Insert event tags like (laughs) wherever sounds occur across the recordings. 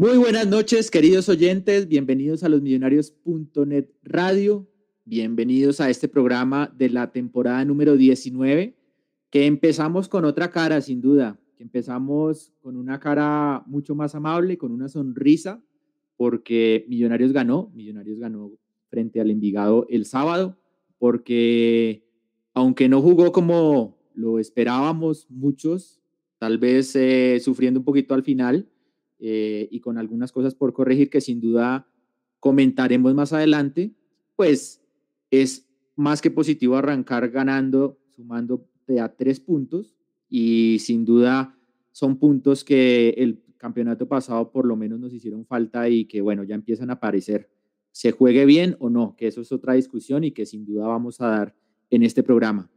Muy buenas noches, queridos oyentes. Bienvenidos a los millonarios.net radio. Bienvenidos a este programa de la temporada número 19, que empezamos con otra cara, sin duda. Que empezamos con una cara mucho más amable, con una sonrisa, porque Millonarios ganó. Millonarios ganó frente al Envigado el sábado, porque aunque no jugó como lo esperábamos muchos, tal vez eh, sufriendo un poquito al final, eh, y con algunas cosas por corregir que sin duda comentaremos más adelante, pues es más que positivo arrancar ganando, sumando a tres puntos y sin duda son puntos que el campeonato pasado por lo menos nos hicieron falta y que bueno, ya empiezan a aparecer. Se juegue bien o no, que eso es otra discusión y que sin duda vamos a dar en este programa.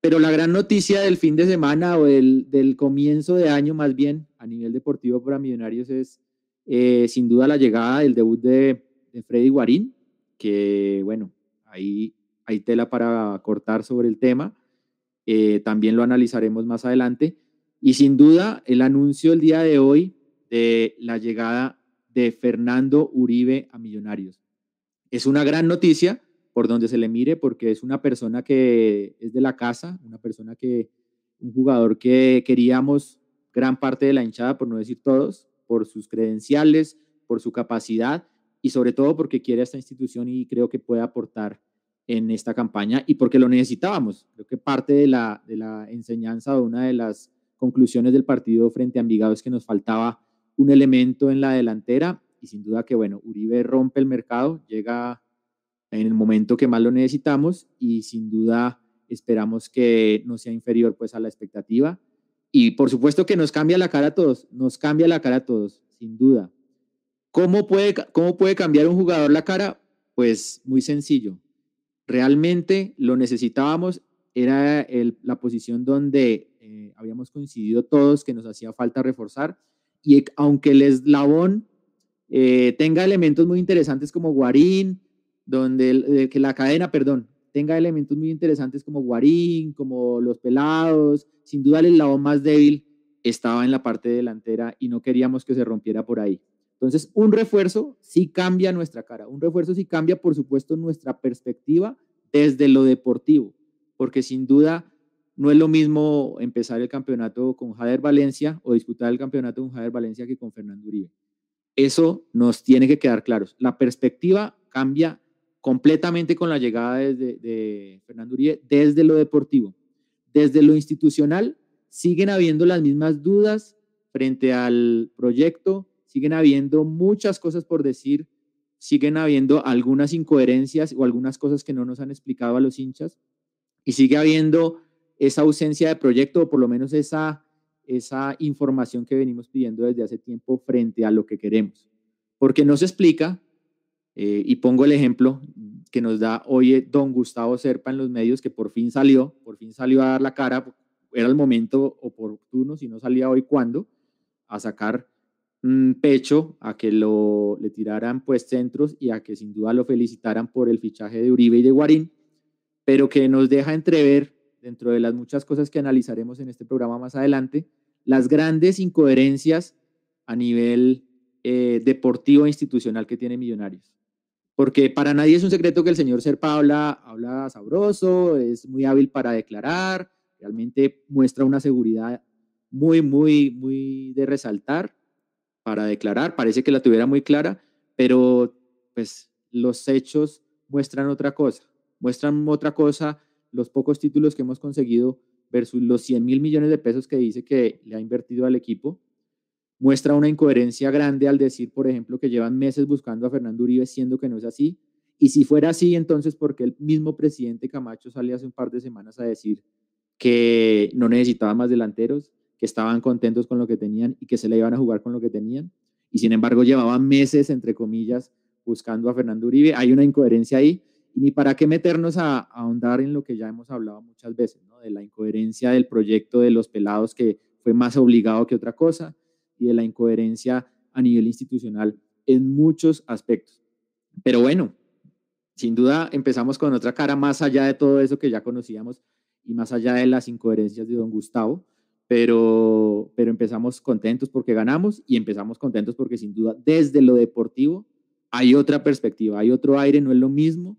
Pero la gran noticia del fin de semana o del, comienzo de año más bien a nivel deportivo para Millonarios es eh, sin duda la llegada del debut de, de, Freddy Guarín, que bueno, ahí hay tela para cortar sobre el tema. Eh, también lo analizaremos más adelante. Y sin duda el anuncio el día de hoy de la llegada de Fernando Uribe a Millonarios. Es una gran noticia por donde se le mire, porque es una persona que es de la casa, una persona que, un jugador que queríamos gran parte de la hinchada, por no decir todos, por sus credenciales, por su capacidad y sobre todo porque quiere a esta institución y creo que puede aportar en esta campaña y porque lo necesitábamos. Creo que parte de la, de la enseñanza o una de las conclusiones del partido frente a Envigado es que nos faltaba un elemento en la delantera y sin duda que, bueno, Uribe rompe el mercado, llega en el momento que más lo necesitamos y sin duda esperamos que no sea inferior pues a la expectativa. Y por supuesto que nos cambia la cara a todos, nos cambia la cara a todos, sin duda. ¿Cómo puede, cómo puede cambiar un jugador la cara? Pues muy sencillo. Realmente lo necesitábamos, era la posición donde eh, habíamos coincidido todos que nos hacía falta reforzar. Y aunque el eslabón eh, tenga elementos muy interesantes como Guarín, donde que la cadena, perdón, tenga elementos muy interesantes como Guarín, como los pelados, sin duda el eslabón más débil estaba en la parte delantera y no queríamos que se rompiera por ahí. Entonces, un refuerzo sí cambia nuestra cara, un refuerzo sí cambia, por supuesto, nuestra perspectiva desde lo deportivo, porque sin duda no es lo mismo empezar el campeonato con Jader Valencia o disputar el campeonato con Jader Valencia que con Fernando Uribe. Eso nos tiene que quedar claro. La perspectiva cambia completamente con la llegada de, Fernando Uribe desde lo deportivo. Desde lo institucional, siguen habiendo las mismas dudas frente al proyecto, siguen habiendo muchas cosas por decir, siguen habiendo algunas incoherencias o algunas cosas que no nos han explicado a los hinchas y sigue habiendo esa ausencia de proyecto o por lo menos esa, esa información que venimos pidiendo desde hace tiempo frente a lo que queremos. Porque no se explica eh, y pongo el ejemplo que nos da hoy don Gustavo Serpa en los medios, que por fin salió, por fin salió a dar la cara, era el momento oportuno, si no salía hoy, ¿cuándo? A sacar un pecho, a que lo, le tiraran pues centros y a que sin duda lo felicitaran por el fichaje de Uribe y de Guarín, pero que nos deja entrever, dentro de las muchas cosas que analizaremos en este programa más adelante, las grandes incoherencias a nivel eh, deportivo e institucional que tiene Millonarios porque para nadie es un secreto que el señor Serpa habla, sabroso, es muy hábil para declarar, realmente muestra una seguridad muy, muy, muy de resaltar para declarar, parece que la tuviera muy clara, pero pues los hechos muestran otra cosa, muestran otra cosa los pocos títulos que hemos conseguido versus los 100 mil millones de pesos que dice que le ha invertido al equipo, muestra una incoherencia grande al decir, por ejemplo, que llevan meses buscando a Fernando Uribe, siendo que no es así. Y si fuera así, entonces, porque el mismo presidente Camacho sale hace un par de semanas a decir que no necesitaba más delanteros, que estaban contentos con lo que tenían y que se le iban a jugar con lo que tenían? Y sin embargo, llevaban meses, entre comillas, buscando a Fernando Uribe. Hay una incoherencia ahí. Y ni para qué meternos a, ahondar en lo que ya hemos hablado muchas veces, ¿no? de la incoherencia del proyecto de los pelados que fue más obligado que otra cosa y de la incoherencia a nivel institucional en muchos aspectos. Pero bueno, sin duda empezamos con otra cara más allá de todo eso que ya conocíamos y más allá de las incoherencias de don Gustavo, pero, pero empezamos contentos porque ganamos y empezamos contentos porque sin duda desde lo deportivo hay otra perspectiva, hay otro aire, no es lo mismo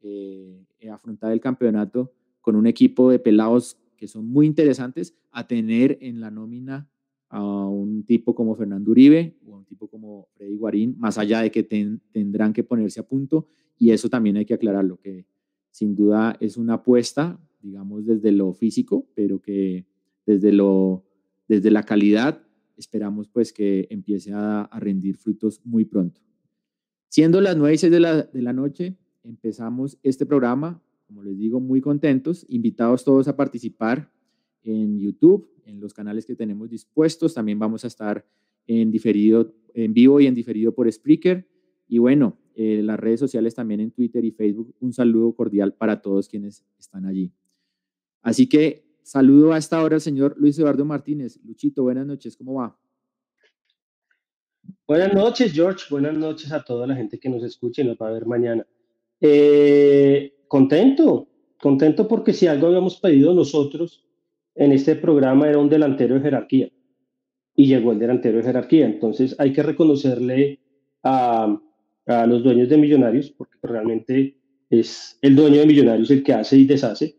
eh, afrontar el campeonato con un equipo de pelados que son muy interesantes a tener en la nómina a un tipo como Fernando Uribe o a un tipo como Freddy Guarín, más allá de que tendrán que ponerse a punto, y eso también hay que aclararlo, que sin duda es una apuesta, digamos, desde lo físico, pero que desde, lo, desde la calidad esperamos pues que empiece a, rendir frutos muy pronto. Siendo las 9 y 6 de la, de la noche, empezamos este programa, como les digo, muy contentos, invitados todos a participar en YouTube, en los canales que tenemos dispuestos. También vamos a estar en diferido, en vivo y en diferido por Spreaker. Y bueno, eh, las redes sociales también en Twitter y Facebook. Un saludo cordial para todos quienes están allí. Así que saludo a esta hora al señor Luis Eduardo Martínez. Luchito, buenas noches, ¿cómo va? Buenas noches, George. Buenas noches a toda la gente que nos escuche y nos va a ver mañana. Eh, contento, contento porque si algo habíamos pedido nosotros en este programa era un delantero de jerarquía y llegó el delantero de jerarquía. Entonces hay que reconocerle a, a los dueños de Millonarios porque realmente es el dueño de Millonarios el que hace y deshace,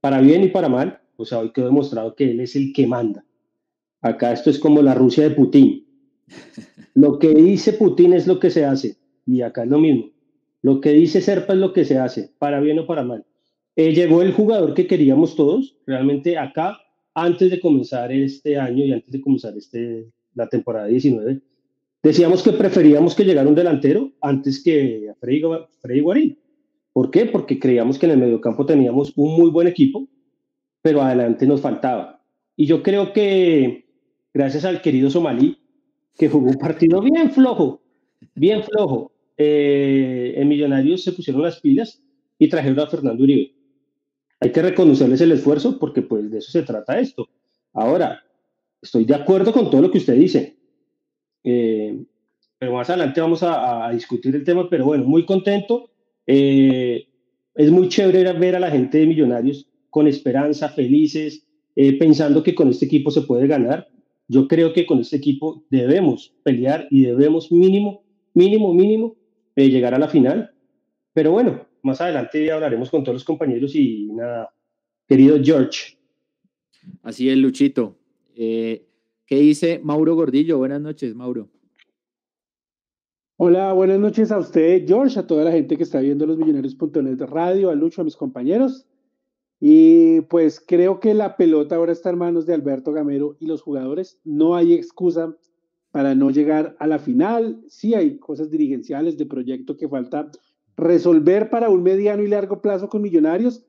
para bien y para mal. O sea, hoy quedó demostrado que él es el que manda. Acá esto es como la Rusia de Putin. (laughs) Lo que dice Putin es lo que se hace y acá es lo mismo. Lo que dice Serpa es lo que se hace, para bien o para mal. Eh, llegó el jugador que queríamos todos, realmente acá, antes de comenzar este año y antes de comenzar este, la temporada 19, decíamos que preferíamos que llegara un delantero antes que a Freddy, Guarín. ¿Por qué? Porque creíamos que en el mediocampo teníamos un muy buen equipo, pero adelante nos faltaba. Y yo creo que gracias al querido Somalí, que jugó un partido bien flojo, bien flojo, eh, en Millonarios se pusieron las pilas y trajeron a Fernando Uribe. Hay que reconocerles el esfuerzo porque pues de eso se trata esto. Ahora, estoy de acuerdo con todo lo que usted dice. Eh, pero más adelante vamos a, discutir el tema, pero bueno, muy contento. Eh, es muy chévere ver a la gente de Millonarios con esperanza, felices, pensando que con este equipo se puede ganar. Yo creo que con este equipo debemos pelear y debemos mínimo, mínimo, mínimo llegar a la final. Pero bueno, más adelante hablaremos con todos los compañeros y nada, querido George. Así es, Luchito. Eh, ¿Qué dice Mauro Gordillo? Buenas noches, Mauro. Hola, buenas noches a usted, George, a toda la gente que está viendo los millonarios.net radio, a Lucho, a mis compañeros. Y pues creo que la pelota ahora está en manos de Alberto Gamero y los jugadores. No hay excusa para no llegar a la final. Sí hay cosas dirigenciales de proyecto que falta resolver para un mediano y largo plazo con Millonarios,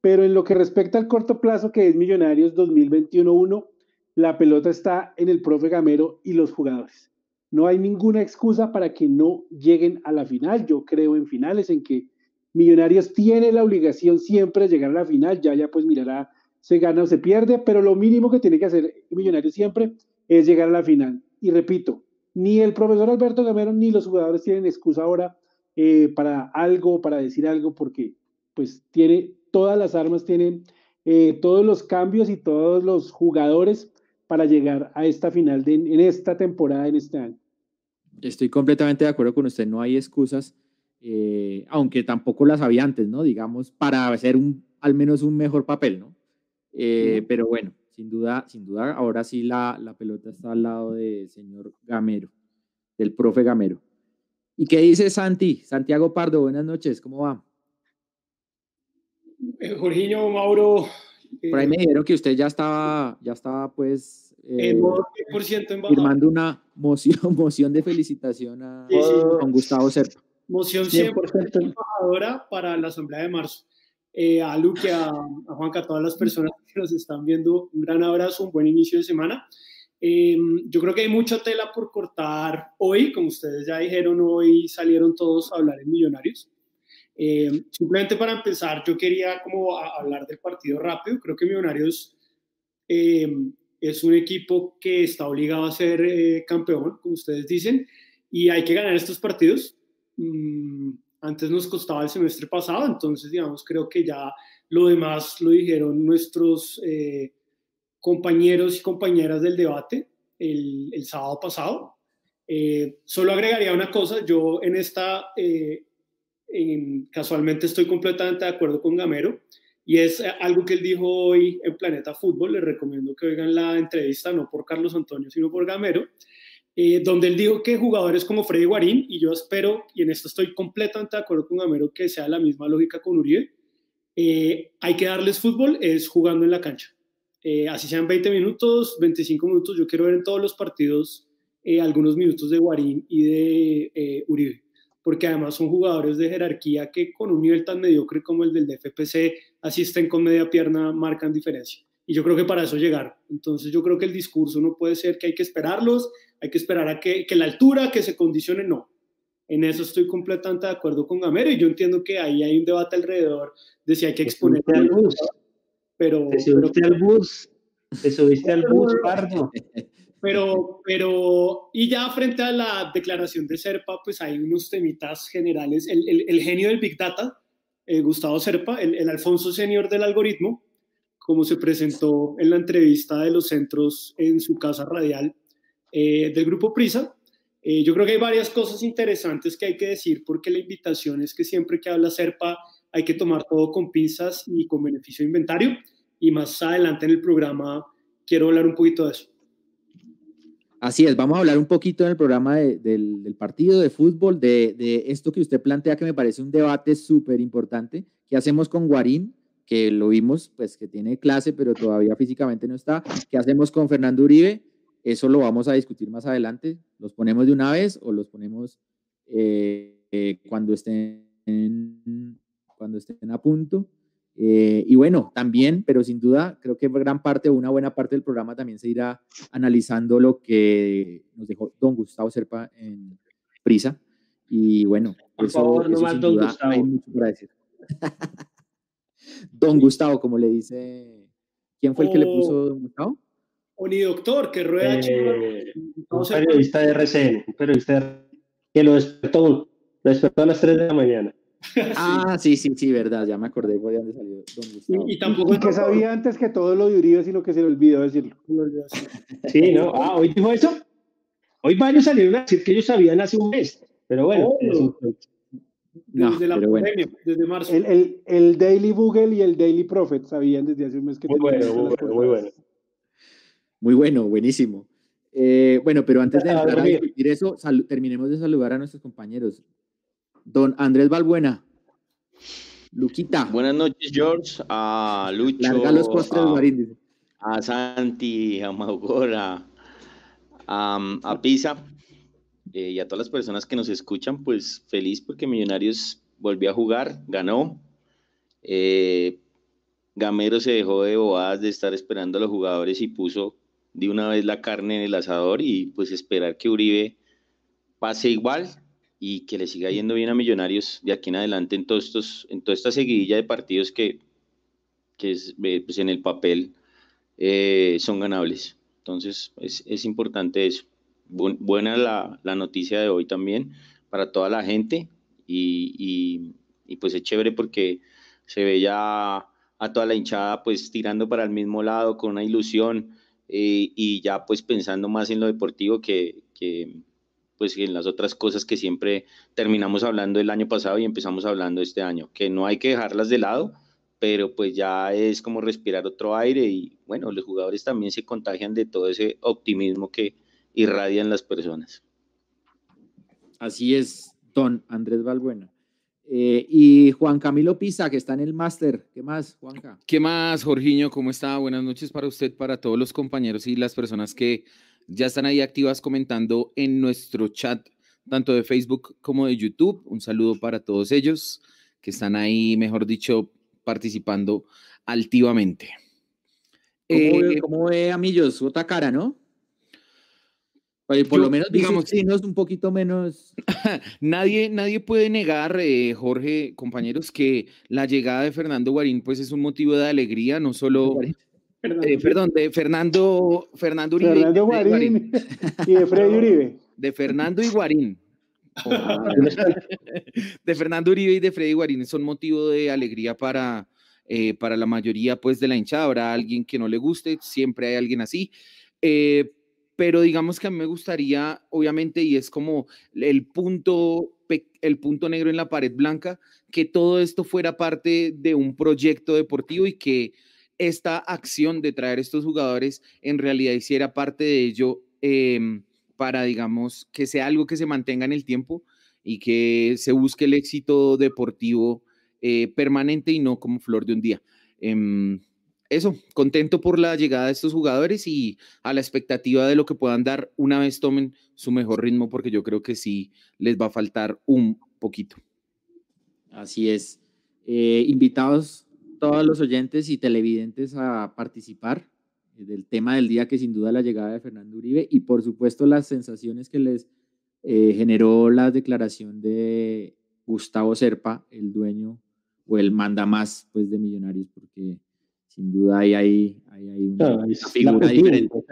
pero en lo que respecta al corto plazo, que es Millonarios 2021-1, la pelota está en el profe Gamero y los jugadores. No hay ninguna excusa para que no lleguen a la final. Yo creo en finales, en que Millonarios tiene la obligación siempre de llegar a la final. Ya, ya pues mirará, se gana o se pierde, pero lo mínimo que tiene que hacer Millonarios siempre es llegar a la final. Y repito, ni el profesor Alberto Gamero ni los jugadores tienen excusa ahora eh, para algo, para decir algo, porque pues tiene todas las armas, tienen eh, todos los cambios y todos los jugadores para llegar a esta final de, en esta temporada, en este año. Estoy completamente de acuerdo con usted, no hay excusas, eh, aunque tampoco las había antes, ¿no? Digamos, para hacer un, al menos un mejor papel, ¿no? Pero bueno, sin duda, sin duda, ahora sí la, la pelota está al lado del señor Gamero, del profe Gamero. ¿Y qué dice Santi? Santiago Pardo, buenas noches, ¿cómo va? Eh, Jorginho, Mauro. Por ahí me eh, dijeron que usted ya estaba, ya estaba pues eh, firmando una moción, (laughs) moción de felicitación a don Gustavo Serpa. Moción 100% embajadora para la Asamblea de Marzo. Eh, a Luque, a, a Juanca, a todas las personas que nos están viendo, un gran abrazo, un buen inicio de semana. Em, yo creo que hay mucha tela por cortar hoy, como ustedes ya dijeron, hoy salieron todos a hablar en Millonarios. Em, simplemente para empezar, yo quería como hablar del partido rápido. Creo que Millonarios em, es un equipo que está obligado a ser eh, campeón, como ustedes dicen, y hay que ganar estos partidos. Mm, antes nos costaba el semestre pasado, entonces, digamos, creo que ya lo demás lo dijeron nuestros eh, compañeros y compañeras del debate el, el sábado pasado. Eh, solo agregaría una cosa, yo en esta, eh, casualmente estoy completamente de acuerdo con Gamero, y es algo que él dijo hoy en Planeta Fútbol, les recomiendo que oigan la entrevista, no por Carlos Antonio, sino por Gamero, eh, donde él dijo que jugadores como Freddy Guarín, y yo espero, y en esto estoy completamente de acuerdo con Gamero, que sea la misma lógica con Uribe, eh, hay que darles fútbol, es jugando en la cancha. Eh, así sean 20 minutos, 25 minutos, yo quiero ver en todos los partidos algunos minutos de Guarín y de Uribe, porque además son jugadores de jerarquía que con un nivel tan mediocre como el del DFPC, así estén con media pierna, marcan diferencia. Y yo creo que para eso llegar. Entonces yo creo que el discurso no puede ser que hay que esperarlos, hay que esperar a que, que la altura, que se condicione, no. En eso estoy completamente de acuerdo con Gamero y yo entiendo que ahí hay un debate alrededor de si hay que exponer al bus. Pero, te subiste al bus, te subiste al bus, Pardo. (laughs) Pero, pero, y ya frente a la declaración de Serpa, pues hay unos temitas generales. El, el, el genio del Big Data, eh, Gustavo Serpa, el, el Alfonso Senior del algoritmo, como se presentó en la entrevista de los centros en su casa radial eh, del grupo Prisa. Eh, yo creo que hay varias cosas interesantes que hay que decir porque la invitación es que siempre que habla Serpa hay que tomar todo con pinzas y con beneficio de inventario y más adelante en el programa quiero hablar un poquito de eso. Así es, vamos a hablar un poquito en el programa del, partido de fútbol, de, esto que usted plantea que me parece un debate súper importante. ¿Qué hacemos con Guarín? que lo vimos, pues que tiene clase, pero todavía físicamente no está. ¿Qué hacemos con Fernando Uribe? Eso lo vamos a discutir más adelante. ¿Los ponemos de una vez o los ponemos eh, eh, cuando, estén, cuando estén a punto? Eh, y bueno, también, pero sin duda, creo que gran parte o una buena parte del programa también se irá analizando lo que nos dejó don Gustavo Serpa en Prisa. Y bueno, por eso, favor, no más don Gustavo. hay mucho para decir. Don Gustavo, como le dice. ¿Quién fue el que le puso Don Gustavo? O ni doctor, que rueda eh, Un periodista de RCN, un periodista que lo despertó, lo despertó a las 3 de la mañana. (laughs) Ah, sí, sí, sí, verdad, ya me acordé de dónde salió Don Gustavo. Y, tampoco que sabía antes que todo lo de Uribe, sino que se le olvidó decirlo. Sí, ¿no? Ah, hoy dijo eso. Hoy varios salieron a decir que ellos sabían hace un mes, pero bueno, oh desde la pandemia, desde marzo. El, el, el, Daily Google y el Daily Prophet sabían desde hace un mes que muy bueno, muy bueno, muy bueno. Muy bueno, buenísimo. Eh, bueno, pero antes de entrar a discutir eso, terminemos de saludar a nuestros compañeros. Don Andrés Balbuena. Luquita. Buenas noches, George. A Lucho. Larga los postres, a, a Santi, a Maugora, a, a Pisa. Eh, y a todas las personas que nos escuchan, pues feliz porque Millonarios volvió a jugar, ganó. Eh, Gamero se dejó de bobadas de estar esperando a los jugadores y puso de una vez la carne en el asador y pues esperar que Uribe pase igual y que le siga yendo bien a Millonarios de aquí en adelante en, todos estos, en toda esta seguidilla de partidos que, que es, eh, pues en el papel son ganables. Entonces es, es importante eso buena la, noticia de hoy también para toda la gente y, pues es chévere porque se ve ya a toda la hinchada pues tirando para el mismo lado con una ilusión eh, y ya pues pensando más en lo deportivo que, pues en las otras cosas que siempre terminamos hablando el año pasado y empezamos hablando este año, que no hay que dejarlas de lado, pero pues ya es como respirar otro aire y bueno, los jugadores también se contagian de todo ese optimismo que irradian las personas. Así es, don Andrés Valbuena. Eh, y Juan Camilo Pisa, que está en el máster. ¿Qué más, Juanca? ¿Qué más, Jorginho? ¿Cómo está? Buenas noches para usted, para todos los compañeros y las personas que ya están ahí activas comentando en nuestro chat, tanto de Facebook como de YouTube. Un saludo para todos ellos que están ahí, mejor dicho, participando altivamente. ¿Cómo, ve, eh, Amillos? Otra cara, ¿no? por lo menos, digamos, es un poquito menos. (laughs) nadie, nadie puede negar, eh, Jorge, compañeros, que la llegada de Fernando Guarín, pues es un motivo de alegría, no solo. Eh, perdón, de Fernando, Fernando Uribe. Fernando Guarín, (laughs) y de Freddy Uribe. De Fernando y Guarín. (laughs) de Fernando Uribe y de Freddy Guarín son motivo de alegría para, eh, para la mayoría pues, de la hinchada. Habrá alguien que no le guste, siempre hay alguien así. Eh, pero digamos que a mí me gustaría, obviamente, y es como el punto, el punto negro en la pared blanca, que todo esto fuera parte de un proyecto deportivo y que esta acción de traer estos jugadores en realidad hiciera parte de ello em, para, digamos, que sea algo que se mantenga en el tiempo y que se busque el éxito deportivo eh, permanente y no como flor de un día. Em, eso, contento por la llegada de estos jugadores y a la expectativa de lo que puedan dar una vez tomen su mejor ritmo, porque yo creo que sí les va a faltar un poquito. Así es. Eh, invitados todos los oyentes y televidentes a participar del tema del día, que sin duda la llegada de Fernando Uribe y por supuesto las sensaciones que les eh, generó la declaración de Gustavo Serpa, el dueño o el manda más pues, de Millonarios, porque sin duda hay, hay, hay, una, figura diferente.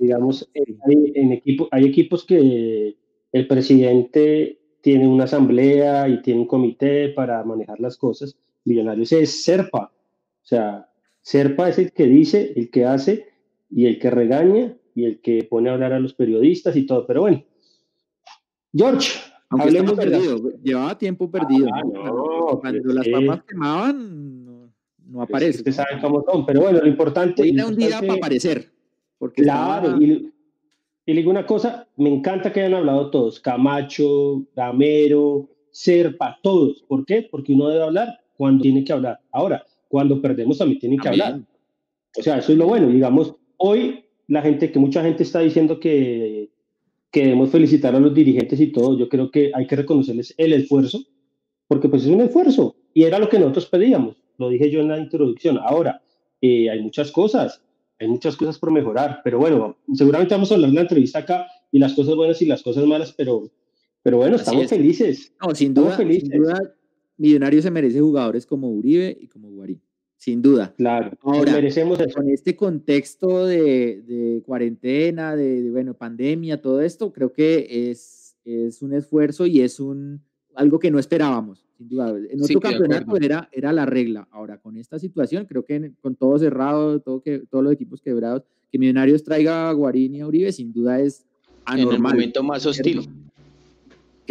digamos, hay, en equipo, hay equipos que el presidente tiene una asamblea y tiene un comité para manejar las cosas. Millonarios es Serpa. O sea, Serpa es el que dice, el que hace y el que regaña y el que pone a hablar a los periodistas y todo. Pero bueno, George, hablemos perdido. Llevaba tiempo perdido. Ah, Cuando las papas quemaban, no aparece. Ustedes saben cómo son, pero bueno, lo importante. Tiene un día para aparecer. Porque claro, y, y, digo una cosa, me encanta que hayan hablado todos: Camacho, Gamero, Serpa, todos. ¿Por qué? Porque uno debe hablar cuando tiene que hablar. Ahora, cuando perdemos también tiene que hablar. O sea, eso es lo bueno. Digamos, hoy la gente, que mucha gente está diciendo que, que debemos felicitar a los dirigentes y todo, yo creo que hay que reconocerles el esfuerzo, porque pues es un esfuerzo y era lo que nosotros pedíamos lo dije yo en la introducción. Ahora, eh, hay muchas cosas, hay muchas cosas por mejorar, pero bueno, seguramente vamos a hablar de la entrevista acá y las cosas buenas y las cosas malas, pero, pero bueno, estamos felices. No, sin duda, sin duda, Millonarios se merece jugadores como Uribe y como Guarín. Sin duda. Claro, ahora merecemos Con este contexto de, de cuarentena, de, de, bueno, pandemia, todo esto, creo que es, es un esfuerzo y es un algo que no esperábamos. En otro campeonato era, era la regla. Ahora, con esta situación, creo que con todo cerrado, todo que, todos los equipos quebrados, que Millonarios traiga a Guarín y a Uribe, sin duda es anormal. En el momento más hostil.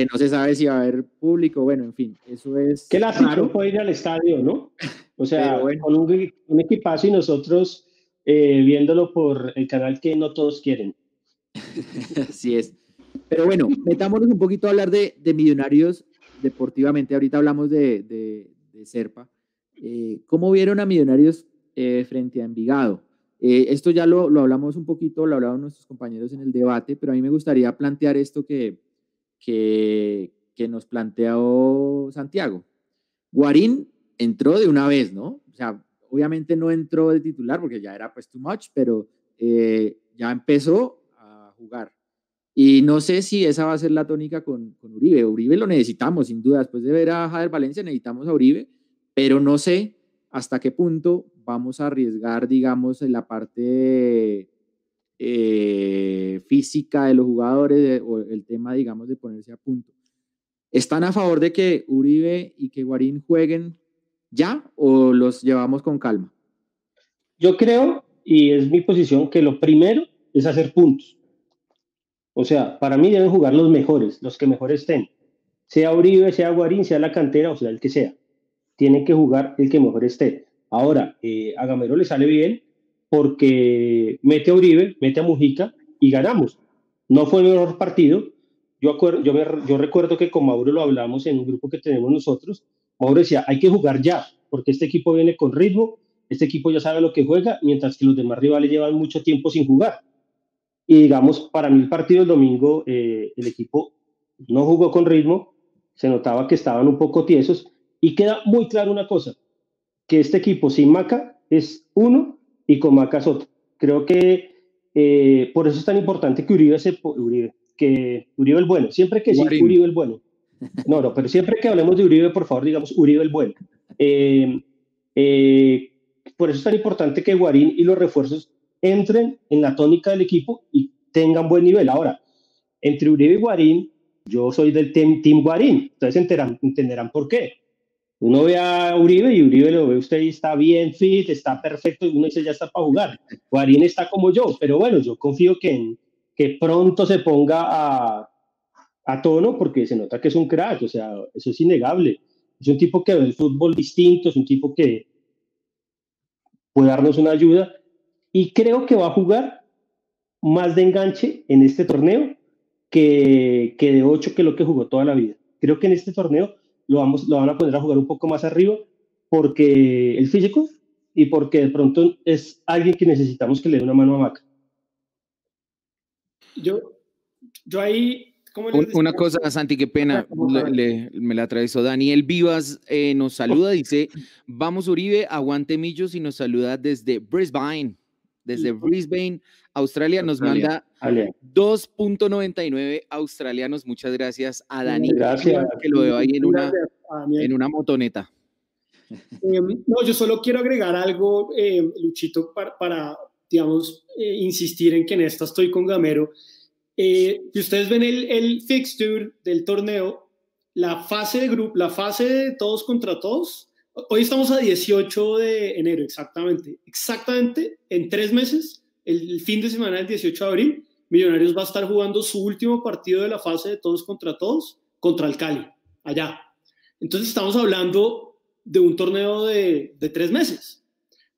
Que no se sabe si va a haber público, bueno, en fin, eso es. Que la no puede ir al estadio, ¿no? O sea, con un, un, equipazo y nosotros eh, viéndolo por el canal que no todos quieren. (laughs) Así es. Pero bueno, metámonos un poquito a hablar de, de Millonarios deportivamente, ahorita hablamos de, de, Serpa, eh, ¿cómo vieron a Millonarios eh, frente a Envigado? Esto ya lo, lo, hablamos un poquito, lo hablaron nuestros compañeros en el debate, pero a mí me gustaría plantear esto que, que, nos planteó Santiago. Guarín entró de una vez, ¿no? O sea, obviamente no entró de titular porque ya era pues too much, pero ya empezó a jugar. Y no sé si esa va a ser la tónica con, con, Uribe. Uribe lo necesitamos, sin duda. Después de ver a Jader Valencia, necesitamos a Uribe, pero no sé hasta qué punto vamos a arriesgar, digamos, en la parte eh, física de los jugadores o el tema, digamos, de ponerse a punto. ¿Están a favor de que Uribe y que Guarín jueguen ya o los llevamos con calma? Yo creo, y es mi posición, que lo primero es hacer puntos o sea, para mí deben jugar los mejores, los que mejor estén. Sea Uribe, sea Guarín, sea la cantera, o sea, el que sea. tiene que jugar el que mejor esté. Ahora, eh, a Gamero le sale bien porque mete a Uribe, mete a Mujica y ganamos. No fue el mejor partido. Yo, yo, yo recuerdo que con Mauro lo hablamos en un grupo que tenemos nosotros. Mauro decía, hay que jugar ya, porque este equipo viene con ritmo, este equipo ya sabe lo que juega, mientras que los demás rivales llevan mucho tiempo sin jugar. Y digamos, para mí el partido del domingo, eh, el equipo no jugó con ritmo, se notaba que estaban un poco tiesos, y queda muy claro una cosa, que este equipo sin Maca es uno y con Maca es otro. Creo que eh, por eso es tan importante que Uribe, se, Uribe, que Uribe el bueno, siempre que sí, Uribe el bueno. No, no, pero siempre que hablemos de Uribe, por favor, digamos Uribe el bueno. Eh, eh, por eso es tan importante que Guarín y los refuerzos entren en la tónica del equipo y tengan buen nivel. Ahora, entre Uribe y Guarín, yo soy del team, team Guarín, entonces entenderán, entenderán por qué. Uno ve a Uribe y Uribe lo ve usted y está bien fit, está perfecto, y uno dice ya está para jugar. Guarín está como yo, pero bueno, yo confío que, que pronto se ponga a, a tono porque se nota que es un crack, o sea, eso es innegable. Es un tipo que ve el fútbol distinto, es un tipo que, puede darnos una ayuda y creo que va a jugar más de enganche en este torneo que, que de 8 que lo que jugó toda la vida. Creo que en este torneo lo, vamos, lo van a poner a jugar un poco más arriba porque el físico y porque de pronto es alguien que necesitamos que le dé una mano a Maca. Yo, yo ahí una cosa, Santi, qué pena, me la atravesó Daniel Vivas, eh, nos saluda, dice, vamos Uribe, aguante Millos y nos saluda desde Brisbane, desde Brisbane, Australia, nos manda 2.99 australianos, muchas gracias a Daniel, gracias. que lo veo ahí en una, en una motoneta. Em, no, yo solo quiero agregar algo, em, Luchito, para, para digamos, eh, insistir en que en esta estoy con Gamero, eh, si ustedes ven el, el fixture del torneo, la fase de grupo, la fase de todos contra todos, hoy estamos a 18 de enero, exactamente. Exactamente en tres meses, el, fin de semana del 18 de abril, Millonarios va a estar jugando su último partido de la fase de todos contra todos contra el Cali, allá. Entonces estamos hablando de un torneo de, de tres meses.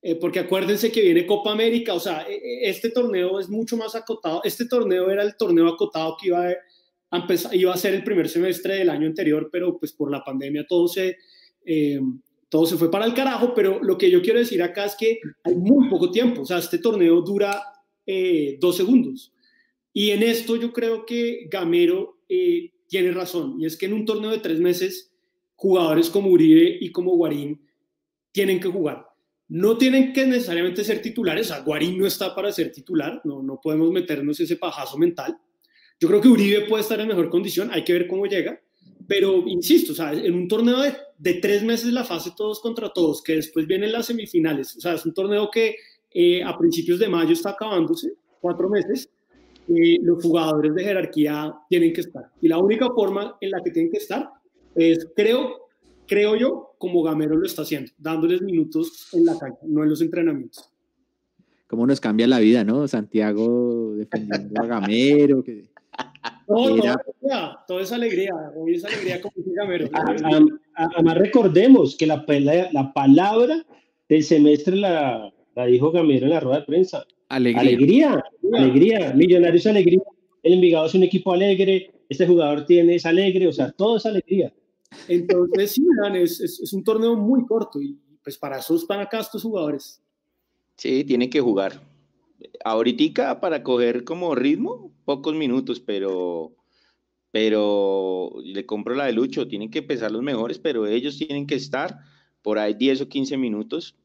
Eh, porque acuérdense que viene Copa América, o sea, e, e, este torneo es mucho más acotado, este torneo era el torneo acotado que iba a, empezar, iba a ser el primer semestre del año anterior, pero pues por la pandemia todo se, eh, todo se fue para el carajo, pero lo que yo quiero decir acá es que hay muy poco tiempo, o sea, este torneo dura eh, dos segundos. Y en esto yo creo que Gamero tiene razón, y es que en un torneo de tres meses, jugadores como Uribe y como Guarín tienen que jugar no tienen que necesariamente ser titulares, o sea, Guarín no está para ser titular, no, no podemos meternos ese pajazo mental. Yo creo que Uribe puede estar en mejor condición, hay que ver cómo llega, pero insisto, o sea, en un torneo de, de tres meses la fase todos contra todos, que después vienen las semifinales, o sea, es un torneo que eh, a principios de mayo está acabándose, cuatro meses, eh, los jugadores de jerarquía tienen que estar. Y la única forma en la que tienen que estar es, creo, creo yo, como Gamero lo está haciendo, dándoles minutos en la cancha, no en los entrenamientos. ¿Cómo nos cambia la vida, no? Santiago defendiendo a Gamero. Que todo, todo, es alegría, hoy es alegría como dice Gamero. Además, recordemos que la, la palabra del semestre la, la dijo Gamero en la rueda de prensa. Alegría. Alegría, alegría. Millonarios alegría. El Envigado es un equipo alegre, este jugador tiene es alegre, o sea, todo es alegría. Entonces, sí, es, es, un torneo muy corto y pues para eso están acá estos jugadores. Sí, tienen que jugar. Ahorita para coger como ritmo, pocos minutos, pero, pero le compro la de Lucho, tienen que empezar los mejores, pero ellos tienen que estar por ahí 10 o 15 minutos.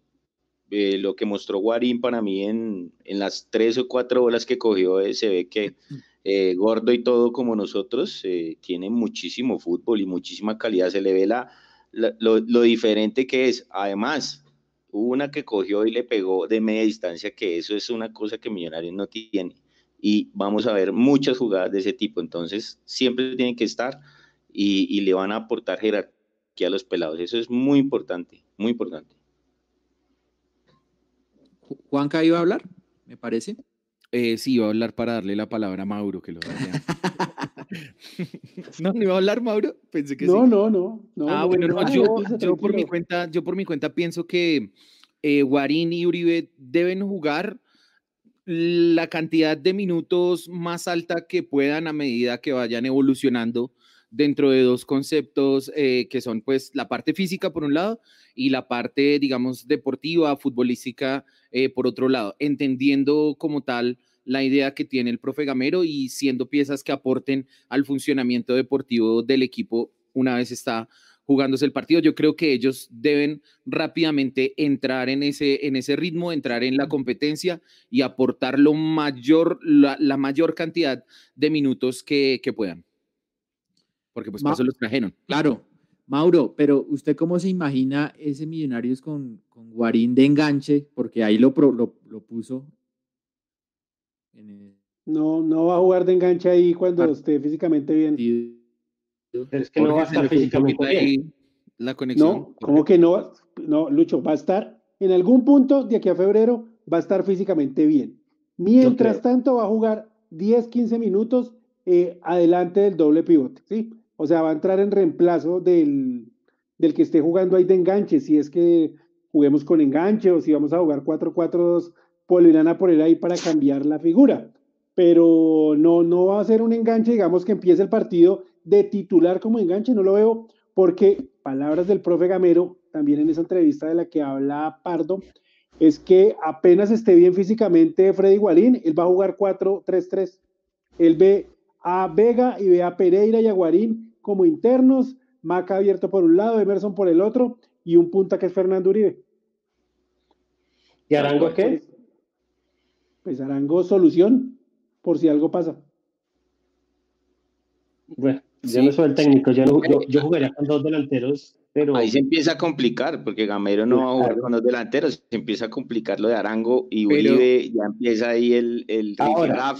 Eh, lo que mostró Guarín para mí en, en las 3 o 4 bolas que cogió, eh, se ve que (laughs) eh, gordo y todo como nosotros, eh, tiene muchísimo fútbol y muchísima calidad. Se le ve la, lo, diferente que es. Además, hubo una que cogió y le pegó de media distancia, que eso es una cosa que Millonarios no tiene. Y vamos a ver muchas jugadas de ese tipo. Entonces, siempre tienen que estar y, y le van a aportar jerarquía a los pelados. Eso es muy importante, muy importante. Juanca iba a hablar, me parece. Eh, sí, iba a hablar para darle la palabra a Mauro, que lo vaya. (laughs) (laughs) No, no iba a hablar, Mauro. Pensé que no, sí. No, no, no. Ah, bueno, no, yo, yo por mi cuenta, yo por mi cuenta pienso que eh, Guarín y Uribe deben jugar la cantidad de minutos más alta que puedan a medida que vayan evolucionando dentro de dos conceptos eh, que son pues la parte física por un lado y la parte digamos deportiva, futbolística eh, por otro lado, entendiendo como tal la idea que tiene el profe Gamero y siendo piezas que aporten al funcionamiento deportivo del equipo una vez está jugándose el partido. Yo creo que ellos deben rápidamente entrar en ese, en ese ritmo, entrar en la competencia y aportar lo mayor, la, la mayor cantidad de minutos que, que puedan. Porque pues Ma eso los trajeron. Claro, Mauro, pero ¿usted cómo se imagina ese Millonarios con, con Guarín de enganche? Porque ahí lo, lo, lo puso. El... No, no va a jugar de enganche ahí cuando ah. esté físicamente bien. Pero es que no va a estar físicamente bien. La conexión. No, como que no, no, Lucho, va a estar en algún punto de aquí a febrero, va a estar físicamente bien. Mientras tanto, va a jugar 10, 15 minutos eh, adelante del doble pivote, ¿sí? O sea, va a entrar en reemplazo del, del que esté jugando ahí de enganche, si es que juguemos con enganche o si vamos a jugar 4-4-2, Polirana por él ahí para cambiar la figura. Pero no, no va a ser un enganche, digamos que empiece el partido de titular como enganche, no lo veo, porque palabras del profe Gamero, también en esa entrevista de la que habla Pardo, es que apenas esté bien físicamente Freddy Guarín, él va a jugar 4-3-3. Él ve a Vega y ve a Pereira y a Guarín como internos, Maca abierto por un lado, Emerson por el otro, y un punta que es Fernando Uribe. ¿Y Arango qué? Pues Arango solución, por si algo pasa. Bueno, yo no soy el técnico, yo, no, yo, yo, jugaría con dos delanteros, pero... Ahí se empieza a complicar, porque Gamero no va a jugar con dos delanteros, se empieza a complicar lo de Arango y Uribe, ya empieza ahí el, el ahora,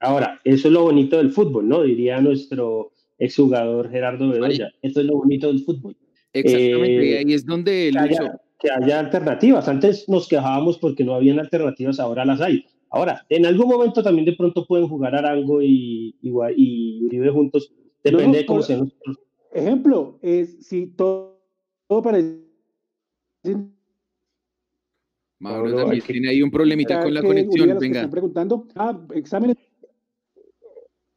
ahora, eso es lo bonito del fútbol, ¿no? Diría nuestro exjugador Gerardo Bedoya, esto es lo bonito del fútbol. Exactamente, eh, ahí es donde... Haya, que haya alternativas, antes nos quejábamos porque no habían alternativas, ahora las hay. Ahora, en algún momento también de pronto pueden jugar Arango y, y, y Uribe juntos, depende no, no, de cómo sean Ejemplo, es si todo, todo parece. Mauro también tiene ahí un problemita con la conexión, venga. Están preguntando, ah, exámenes.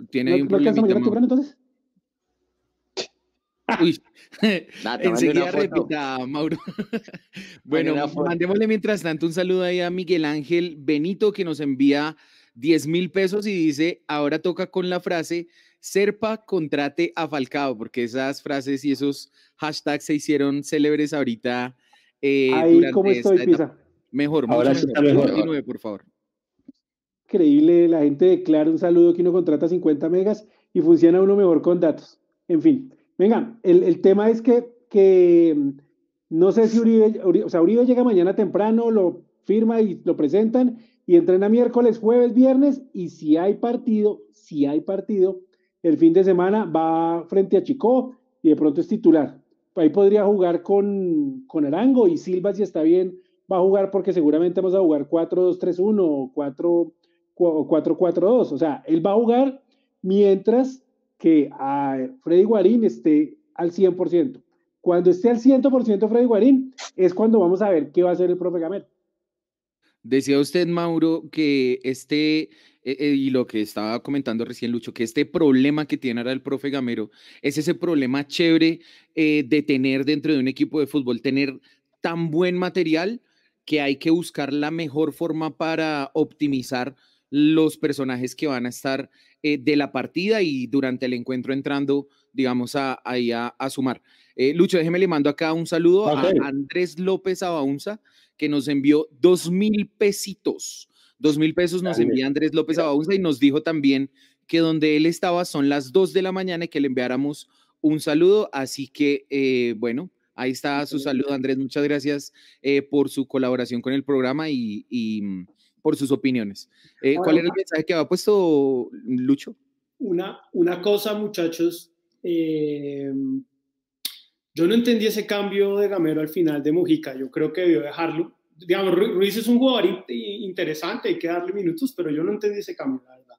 Tiene ahí un problemita. entonces? Uy, (laughs) enseguida repita, Mauro. (laughs) bueno, mandémosle mientras tanto un saludo ahí a Miguel Ángel Benito que nos envía 10 mil pesos y dice, ahora toca con la frase, Serpa contrate a Falcao, porque esas frases y esos hashtags se hicieron célebres ahorita. Eh, ahí, ¿cómo estoy, Pisa? Mejor, ahora mejor. mejor. Continúe, por favor. Increíble, la gente declara un saludo que uno contrata 50 megas y funciona uno mejor con datos. En fin, Venga, el, el tema es que, que, no sé si Uribe, Uribe, o sea, Uribe llega mañana temprano, lo firma y lo presentan y entrena miércoles, jueves, viernes y si hay partido, si hay partido, el fin de semana va frente a Chico y de pronto es titular. Ahí podría jugar con, con Arango y Silva si está bien va a jugar porque seguramente vamos a jugar 4-2-3-1 o 4-4-2. O sea, él va a jugar mientras que a Freddy Guarín esté al 100%. Cuando esté al 100% Freddy Guarín, es cuando vamos a ver qué va a hacer el profe Gamero. Decía usted, Mauro, que este, eh, y lo que estaba comentando recién Lucho, que este problema que tiene ahora el profe Gamero es ese problema chévere eh, de tener dentro de un equipo de fútbol, tener tan buen material que hay que buscar la mejor forma para optimizar los personajes que van a estar eh, de la partida y durante el encuentro entrando, digamos, a, ahí a, sumar. Eh, Lucho, déjeme le mando acá un saludo a Andrés López Abaunza, que nos envió dos mil pesitos. Dos mil pesos nos envía Andrés López Abaunza y nos dijo también que donde él estaba son las dos de la mañana y que le enviáramos un saludo. Así que, eh, bueno, ahí está su saludo, Andrés. Muchas gracias por su colaboración con el programa y, y por sus opiniones. Eh, ¿Cuál era el mensaje que había puesto Lucho? Una, una cosa, muchachos. Eh, yo no entendí ese cambio de Gamero al final de Mujica. Yo creo que debió dejarlo. Digamos, Ruiz es un jugador interesante, hay que darle minutos, pero yo no entendí ese cambio, la verdad.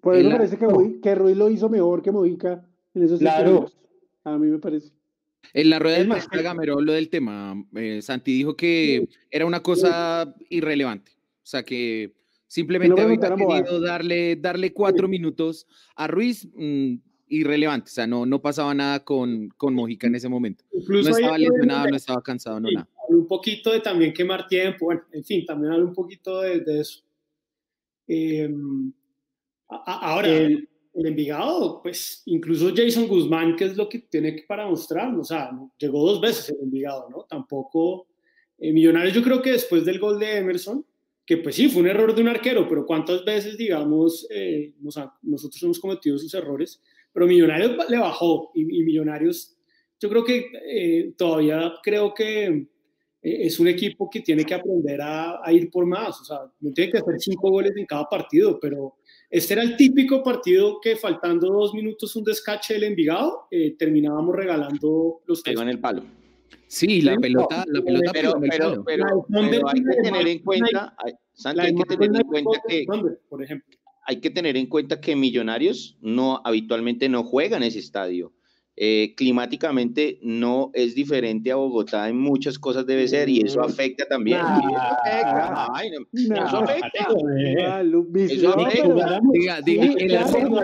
Por eso me parece que, que Ruiz lo hizo mejor que Mojica en esos Claro. A mí me parece. En la rueda Es de Gamero habló del tema. eh, Santi dijo que era una cosa irrelevante. O sea, que simplemente había querido darle, darle cuatro minutos a Ruiz, mm, irrelevante. O sea, no, no pasaba nada con, con Mojica en ese momento. Incluso No estaba de- lesionado, no estaba cansado, no sí, nada. habló un poquito de también quemar tiempo, bueno, en fin, también habla un poquito de, de eso. Eh, a- a- ahora, El- el Envigado, pues incluso Jason Guzmán, que es lo que tiene que para mostrar, o sea, ¿no? llegó dos veces el Envigado, ¿no? Tampoco, eh, Millonarios yo creo que después del gol de Emerson, que pues sí, fue un error de un arquero, pero cuántas veces, digamos, eh, nosotros hemos cometido esos errores, pero Millonarios le bajó y, y Millonarios, yo creo que eh, todavía creo que eh, es un equipo que tiene que aprender a, ir por más, o sea, no tiene que hacer cinco goles en cada partido, pero este era el típico partido que faltando dos minutos un descache del Envigado, terminábamos regalando los Pegó en el palo. Sí, la Sí, pelota, la pelota Pero, hay que tener en cuenta, hay- Santi, hay que tener en cuenta que por ejemplo. hay que tener en cuenta que Millonarios no habitualmente no juega en ese estadio. Eh, climáticamente no es diferente a Bogotá en muchas cosas debe ser y eso afecta también. Nah. Eso afecta. Ay, no, Nah, eso afecta. Eso afecta. Diga, diga, Sí, el acento.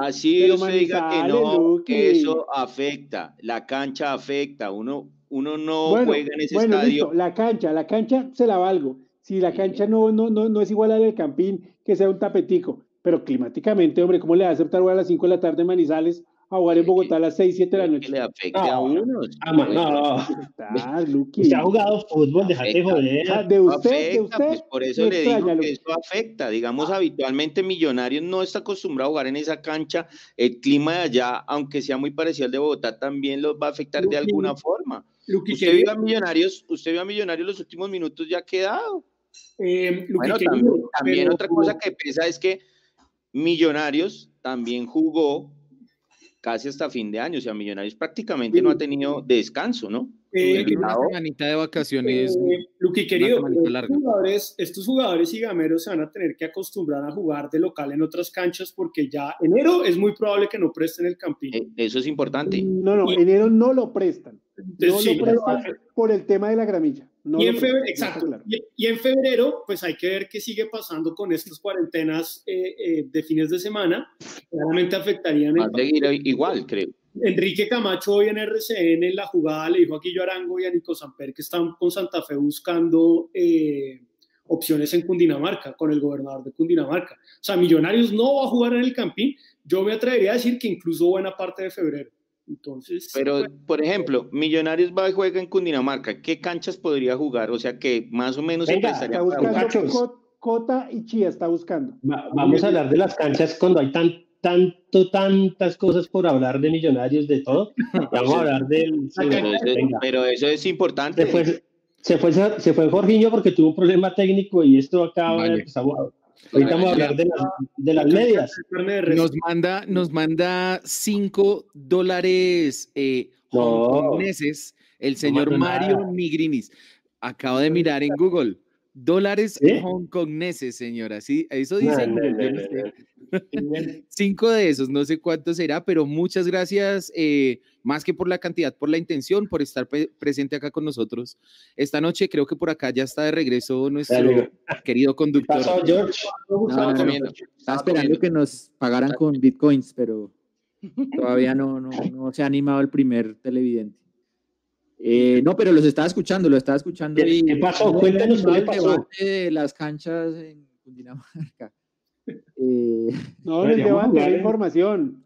Así usted diga que no, que eso afecta, la cancha afecta, uno, uno no bueno, juega en ese bueno, estadio. listo, la cancha, la cancha se la valgo. Si la cancha no, no, no, no es igual a la del Campín, que sea un tapetico, pero climáticamente, hombre, ¿cómo le va a aceptar jugar a las 5 de la tarde en Manizales a jugar en Bogotá a las 6, 7 de la noche? le afecte No, a uno. Ah, man, Bueno, no, Ah, Luqui. usted ha jugado fútbol, déjate Afecta. joder. Ah, de usted, de afecta, usted. pues por eso le digo que eso afecta. Digamos, habitualmente Millonarios no está acostumbrado a jugar en esa cancha. El clima de allá, aunque sea muy parecido al de Bogotá, también los va a afectar de alguna forma. Luqui, Usted vio a Millonarios, usted vio a Millonarios los últimos minutos ya ha quedado. eh, Bueno, también, también pero- otra cosa que pesa es que Millonarios también jugó casi hasta fin de año. O sea, Millonarios prácticamente no ha tenido descanso, ¿no? Eh, una semanita de vacaciones. Eh, Luqui, querido, estos larga. jugadores, estos jugadores y gameros se van a tener que acostumbrar a jugar de local en otras canchas porque ya enero es muy probable que no presten el campín. Eh, Eso es importante. No, no, enero no lo prestan. No Entonces, sí, lo prestan por el tema de la gramilla. No y, en febrero, exacto. claro. Y, y en febrero, pues hay que ver qué sigue pasando con estas cuarentenas eh, eh, de fines de semana. Claramente afectarían Va el a seguir igual, creo. Enrique Camacho hoy en RCN en la jugada le dijo a Guillo Arango y a Nico Samper que están con Santa Fe buscando eh, opciones en Cundinamarca, con el gobernador de Cundinamarca. O sea, Millonarios no va a jugar en el Campín. Yo me atrevería a decir que incluso buena parte de febrero. Entonces, Pero, por ejemplo, Millonarios va y juega en Cundinamarca. ¿Qué canchas podría jugar? O sea, que más o menos se Venga, prestaría Está buscando jugar. muchachos. Co- Cota y Chía, está buscando. Va- vamos a hablar de las canchas cuando hay tan, tanto, tantas cosas por hablar de millonarios, de todo. (laughs) Vamos a hablar del. sí, Pero eso, pero eso es importante. Se fue, se fue, se fue Jorginho porque tuvo un problema técnico y esto acá ahora Vale. empezamos a- ahorita vamos a hablar de las, de las medias. Nos manda, nos manda 5 dólares eh, No. hongkoneses el señor Mario nada. Migrinis. Acabo de mirar en Google. Dólares ¿Sí? hongkoneses, señora. Sí, eso dice no, Google, no, Cinco de esos, no sé cuánto será, pero muchas gracias, eh, más que por la cantidad, por la intención, por estar pre- presente acá con nosotros. Esta noche creo que por acá ya está de regreso nuestro Dale. querido ¿Qué conductor. pasó, George? No, no, no. comiendo. Estaba esperando que nos pagaran con bitcoins, pero todavía no, no, no se ha animado el primer televidente. Eh, no, pero los estaba escuchando, los estaba escuchando. ¿Qué- y- qué pasó? no Cuéntanos qué pasó. debate de las canchas en Cundinamarca. Eh, No, en el debate, en- información.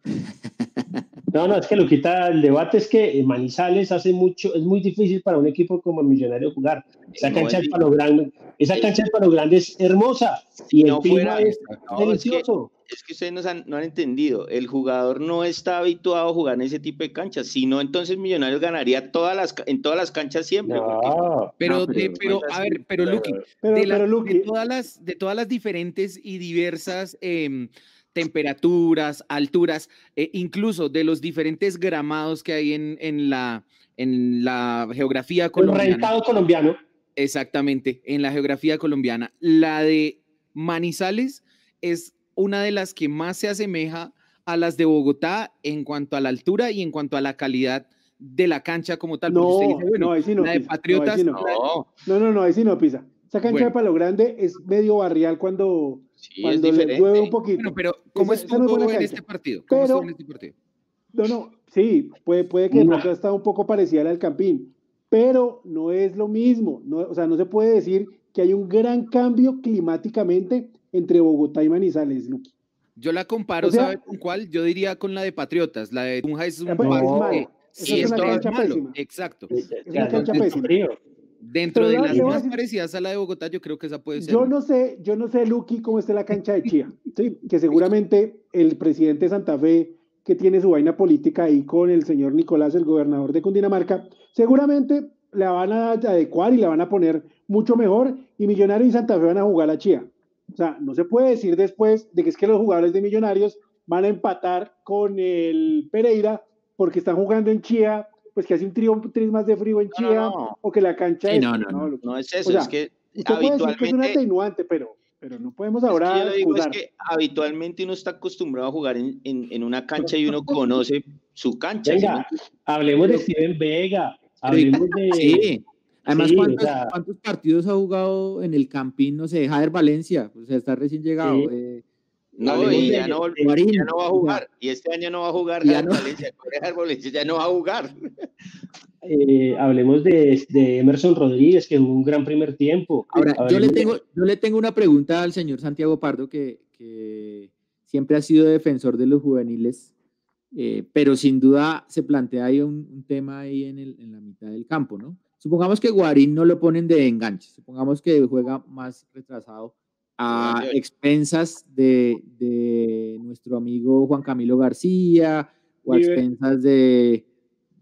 No, no, es que lo quita el debate es que Manizales hace mucho, es muy difícil para un equipo como Millonario jugar. Esa No, cancha el- del Palo Grande, esa el- cancha del Palo Grande es hermosa y no el clima fuera- es no, es que- delicioso. Es que ustedes no han, no han entendido. El jugador no está habituado a jugar en ese tipo de canchas. Si no, entonces Millonarios ganaría todas las, en todas las canchas siempre. porque- No, Pero, No, de- pero- a ver, pero Luqui, Pero, de, la- pero de Luqui, todas las, de todas las diferentes y diversas em, temperaturas, alturas, eh, incluso de los diferentes gramados que hay en, en la, en la geografía el colombiana. rentado colombiano. Exactamente, en la geografía colombiana. La de Manizales es una de las que más se asemeja a las de Bogotá en cuanto a la altura y en cuanto a la calidad de la cancha como tal. No, no, ahí sí no. La de Patriotas. No, no. no, no, ahí sí no pisa. Esa cancha de Palo Grande es medio barrial cuando, cuando le llueve un poquito. Bueno, pero ¿cómo es estuvo en este partido? ¿Cómo pero, en este partido? No, no, sí, puede, puede que no. está un poco parecida al Campín, pero no es lo mismo. No, o sea, no se puede decir que hay un gran cambio climáticamente entre Bogotá y Manizales, Luqui. Yo la comparo, o sea, con cuál? Yo diría con la de Patriotas. La de Tunja es un no. Sí, es, es malo. Exacto. Es una cancha pésima. Dentro de las más parecidas a la de Bogotá, yo creo que esa puede ser. Yo no sé, yo no sé, Luqui, cómo está la cancha de Chía. (laughs) ¿sí? Que seguramente el presidente de Santa Fe, que tiene su vaina política ahí con el señor Nicolás, el gobernador de Cundinamarca, seguramente la van a adecuar y la van a poner mucho mejor y Millonarios y Santa Fe van a jugar a Chía. O sea, no se puede decir después de que es que los jugadores de Millonarios van a empatar con el Pereira porque están jugando en Chía, pues que hace un trío, más de frío en Chía o que la cancha es... No, no, no, no, es eso, es que habitualmente... que es un atenuante, pero, pero no podemos ahora es que digo es que habitualmente uno está acostumbrado a jugar en, en, en una cancha y uno conoce su cancha. Venga, hablemos de Steven Vega, hablemos de... Sí. Además, ¿cuántos, ¿cuántos, partidos ha jugado en el Campín? No sé, Javier Valencia, o sea, está recién llegado. Eh, no, y ya no, ya no, va a jugar. Y este año no va a jugar ya no. Valencia. Valencia ya no va a jugar. (laughs) Eh, hablemos de, de, Emerson Rodríguez, que jugó un gran primer tiempo. Ahora, yo le, tengo, yo le tengo una pregunta al señor Santiago Pardo, que, que siempre ha sido defensor de los juveniles, eh, pero sin duda se plantea ahí un, un tema ahí en, el, en la mitad del campo, ¿no? Supongamos que Guarín no lo ponen de enganche, supongamos que juega más retrasado a expensas de, de nuestro amigo Juan Camilo García o a expensas de,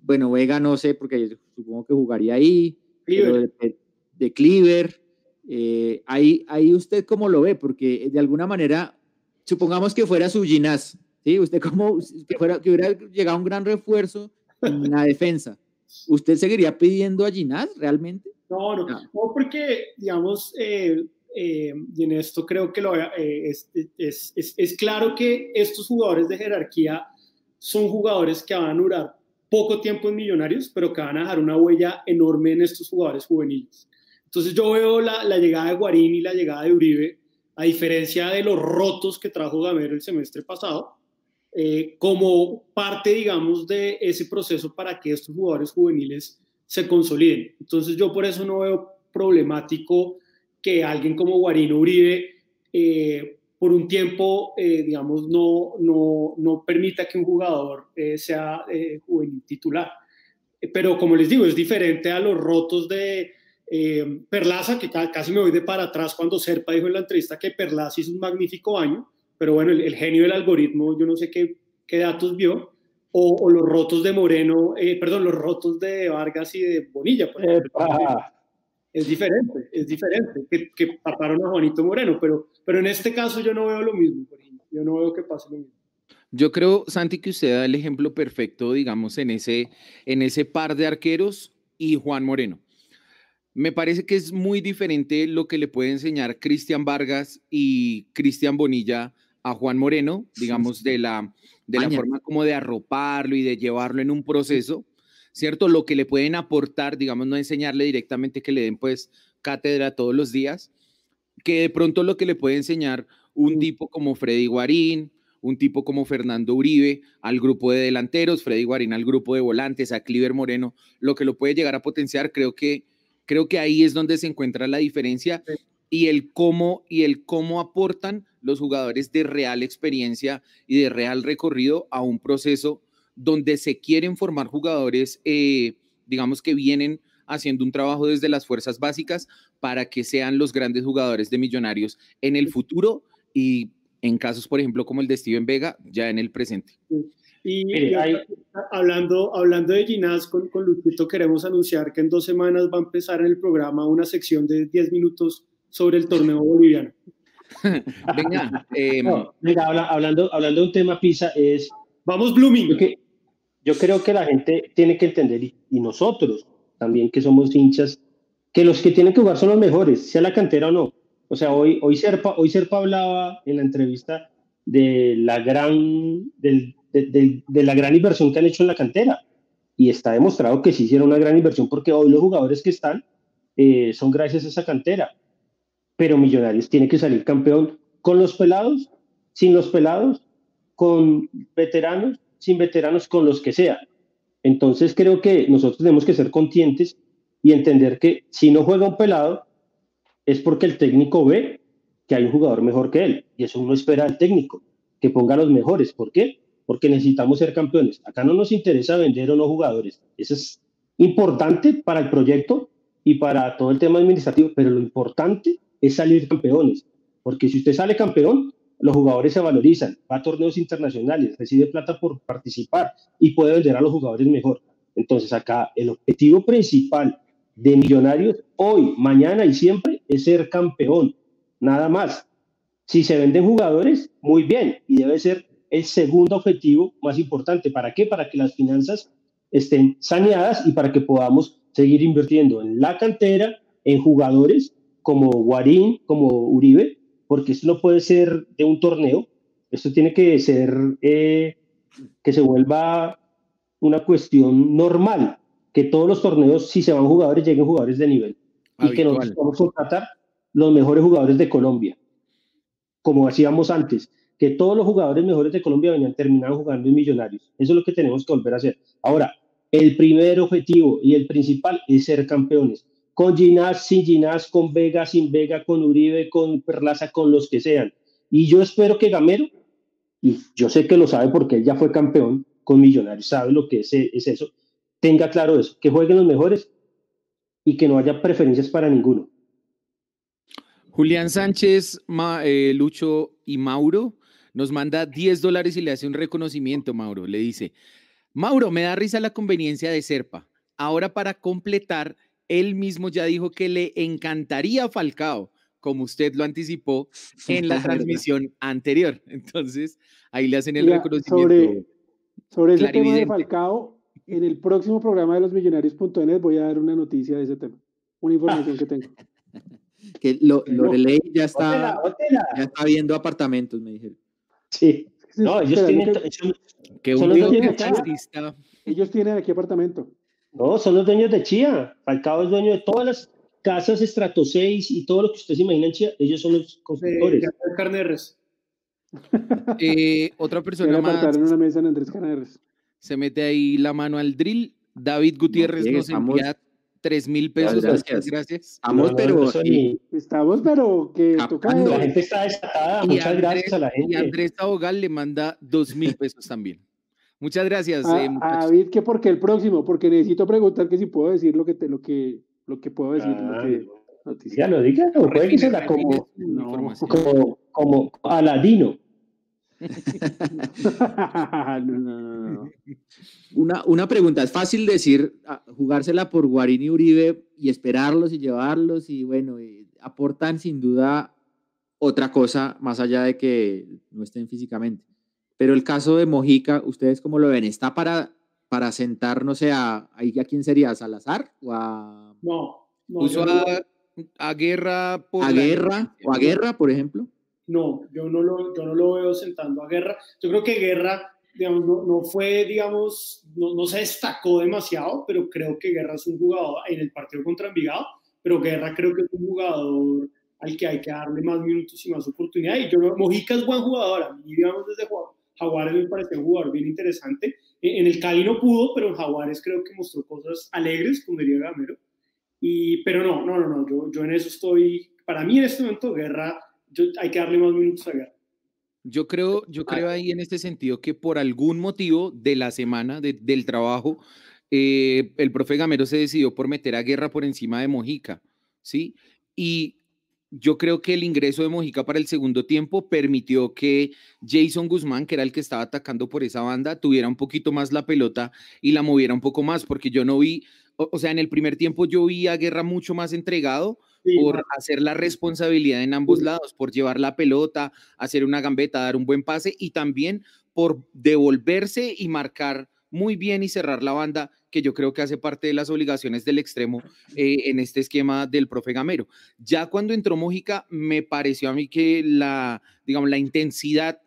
bueno, Vega no sé, porque supongo que jugaría ahí, de, de, Cleaver. Eh, ahí, ahí usted cómo lo ve, porque de alguna manera, supongamos que fuera su Ginás, ¿sí? Usted como que, fuera, que hubiera llegado un gran refuerzo en la (laughs) defensa. ¿Usted seguiría pidiendo a Ginás realmente? No, no, no, porque, digamos, eh, eh, y en esto creo que lo, eh, es, es, es, es, claro que estos jugadores de jerarquía son jugadores que van a durar poco tiempo en Millonarios, pero que van a dejar una huella enorme en estos jugadores juveniles. Entonces yo veo la, la llegada de Guarín y la llegada de Uribe, a diferencia de los rotos que trajo Gamero el semestre pasado, eh, como parte, digamos, de ese proceso para que estos jugadores juveniles se consoliden. Entonces yo por eso no veo problemático que alguien como Guarino Uribe eh, por un tiempo, eh, digamos, no, no, no, permita que un jugador sea juvenil titular. Pero como les digo, es diferente a los rotos de Perlaza, que casi me voy de para atrás cuando Serpa dijo en la entrevista que Perlaza hizo un magnífico año, pero bueno, el, genio del algoritmo, yo no sé qué, qué datos vio, o, los rotos de Moreno, eh, perdón, los rotos de Vargas y de Bonilla, por ejemplo. Es diferente, es diferente que, que taparon a Juanito Moreno, pero, pero en este caso yo no veo lo mismo, por ejemplo. yo no veo que pase lo mismo. Yo creo, Santi, que usted da el ejemplo perfecto, digamos, en ese, en ese par de arqueros y Juan Moreno. Me parece que es muy diferente lo que le puede enseñar Cristian Vargas y Cristian Bonilla a Juan Moreno, digamos, de la, de la forma como de arroparlo y de llevarlo en un proceso, ¿cierto? Lo que le pueden aportar, digamos, no enseñarle directamente que le den pues cátedra todos los días, que de pronto lo que le puede enseñar un tipo como Freddy Guarín, un tipo como Fernando Uribe al grupo de delanteros, Freddy Guarín al grupo de volantes, a Cliver Moreno, lo que lo puede llegar a potenciar, creo que, creo que ahí es donde se encuentra la diferencia y el cómo y el cómo aportan los jugadores de real experiencia y de real recorrido a un proceso donde se quieren formar jugadores, eh, digamos que vienen haciendo un trabajo desde las fuerzas básicas para que sean los grandes jugadores de millonarios en el futuro y en casos, por ejemplo, como el de Steven Vega, ya en el presente. Y, hablando, hablando de Ginás, con, con queremos anunciar que en dos semanas va a empezar en el programa una sección de 10 minutos sobre el torneo boliviano. (laughs) venga, eh, hablando, hablando de un tema PISA, es... Vamos Blooming. Yo, creo que la gente tiene que entender, y, nosotros también que somos hinchas, que los que tienen que jugar son los mejores, sea la cantera o no. O sea, hoy, hoy, Serpa, hoy Serpa hablaba en la entrevista de la, gran, de, la gran inversión que han hecho en la cantera. Y está demostrado que sí hicieron una gran inversión porque hoy los jugadores que están eh, son gracias a esa cantera. Pero Millonarios tiene que salir campeón con los pelados, sin los pelados, con veteranos, sin veteranos, con los que sea. Entonces creo que nosotros tenemos que ser conscientes y entender que si no juega un pelado, es porque el técnico ve que hay un jugador mejor que él. Y eso uno espera del técnico, que ponga los mejores. ¿Por qué? Porque necesitamos ser campeones. Acá no nos interesa vender o no jugadores. Eso es importante para el proyecto y para todo el tema administrativo, pero lo importante es salir campeones. Porque si usted sale campeón, los jugadores se valorizan, va a torneos internacionales, recibe plata por participar y puede vender a los jugadores mejor. Entonces acá el objetivo principal de Millonarios hoy, mañana y siempre es ser campeón, nada más. Si se venden jugadores, muy bien, y debe ser el segundo objetivo más importante. ¿Para qué? Para que las finanzas estén saneadas y para que podamos seguir invirtiendo en la cantera, en jugadores como Guarín, como Uribe, porque esto no puede ser de un torneo, esto tiene que ser eh, que se vuelva una cuestión normal, que todos los torneos, si se van jugadores, lleguen jugadores de nivel. Y que nosotros a contratar los mejores jugadores de Colombia, como hacíamos antes, que todos los jugadores mejores de Colombia venían terminando jugando en Millonarios. Eso es lo que tenemos que volver a hacer. Ahora, el primer objetivo y el principal es ser campeones. Con Ginás, sin Ginás, con Vega, sin Vega, con Uribe, con Perlaza, con los que sean. Y yo espero que Gamero, y yo sé que lo sabe porque él ya fue campeón con Millonarios, sabe lo que es, es eso, tenga claro eso, que jueguen los mejores y que no haya preferencias para ninguno. Julián Sánchez, eh, Lucho y Mauro nos manda 10 dólares y le hace un reconocimiento, Mauro. Le dice, Mauro, me da risa la conveniencia de Serpa. Ahora para completar, él mismo ya dijo que le encantaría Falcao, como usted lo anticipó en la (laughs) transmisión anterior. Entonces, ahí le hacen el reconocimiento. Sobre, sobre ese tema de Falcao, en el próximo programa de los millonarios.net voy a dar una noticia de ese tema, una información que tengo. (laughs) que lo, lo de ley ya está, ya está viendo apartamentos, me dijeron. Sí. No, ellos tienen. que de Ellos tienen aquí apartamento. No, son los dueños de Chía. Falcao es dueño de todas las casas Estrato 6 y todo lo que ustedes se imaginen Chía. Ellos son los constructores. (laughs) Eh, otra persona más. en una mesa en Andrés Carneres se mete ahí la mano al drill. David Gutiérrez nos envía tres mil pesos. Gracias. gracias. Estamos, pero. Estamos, pero que La gente está desatada. Muchas gracias a la gente. Y Andrés Abogal le manda dos mil pesos también. Muchas gracias. A, eh, David, que porque el próximo, porque necesito preguntar que si puedo decir lo que te, lo que, lo que puedo decir. lo que, noticia. Ya lo diga, puede que sea como, como, como Aladino. (laughs) una, una pregunta, es fácil decir, ah, jugársela por Guarín y Uribe y esperarlos y llevarlos y bueno, aportan sin duda otra cosa más allá de que no estén físicamente. Pero el caso de Mojica, ¿ustedes cómo lo ven? ¿Está para, para sentar, no sé, a, a quién sería? ¿A Salazar? ¿O a... No, no. a, Guerra por... A Guerra, o a Guerra, por ejemplo. No, yo no lo, yo no lo veo sentando a Guerra. Yo creo que Guerra, digamos, no, fue, digamos, no, no, se destacó demasiado, pero creo que Guerra es un jugador en el partido contra Envigado, pero Guerra creo que es un jugador al que hay que darle más minutos y más oportunidad. Y yo, Mojica es buen jugador, a mí, digamos, desde Jaguares me parece un jugador bien interesante. En el Cali no pudo, pero en Jaguares creo que mostró cosas alegres, como diría Gamero. Y, pero no, no, no, no, yo, yo en eso estoy, para mí en este momento Guerra hay que darle más minutos a Guerra. Yo creo, yo creo ahí en este sentido que por algún motivo de la semana, del trabajo, eh, el profe Gamero se decidió por meter a Guerra por encima de Mojica, ¿sí? Y yo creo que el ingreso de Mojica para el segundo tiempo permitió que Jason Guzmán, que era el que estaba atacando por esa banda, tuviera un poquito más la pelota y la moviera un poco más, porque yo no vi, o, sea, en el primer tiempo yo vi a Guerra mucho más entregado, por hacer la responsabilidad en ambos lados, por llevar la pelota, hacer una gambeta, dar un buen pase y también por devolverse y marcar muy bien y cerrar la banda, que yo creo que hace parte de las obligaciones del extremo eh, en este esquema del profe Gamero. Ya cuando entró Mójica, me pareció a mí que la, digamos, la intensidad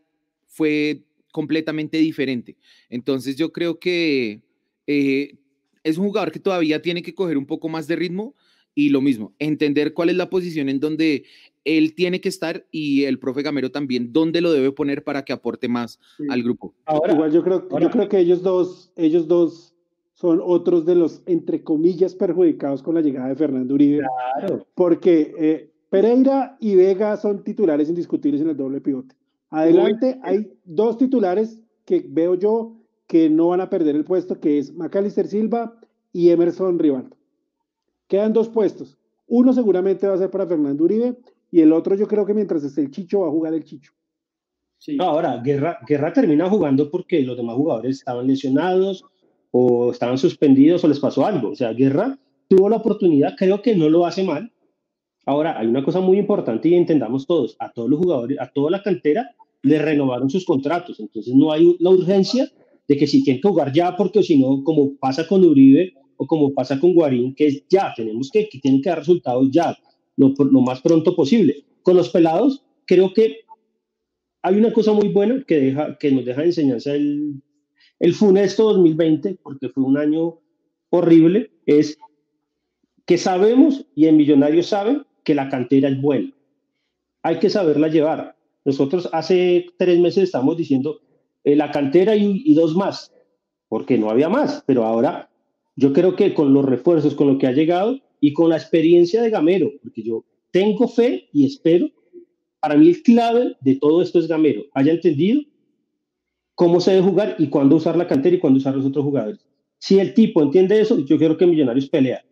fue completamente diferente. Entonces yo creo que eh, es un jugador que todavía tiene que coger un poco más de ritmo y lo mismo, entender cuál es la posición en donde él tiene que estar y el profe Gamero también dónde lo debe poner para que aporte más al grupo. Ahora, Igual yo creo, yo creo que ellos dos, ellos dos son otros de los, entre comillas, perjudicados con la llegada de Fernando Uribe. Claro. Porque eh, Pereira y Vega son titulares indiscutibles en el doble pivote. Adelante hay dos titulares que veo yo que no van a perder el puesto, que es Macalister Silva y Emerson Rivaldo. Quedan dos puestos. Uno seguramente va a ser para Fernando Uribe y el otro yo creo que mientras esté el Chicho va a jugar el Chicho. Sí. ahora, Guerra, Guerra termina jugando porque los demás jugadores estaban lesionados o estaban suspendidos o les pasó algo. O sea, Guerra tuvo la oportunidad, creo que no lo hace mal. Ahora, hay una cosa muy importante y entendamos todos, a todos los jugadores, a toda la cantera, le renovaron sus contratos. Entonces no hay la urgencia de que si tienen que jugar ya, porque si no, como pasa con Uribe o como pasa con Guarín, que es ya, tenemos que, que tienen que dar resultados ya, lo, más pronto posible. Con los pelados, creo que hay una cosa muy buena que, deja, que nos deja de enseñanza el, el funesto 2020, porque fue un año horrible, es que sabemos y en Millonarios saben que la cantera es buena. Hay que saberla llevar. Nosotros hace tres meses estamos diciendo eh, la cantera y, dos más, porque no había más, pero ahora yo creo que con los refuerzos, con lo que ha llegado y con la experiencia de Gamero, porque yo tengo fe y espero, para mí el clave de todo esto es Gamero, haya entendido cómo se debe jugar y cuándo usar la cantera y cuándo usar los otros jugadores. Si el tipo entiende eso, yo quiero que Millonarios pelea.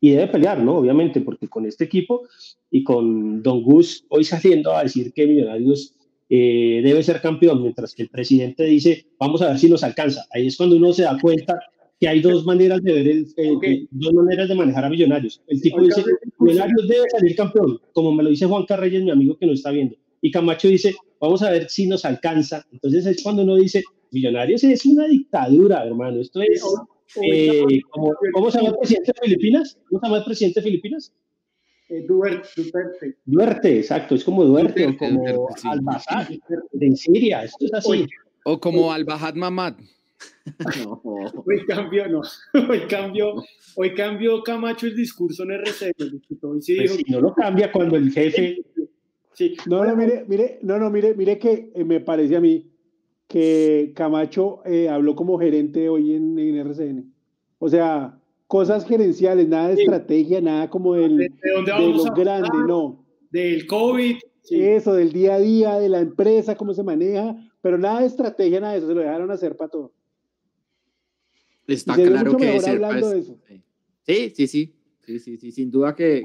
Y debe pelear, ¿no? Obviamente, porque con este equipo y con Don Gus hoy saliendo a decir que Millonarios eh, debe ser campeón, mientras que el presidente dice, vamos a ver si nos alcanza. Ahí es cuando uno se da cuenta que hay dos maneras de ver el, dos maneras de manejar a Millonarios. El tipo dice, Millonarios debe salir campeón, como me lo dice Juan Carreyes, mi amigo que no está viendo. Y Camacho dice, vamos a ver si nos alcanza. Entonces es cuando uno dice, Millonarios es una dictadura, hermano. Esto es, eh, ¿cómo se llama el presidente de Filipinas? ¿Cómo se llama el presidente de Filipinas? Eh, Duerte, Duerte. exacto, es como Duerte, o como Al-Bazar de Siria, esto es así. O como Al-Bahad Mamad. (laughs) Hoy cambio, no. (laughs) Hoy cambio, hoy cambio Camacho el discurso en RC. Hoy sí pues no lo cambia cuando el jefe. Sí. No, no, mire, mire, no, no, mire, mire que eh, me parece a mí que Camacho eh, habló como gerente hoy en, en RCN. O sea, cosas gerenciales, nada de estrategia, nada como del, de, lo grande, no. Del COVID. Eso, del día a día, de la empresa, cómo se maneja, pero nada de estrategia, nada de eso, se lo dejaron hacer para todo. Está claro que es eso. Sí, sí, sí, sí, sí, sí, sin duda que,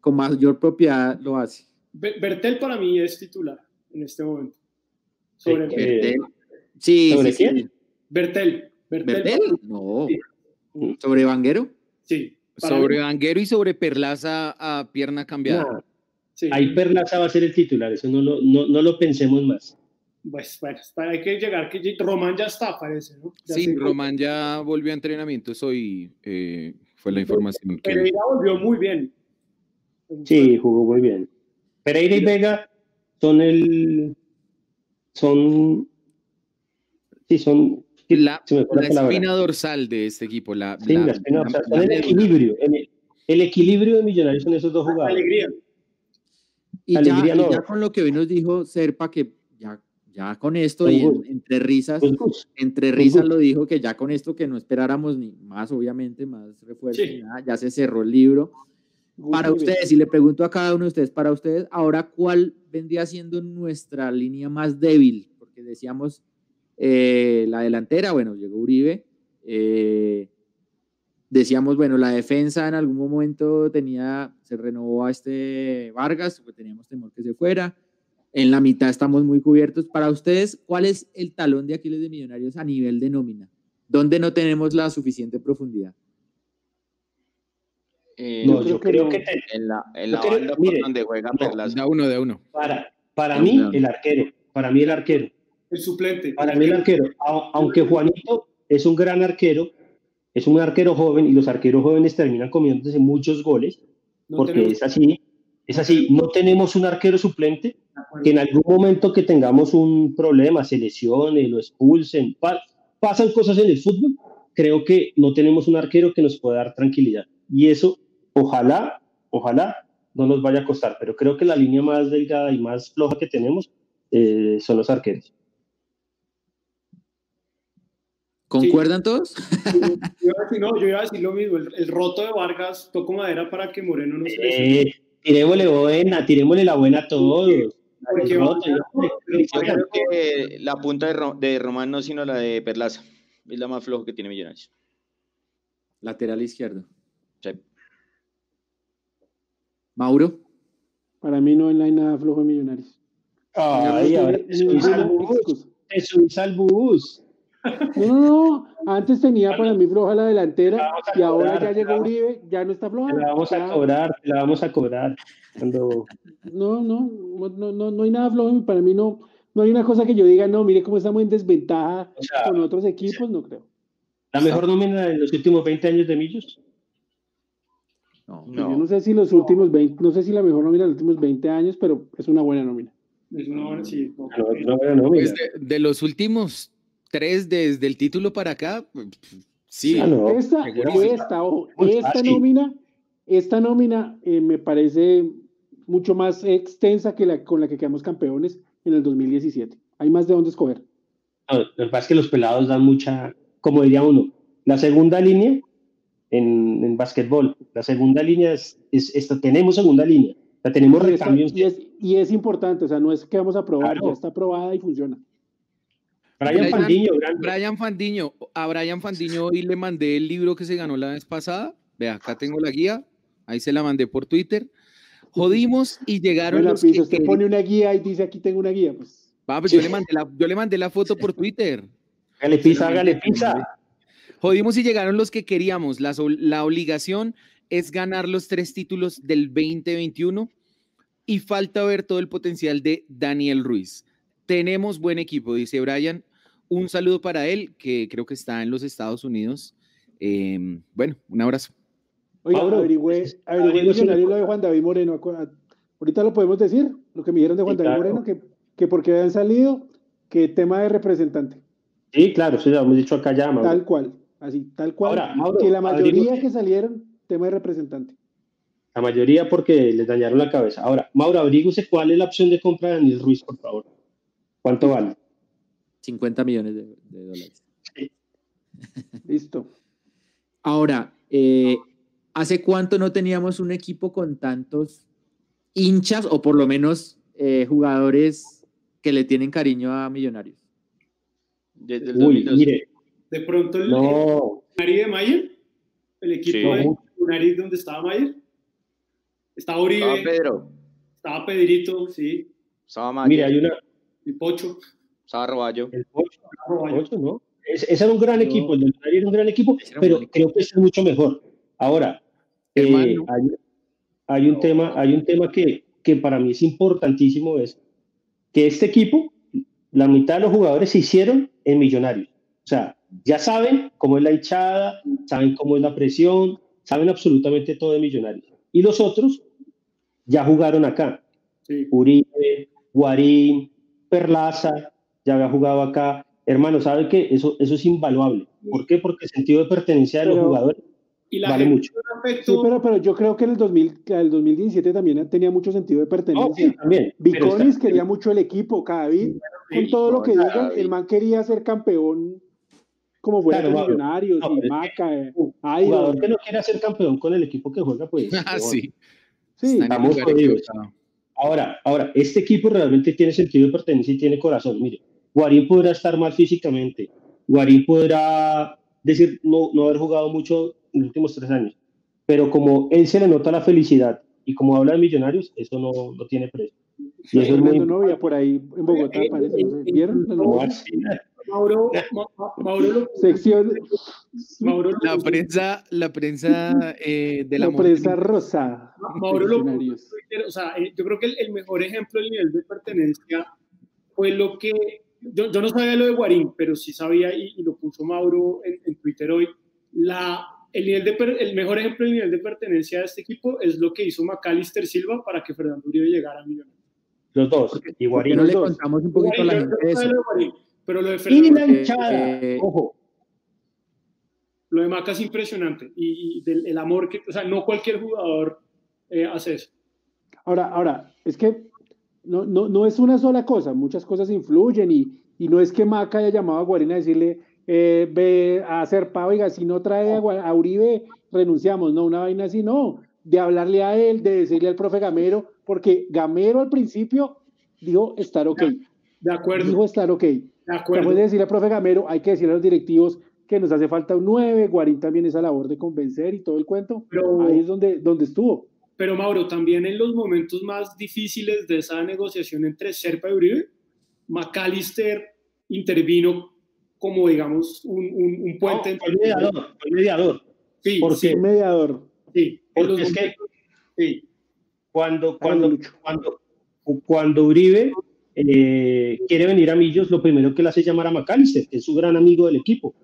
con mayor propiedad lo hace. Bertel para mí es titular en este momento. Sobre Bertel. Sí, ¿Sobre sí, quién? Bertel. Bertel. No. ¿Sobre Vanguero? Sí. Sobre Vanguero y sobre Perlaza a pierna cambiada. Ahí Perlaza va a ser el titular, eso no lo, no, no lo pensemos más. Pues bueno, hay que llegar, que Román ya está, parece, ¿no? sí, Román ya volvió a entrenamiento, eso eh, fue la información. Que... Pereira volvió muy bien. Sí, jugó muy bien. Pereira y Vega son el... son... Sí, son la, espina dorsal de este equipo. La, el equilibrio. El, equilibrio de Millonarios son esos dos jugadores. Alegría. Y, ya, con lo que hoy nos dijo Serpa, que ya, con esto, y entre risas, entre risas lo dijo que ya con esto que no esperáramos ni más, obviamente, más refuerzo, ya se cerró el libro. Para ustedes, y le pregunto a cada uno de ustedes, para ustedes, ahora, ¿cuál vendría siendo nuestra línea más débil? Porque decíamos, eh, la delantera, bueno, llegó Uribe. Eh, decíamos, bueno, la defensa en algún momento tenía, se renovó a este Vargas, porque teníamos temor que se fuera. En la mitad estamos muy cubiertos. Para ustedes, ¿cuál es el talón de Aquiles de Millonarios a nivel de nómina? ¿Dónde no tenemos la suficiente profundidad? Eh, no, yo, creo, que, en la, en la banda donde juega De uno, de uno. Para, para mí, el arquero. Para mí, el arquero. El suplente. Para mí el arquero, aunque Juanito, es un gran arquero, es un arquero joven y los arqueros jóvenes terminan comiéndose muchos goles, porque es así, es así, no tenemos un arquero suplente que en algún momento que tengamos un problema, se lesione, lo expulsen, pasan cosas en el fútbol, creo que no tenemos un arquero que nos pueda dar tranquilidad. Y eso, ojalá, ojalá no nos vaya a costar, pero creo que la línea más delgada y más floja que tenemos eh, son los arqueros. ¿Concuerdan todos? no, yo iba a decir lo mismo. El, roto de Vargas toco madera para que Moreno no se eh, Tirémosle buena, tirémosle la buena a todos. Porque la punta de, de, Román no, sino la de Perlaza. Es la más floja que tiene Millonarios. Lateral izquierdo. Sí. Mauro. Para mí no hay nada flojo en Millonarios. Ay, ahora te subís al bus. No, no, no. Antes tenía para mí floja la delantera y ahora ya llegó Uribe, ya no está floja. la vamos a cobrar, la vamos a cobrar. Cuando... No, no, no, no, no hay nada flojo. Para mí no, no hay una cosa que yo diga, no, mire cómo estamos en desventaja con otros equipos, no creo. ¿La mejor nómina en los últimos 20 años de Millos? No, Yo no sé si los últimos 20, no sé si la mejor nómina de los últimos 20 años, pero es una buena nómina. Es una buena, sí. Pues de, los últimos tres desde el título para acá, sí. Ah, esta, esta, nómina, esta nómina eh, me parece mucho más extensa que la con la que quedamos campeones en el 2017. Hay más de dónde escoger. lo que pasa es que los pelados dan mucha, como diría uno, la segunda línea en, en básquetbol. La segunda línea es, esta, tenemos segunda línea, la tenemos y recambios. Y es, y es, importante, o sea, no es que vamos a probar, ya está aprobada y funciona. Brian, Fandiño, Brian Fandiño, a Brian Fandiño hoy le mandé el libro que se ganó la vez pasada. Ve, acá tengo la guía, ahí se la mandé por Twitter. Jodimos y llegaron los que usted pone una guía y dice aquí tengo una guía, pues. pues yo, le mandé la, yo le mandé la foto por Twitter. Hágale pizza, hágale pizza. Jodimos y llegaron los que queríamos. La, la obligación es ganar los tres títulos del 2021 y falta ver todo el potencial de Daniel Ruiz. Tenemos buen equipo, dice Brian. Un saludo para él, que creo que está en los Estados Unidos. Em, bueno, un abrazo. Oiga, averigüé, averigüé lo de Juan David Moreno. Ahorita lo podemos decir, lo que me dijeron de Juan David Moreno, que, que porque habían salido, que tema de representante. Sí, claro, sí, lo hemos dicho acá ya. Tal cual. Así, tal cual. que la mayoría que salieron, tema de representante. La mayoría porque les dañaron la cabeza. Ahora, Mauro, abríguse cuál es la opción de compra de Daniel Ruiz, por favor. ¿Cuánto vale? 50 millones de, dólares. (laughs) Listo. Ahora, eh, ¿hace cuánto no teníamos un equipo con tantos hinchas o por lo menos eh, jugadores que le tienen cariño a Millonarios? Desde el Uy, mire, de pronto el, no. de Mayer, el equipo de Unari donde estaba Mayer. Estaba Uribe. Estaba Pedro. Estaba Pedrito, sí. Estaba Mayer. Mira, hay una. El Pocho. Estaba Roballo. El Pocho, Pocho ¿no? ese era un gran equipo, el de Unari era un gran equipo, pero creo que es mucho mejor. Ahora, eh, hay, hay, un tema, hay un tema que, que para mí es importantísimo, es que este equipo, la mitad de los jugadores se hicieron en Millonarios. O sea, ya saben cómo es la hinchada, saben cómo es la presión, saben absolutamente todo de Millonarios. Y los otros ya jugaron acá. Uribe, Guarín, Perlaza, ya había jugado acá. Hermano, ¿sabe qué? Eso, eso es invaluable. ¿Por qué? Porque el sentido de pertenencia de los jugadores vale mucho. Sí, pero, pero yo creo que en el, 2000, el 2017 también tenía mucho sentido de pertenencia. sí, también. Viconis quería mucho el equipo, David, con todo lo que digan, el man quería ser campeón como fuera claro, Millonarios y Maca. Eh, un jugador que no quiere ser campeón con el equipo que juega, pues. (laughs) Ah, sí. Sí, estamos jodidos. Ahora, ahora, este equipo realmente tiene sentido de pertenencia y tiene corazón. Mire, Guarín podrá estar mal físicamente, Guarín podrá decir no, no haber jugado mucho en los últimos tres años, pero como él se le nota la felicidad y como habla de millonarios, eso no, no tiene precio. Y eso es muy... novia por ahí en Bogotá, parece. ¿Vieron? Mauro, (laughs) Mauro, sección, Mauro la prensa, la prensa eh, de la, la prensa rosa. Mauro lo o sea, eh, yo creo que el, mejor ejemplo del nivel de pertenencia fue lo que yo, yo, no sabía lo de Guarín, pero sí sabía y, lo, puso Mauro en, Twitter hoy, la, el, nivel de, el mejor ejemplo del nivel de pertenencia de este equipo es lo que hizo Macalister Silva para que Fernando Uribe llegara a Millonarios. Los dos, igual. No le contamos un poquito a la gente eso. Pero lo de Fernando, y la hinchada, eh, ojo, lo de Maca es impresionante y, del, el amor que, o sea, no cualquier jugador eh, hace eso. Ahora, ahora, es que no, no, no, es una sola cosa, muchas cosas influyen y, y no es que Maca haya llamado a Guarina a decirle, eh, ve a hacer pa, oiga, si no trae a, a Uribe, renunciamos, no, una vaina así, no, de hablarle a él, de decirle al profe Gamero, porque Gamero al principio dijo estar ok. De acuerdo. Dijo estar ok. De acuerdo. Después de decirle al profe Gamero, hay que decirle a los directivos, que nos hace falta un 9, Guarín también esa labor de convencer y todo el cuento. Pero, Ahí es donde, donde estuvo. Pero Mauro, también en los momentos más difíciles de esa negociación entre Serpa y Uribe, McAllister intervino como, digamos, un, un, puente. No, mediador, mediador. Sí, sí. mediador. Sí, porque es que sí. cuando, cuando, cuando, cuando Uribe eh, quiere venir a Millos, lo primero que le hace llamar a McAllister, que es su gran amigo del equipo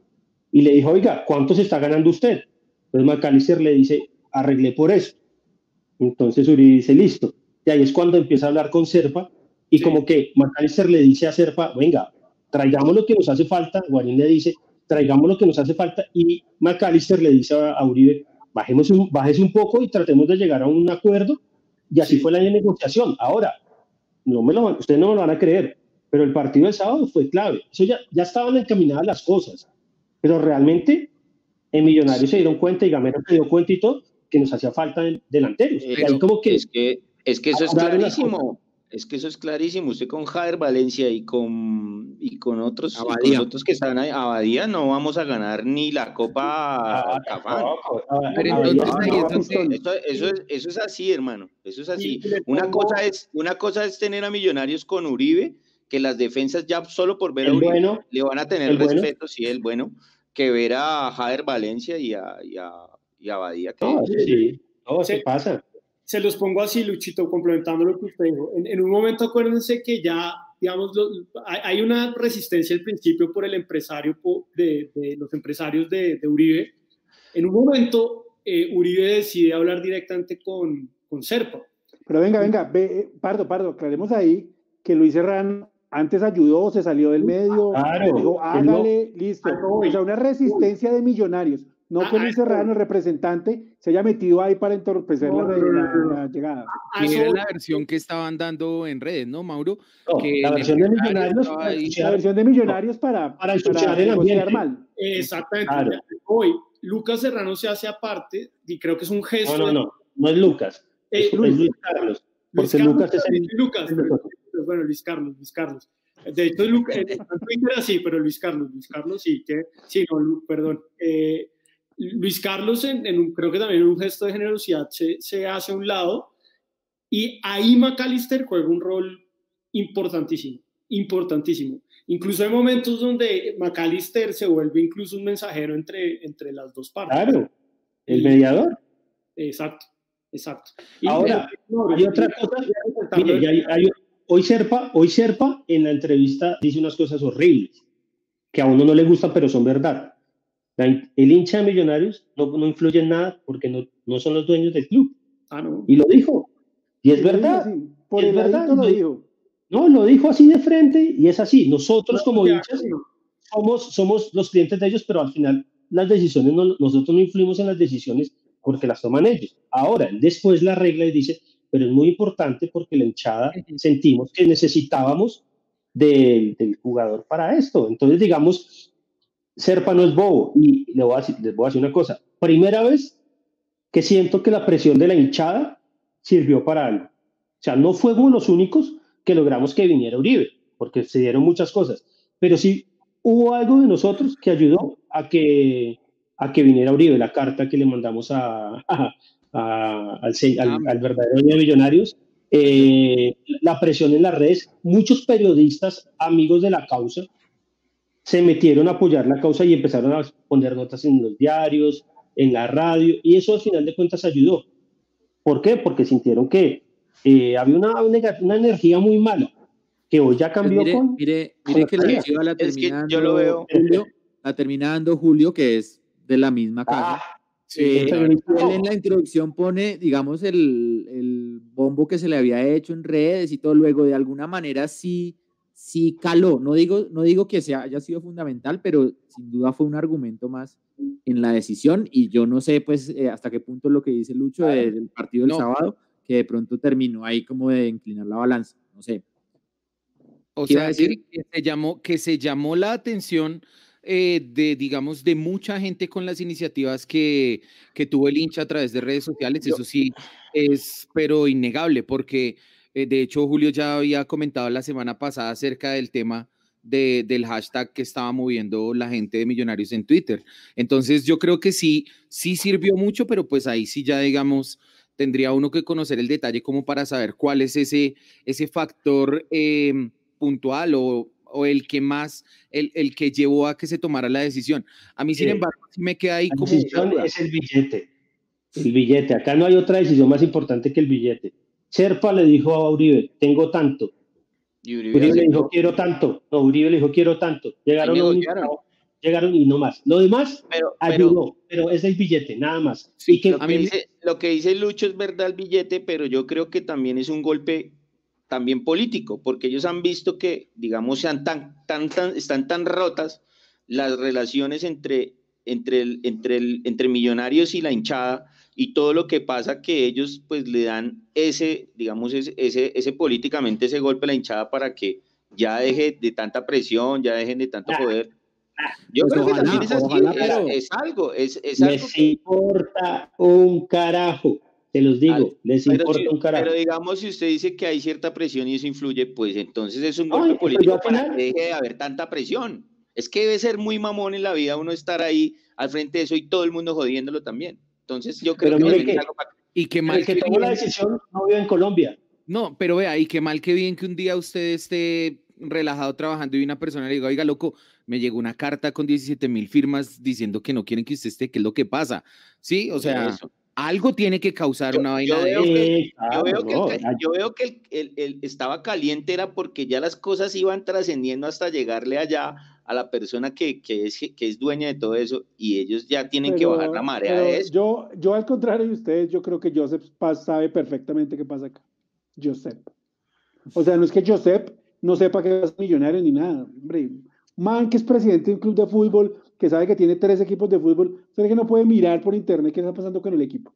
y le dijo, oiga, ¿cuánto se está ganando usted? Entonces McAllister le dice, arreglé por eso. Entonces Uri dice, listo. Y ahí es cuando empieza a hablar con Serpa y como que McAllister le dice a Serpa, venga, traigamos lo que nos hace falta. Guarín le dice, traigamos lo que nos hace falta. Y McAllister le dice a, Uribe, bajemos un, bájese un poco y tratemos de llegar a un acuerdo. Y así fue la negociación. Ahora, no me lo, ustedes no me lo van a creer, pero el partido del sábado fue clave. Eso ya, ya estaban encaminadas las cosas. Pero realmente en Millonarios se dieron cuenta y Gamero se dio cuenta y todo que nos hacía falta delanteros. como que, es que es que eso es clarísimo. Es que eso es clarísimo. Usted con Jader Valencia y con, y con otros, con otros que están ahí, Abadía, no vamos a ganar ni la Copa ah, Cafán. Pero entonces, eso, es, eso es así, hermano. Eso es así. Una cosa es, una cosa es tener a Millonarios con Uribe que las defensas ya solo por ver a Uribe le van a tener respeto, si es bueno, que ver a Jader Valencia y a, y a, y a Badía. Que sí, todo se, pasa. Se los pongo así, Luchito, complementando lo que usted dijo. En, un momento acuérdense que ya, digamos, hay, una resistencia al principio por el empresario, de, de los empresarios de, de, Uribe. En un momento, eh, Uribe decide hablar directamente con, con Serpa. Pero venga, venga, ve, eh, Pardo, Pardo, aclaremos ahí que Luis Serrano antes ayudó, se salió del medio, claro, dijo, hágale, listo. O sea, una resistencia de millonarios. No que Luis Serrano, el representante, se haya metido ahí para entorpecer la, llegada. Que era la versión que estaban dando en redes, ¿no, Mauro? la versión de Millonarios. La versión de Millonarios para, para, para el ambiente. mal. Exactamente. Hoy, Lucas Serrano se hace aparte y creo que es un gesto. No, no, no, no es Lucas. es, Luis, Carlos. Porque Lucas es el. Lucas, bueno, Luis Carlos, Luis Carlos. De hecho, Luca, en Twitter así, pero Luis Carlos, Luis Carlos sí, que, sí, no, perdón. Eh, Luis Carlos, en, en creo que también en un gesto de generosidad, se, se hace a un lado y ahí McAllister juega un rol importantísimo, importantísimo. Incluso hay momentos donde McAllister se vuelve incluso un mensajero entre, entre las dos partes. Claro, el mediador. Exacto, exacto. Ahora, hay otra cosa, mire, hay, hay, hoy Serpa, hoy Serpa en la entrevista dice unas cosas horribles que a uno no le gustan, pero son verdad. El hincha de Millonarios no, no, influye en nada porque no, no son los dueños del club. Ah, no. Y lo dijo. Y es verdad. Por el verdad. Lo dijo. No, lo dijo así de frente y es así. Nosotros como hinchas somos, somos los clientes de ellos, pero al final las decisiones, nosotros no influimos en las decisiones porque las toman ellos. Ahora, después la regla y dice, pero es muy importante porque la hinchada sentimos que necesitábamos del, jugador para esto. Entonces, digamos, Serpa no es bobo. Y le voy a decir, les voy a decir una cosa. Primera vez que siento que la presión de la hinchada sirvió para algo. O sea, no fuimos los únicos que logramos que viniera Uribe, porque se dieron muchas cosas, pero sí hubo algo de nosotros que ayudó a que, a que viniera Uribe, la carta que le mandamos a, al, al, verdadero de millonarios, eh, la presión en las redes, muchos periodistas amigos de la causa se metieron a apoyar la causa y empezaron a poner notas en los diarios, en la radio, y eso al final de cuentas ayudó. ¿Por qué? Porque sintieron que eh, había una, una, energía muy mala, que hoy ya cambió pues mire, con... Mire, mire que la, la terminando, yo lo veo... la termina dando Julio, que es de la misma casa. Ah, Eh, él en la introducción pone, digamos, el, el bombo que se le había hecho en redes y todo, luego de alguna manera sí, sí caló. No digo, no digo que sea, haya sido fundamental, pero sin duda fue un argumento más en la decisión y yo no sé pues eh, hasta qué punto lo que dice Lucho de- del partido del No. sábado, que de pronto terminó ahí como de inclinar la balanza, no sé. O ¿Qué iba a sea, decir? que, que se llamó, que se llamó la atención eh, de, digamos, de mucha gente con las iniciativas que, que tuvo el hincha a través de redes sociales. Eso sí es, pero innegable, porque eh, de hecho Julio ya había comentado la semana pasada acerca del tema de- del hashtag que estaba moviendo la gente de Millonarios en Twitter. Entonces yo creo que sí, sí sirvió mucho, pero pues ahí sí ya, digamos, tendría uno que conocer el detalle como para saber cuál es ese, ese factor eh, puntual o, o el que más, el, el que llevó a que se tomara la decisión. A mí, sin embargo, sí me queda ahí La como... decisión es el billete. El billete. Acá no hay otra decisión más importante que el billete. Serpa le dijo a Uribe, tengo tanto. Y Uribe Uribe le dijo, quiero tanto. No, Uribe le dijo, quiero tanto. Llegaron, a un- llegaron y no más. Lo demás Pero, pero ayudó, pero es el billete, nada más. Sí, y que, a mí dice, lo que dice Lucho es verdad el billete, pero yo creo que también es un golpe también político, porque ellos han visto que, digamos, sean tan, tan, tan, están tan rotas las relaciones entre, entre, el, entre, el, entre millonarios y la hinchada y todo lo que pasa que ellos pues le dan ese, digamos, ese, ese, ese políticamente ese golpe a la hinchada para que ya deje de tanta presión, ya dejen de tanto Ah, poder. Yo Pues creo que también es así, ojalá, es- pero- es, algo, es, es algo les que- importa un carajo. Te los digo, Al- les Pero, importa si- un carajo. pero digamos, si usted dice que hay cierta presión y eso influye, pues entonces es un golpe político para final- que deje de haber tanta presión. Es que debe ser muy mamón en la vida uno estar ahí al frente de eso y todo el mundo jodiéndolo también. Entonces yo creo Pero que algo Y qué el mal que que tomó la decisión no vive en Colombia. No, pero vea, y qué mal que bien que un día usted esté relajado trabajando y una persona le diga, oiga, loco, me llegó una carta con 17 mil firmas diciendo que no quieren que usted esté, ¿qué es lo que pasa? Sí, o sea, eso. algo tiene que causar Yo- una vaina de veo que- Eh, Yo veo que, el, no, ca- ay, yo veo que el, el- el estaba caliente era porque ya las cosas iban trascendiendo hasta llegarle allá a la persona que, que, es, que es dueña de todo eso y ellos ya tienen que bajar la marea de eso. Yo, yo, al contrario de ustedes, yo creo que Joseph Paz sabe perfectamente qué pasa acá. Joseph. O sea, no es que Joseph no sepa que es millonario ni nada. Hombre, man que es presidente de un club de fútbol, que sabe que tiene tres equipos de fútbol, ¿será que no puede mirar por internet qué está pasando con el equipo?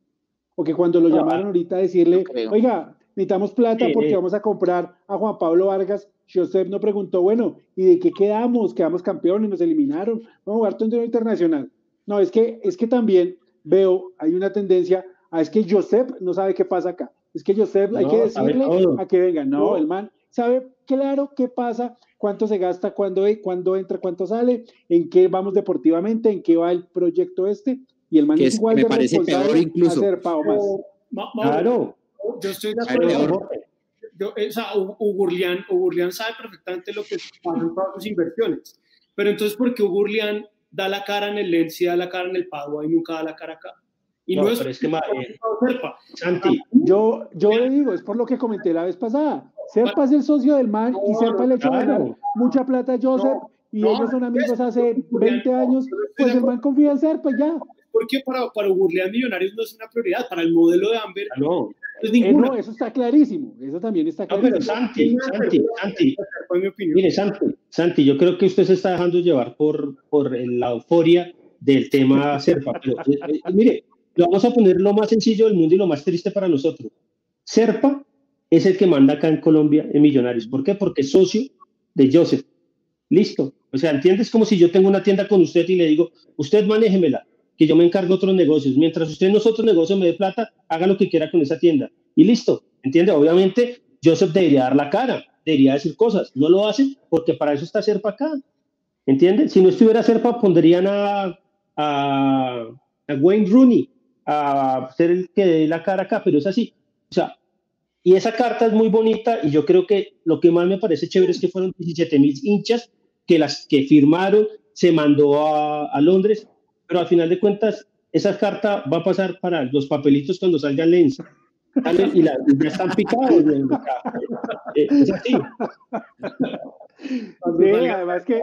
O que cuando lo No, llamaron ahorita a decirle, no oiga, necesitamos plata Sí, porque sí. vamos a comprar a Juan Pablo Vargas. Joseph no preguntó, bueno, ¿y de qué quedamos? Quedamos campeones, nos eliminaron, vamos a jugar torneo internacional. No, es que, es que también veo, hay una tendencia a es que Joseph no sabe qué pasa acá. Es que Joseph hay que decirle a que venga. No, No. el man sabe claro qué pasa, cuánto se gasta, cuándo, cuándo entra, cuánto sale, en qué vamos deportivamente, en qué va el proyecto este. Y el man Que es igual me de parece responsable peor incluso. a ser Pau más. Ma- Claro. Yo estoy de acuerdo. yo, o sea, Ugurlian, Ugurlian sabe perfectamente lo que pasa en todas sus inversiones. Pero entonces, ¿por qué Ugurlian da la cara en el Lens y da la cara en el Padua y nunca da la cara acá? Y no, No, es pero es que, eh, Serpa. Santi, Yo, yo le digo, es por lo que comenté la vez pasada. Serpa es el socio del man y No, Serpa le echó claro. mucha plata a Joseph No, y no, ellos son amigos hace 20 años. Pues el man confía en Serpa y ya. Porque para, para Ugurlian Millonarios no es una prioridad. Para el modelo de Amber no, no es Eh, no, eso está clarísimo. Eso también está no, pero clarísimo. Santi, Santi, Santi, Fue mi opinión. mire, Santi, Santi, yo creo que usted se está dejando llevar por, por la euforia del tema Serpa, pero eh, eh, mire, lo vamos a poner lo más sencillo del mundo y lo más triste para nosotros. Serpa es el que manda acá en Colombia en Millonarios. ¿Por qué? Porque es socio de Joseph. Listo. O sea, ¿entiendes? Como si yo tengo una tienda con usted y le digo, usted manéjemela, que yo me encargo otros negocios. Mientras usted en otros negocios me dé plata, haga lo que quiera con esa tienda. Y listo. ¿Entiende? Obviamente, Joseph debería dar la cara, debería decir cosas. No lo hace porque para eso está Serpa acá. ¿Entienden? Si no estuviera Serpa, pondrían a, a, a Wayne Rooney a ser el que dé la cara acá, pero es así. O sea, y esa carta es muy bonita y yo creo que lo que más me parece chévere es que fueron 17 mil hinchas que las que firmaron, se mandó a, a Londres, pero al final de cuentas esa carta va a pasar para los papelitos cuando salga Lens. Salen Y, la- y ya están picados. acá. Eh, es así. Sí, además que,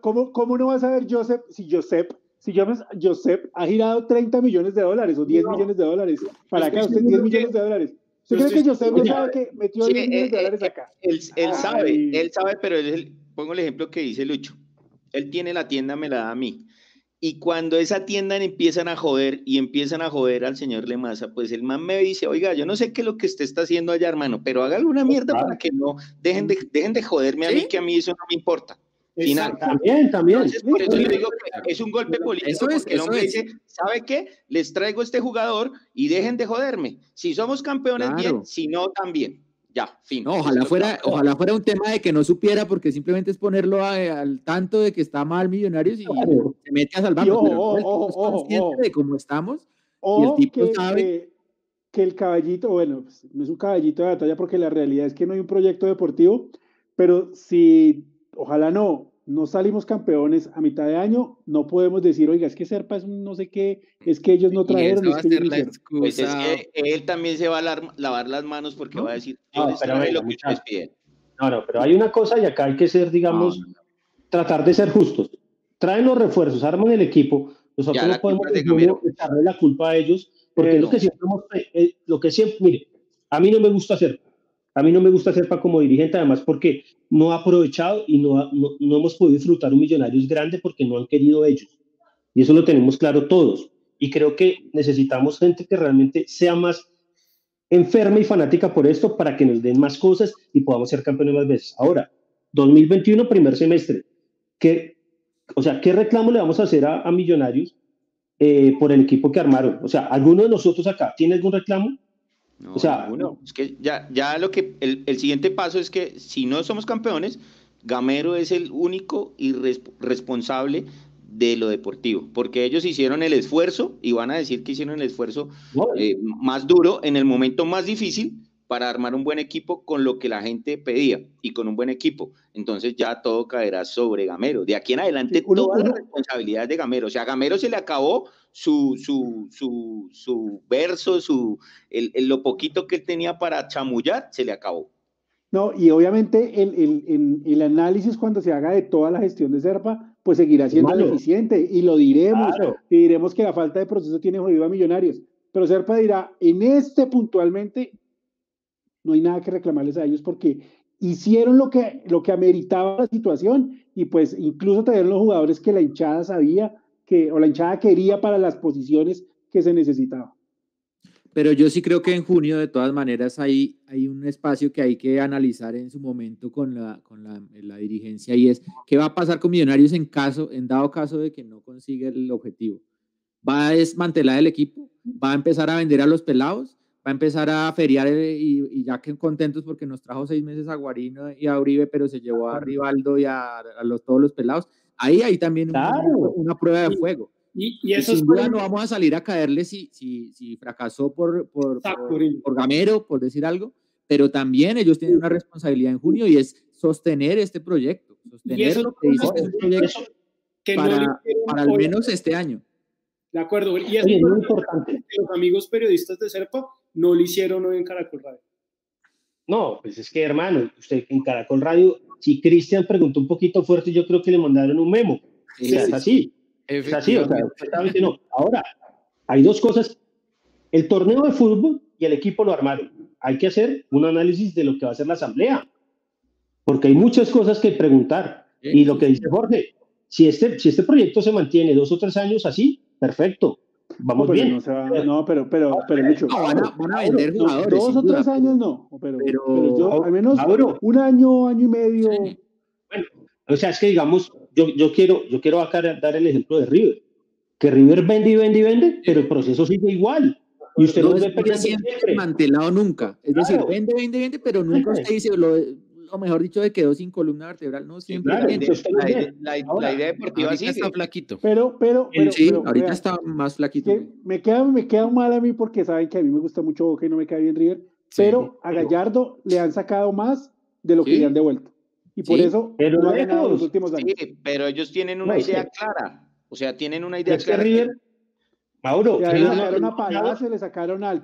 ¿cómo, ¿cómo no vas a ver Joseph si Joseph si Joseph ha girado 30 millones de dólares o 10 millones de dólares para acá, usted 10 millones de dólares. ¿Usted cree que Joseph no sabe que metió 10 millones de eh, dólares acá? Él, él sabe, él sabe, pero él, pongo el ejemplo que dice Lucho. Él tiene la tienda, me la da a mí. Y cuando esa tienda empiezan a joder y empiezan a joder al señor Lemasa, pues el man me dice, oiga, yo no sé qué es lo que usted está haciendo allá, hermano, pero haga alguna mierda para que no dejen de, dejen de joderme a mí, que a mí eso no me importa. Final. También, también. por eso le digo que es un golpe político, eso es, porque el hombre dice, ¿sabe qué? Les traigo este jugador y dejen de joderme. Si somos campeones, bien, si no, también. Ya, fin. No, ojalá fuera, ojalá fuera un tema de que no supiera, porque simplemente es ponerlo al tanto de que está mal Millonarios y se mete a salvar. de cómo estamos. y el tipo que, sabe. Que, el caballito, bueno, pues, no es un caballito de batalla porque la realidad es que no hay un proyecto deportivo, pero si, ojalá no, no salimos campeones a mitad de año, no podemos decir, oiga, es que Serpa es un no sé qué, es que ellos no trajeron. Es que pues es que él también se va a lavar las manos porque va a decir, yo no, pero lo que ustedes piden. No, no, pero hay una cosa y acá hay que ser, digamos, tratar de ser justos. Traen los refuerzos, arman el equipo, nosotros no podemos echarle la culpa a ellos, porque es lo que siempre, eh, lo que siempre, mire, a mí no me gusta hacer a mí no me gusta Serpa como dirigente, además porque no ha aprovechado y no, no, hemos podido disfrutar un Millonarios grande porque no han querido ellos. Y eso lo tenemos claro todos. Y creo que necesitamos gente que realmente sea más enferma y fanática por esto para que nos den más cosas y podamos ser campeones más veces. Ahora, 2021, primer semestre. ¿Qué, o sea, ¿qué reclamo le vamos a hacer a, Millonarios eh, por el equipo que armaron? O sea, ¿alguno de nosotros acá tiene algún reclamo? O sea, es que ya, ya lo que el, el, siguiente paso es que si no somos campeones, Gamero es el único y responsable de lo deportivo, porque ellos hicieron el esfuerzo y van a decir que hicieron el esfuerzo eh, más duro en el momento más difícil para armar un buen equipo con lo que la gente pedía y con un buen equipo. Entonces ya todo caerá sobre Gamero. De aquí en adelante, toda la responsabilidad de Gamero. O sea, a Gamero se le acabó su, su, su, su verso, su, el, lo poquito que él tenía para chamullar, se le acabó. No, y obviamente el, el, el, análisis cuando se haga de toda la gestión de Serpa, pues seguirá siendo deficiente y lo diremos. Y diremos que la falta de proceso tiene jodido a Millonarios. Pero Serpa dirá, en este puntualmente no hay nada que reclamarles a ellos porque hicieron lo que, lo que ameritaba la situación y pues incluso trajeron los jugadores que la hinchada sabía que, o la hinchada quería para las posiciones que se necesitaban. Pero yo sí creo que en junio, de todas maneras, hay, hay un espacio que hay que analizar en su momento con la, con la, la dirigencia y es qué va a pasar con Millonarios en caso, en dado caso de que no consiga el objetivo. ¿Va a desmantelar el equipo? ¿Va a empezar a vender a los pelados? va a empezar a feriar eh, y, ya que contentos porque nos trajo seis meses a Guarino y a Uribe, pero se llevó a Rivaldo y a, los, todos los pelados. Ahí hay también una, prueba de fuego. Y, eso sin duda no vamos a salir a caerle si, si, si fracasó por, por, por, Gamero, por decir algo, pero también ellos tienen una responsabilidad en junio y es sostener este proyecto, sostener lo que dice este proyecto para, para al menos este año. De acuerdo, y es muy importante. Los amigos periodistas de Serpa no lo hicieron hoy en Caracol Radio. No, pues es que hermano, usted en Caracol Radio, si Cristian preguntó un poquito fuerte, yo creo que le mandaron un memo. es así. Es así, o sea, no. Ahora, hay dos cosas. El torneo de fútbol y el equipo lo armaron. Hay que hacer un análisis de lo que va a ser la asamblea. Porque hay muchas cosas que preguntar. Y lo que dice Jorge, si este, si este proyecto se mantiene dos o tres años así, perfecto. Vamos no, bien. No, pero, pero, pero, mucho. No, van, a, van a vender jugadores. Dos o tres años no, pero, pero, yo, al menos un año, año y medio. Bueno, o sea, es que digamos, yo, yo quiero, yo quiero acá dar el ejemplo de River. Que River vende y vende y vende, pero el proceso sigue igual. Y usted no, no ve desmantelado nunca. Es decir, vende, vende, vende, pero nunca usted dice, lo, o mejor dicho, de quedó sin columna vertebral, no siempre. la, idea deportiva sí está flaquito. Pero, pero, sí, ahorita está más flaquito. Me queda, me queda mal a mí porque saben que a mí me gusta mucho Boca y no me cae bien River, pero a Gallardo le han sacado más de lo que le han devuelto. Y por eso pero no ha ganado los últimos años. Sí, pero ellos tienen una idea clara. O sea, tienen una idea clara. River, Mauro, le sacaron a Palacio, le sacaron al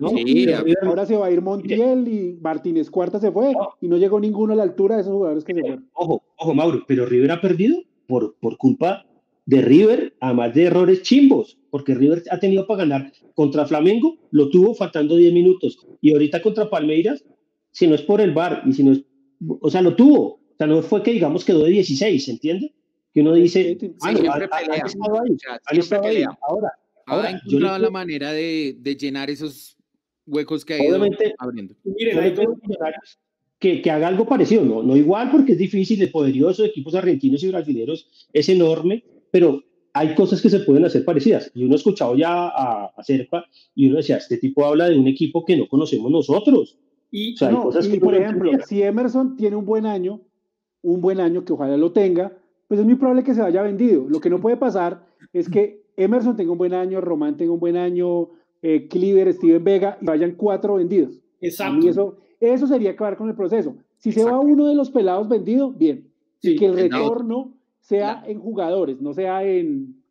ahora se va a ir Montiel y Martínez Cuarta se fue y no llegó ninguno a la altura de esos jugadores que se fueron. Ojo, ojo, Mauro, pero River ha perdido por, por culpa de River, además de errores chimbos, porque River ha tenido para ganar contra Flamengo, lo tuvo faltando 10 minutos, y ahorita contra Palmeiras, si no es por el VAR, y si no es, o sea, lo tuvo, o sea, no fue que digamos quedó de 16, ¿se entiende? Que uno dice, siempre pelea, ahí, ahora, ahora, ha encontrado la manera de, de, llenar esos huecos que hay obviamente, abriendo. Miren, que, que, haga algo parecido, no, no igual porque es difícil, el poderoso de equipos argentinos y brasileños es enorme, pero hay cosas que se pueden hacer parecidas. Y uno ha escuchado ya a, a Serpa y uno decía, este tipo habla de un equipo que no conocemos nosotros. Y, por ejemplo, si Emerson tiene un buen año, un buen año que ojalá lo tenga, pues es muy probable que se vaya vendido. Lo que no puede pasar es que Emerson tenga un buen año, Román tenga un buen año, eh, Cleaver, Steven Vega, y vayan cuatro vendidos. Exacto. eso, eso sería acabar con el proceso. Si se va uno de los pelados vendido, bien. y que el retorno sea en jugadores, no sea en,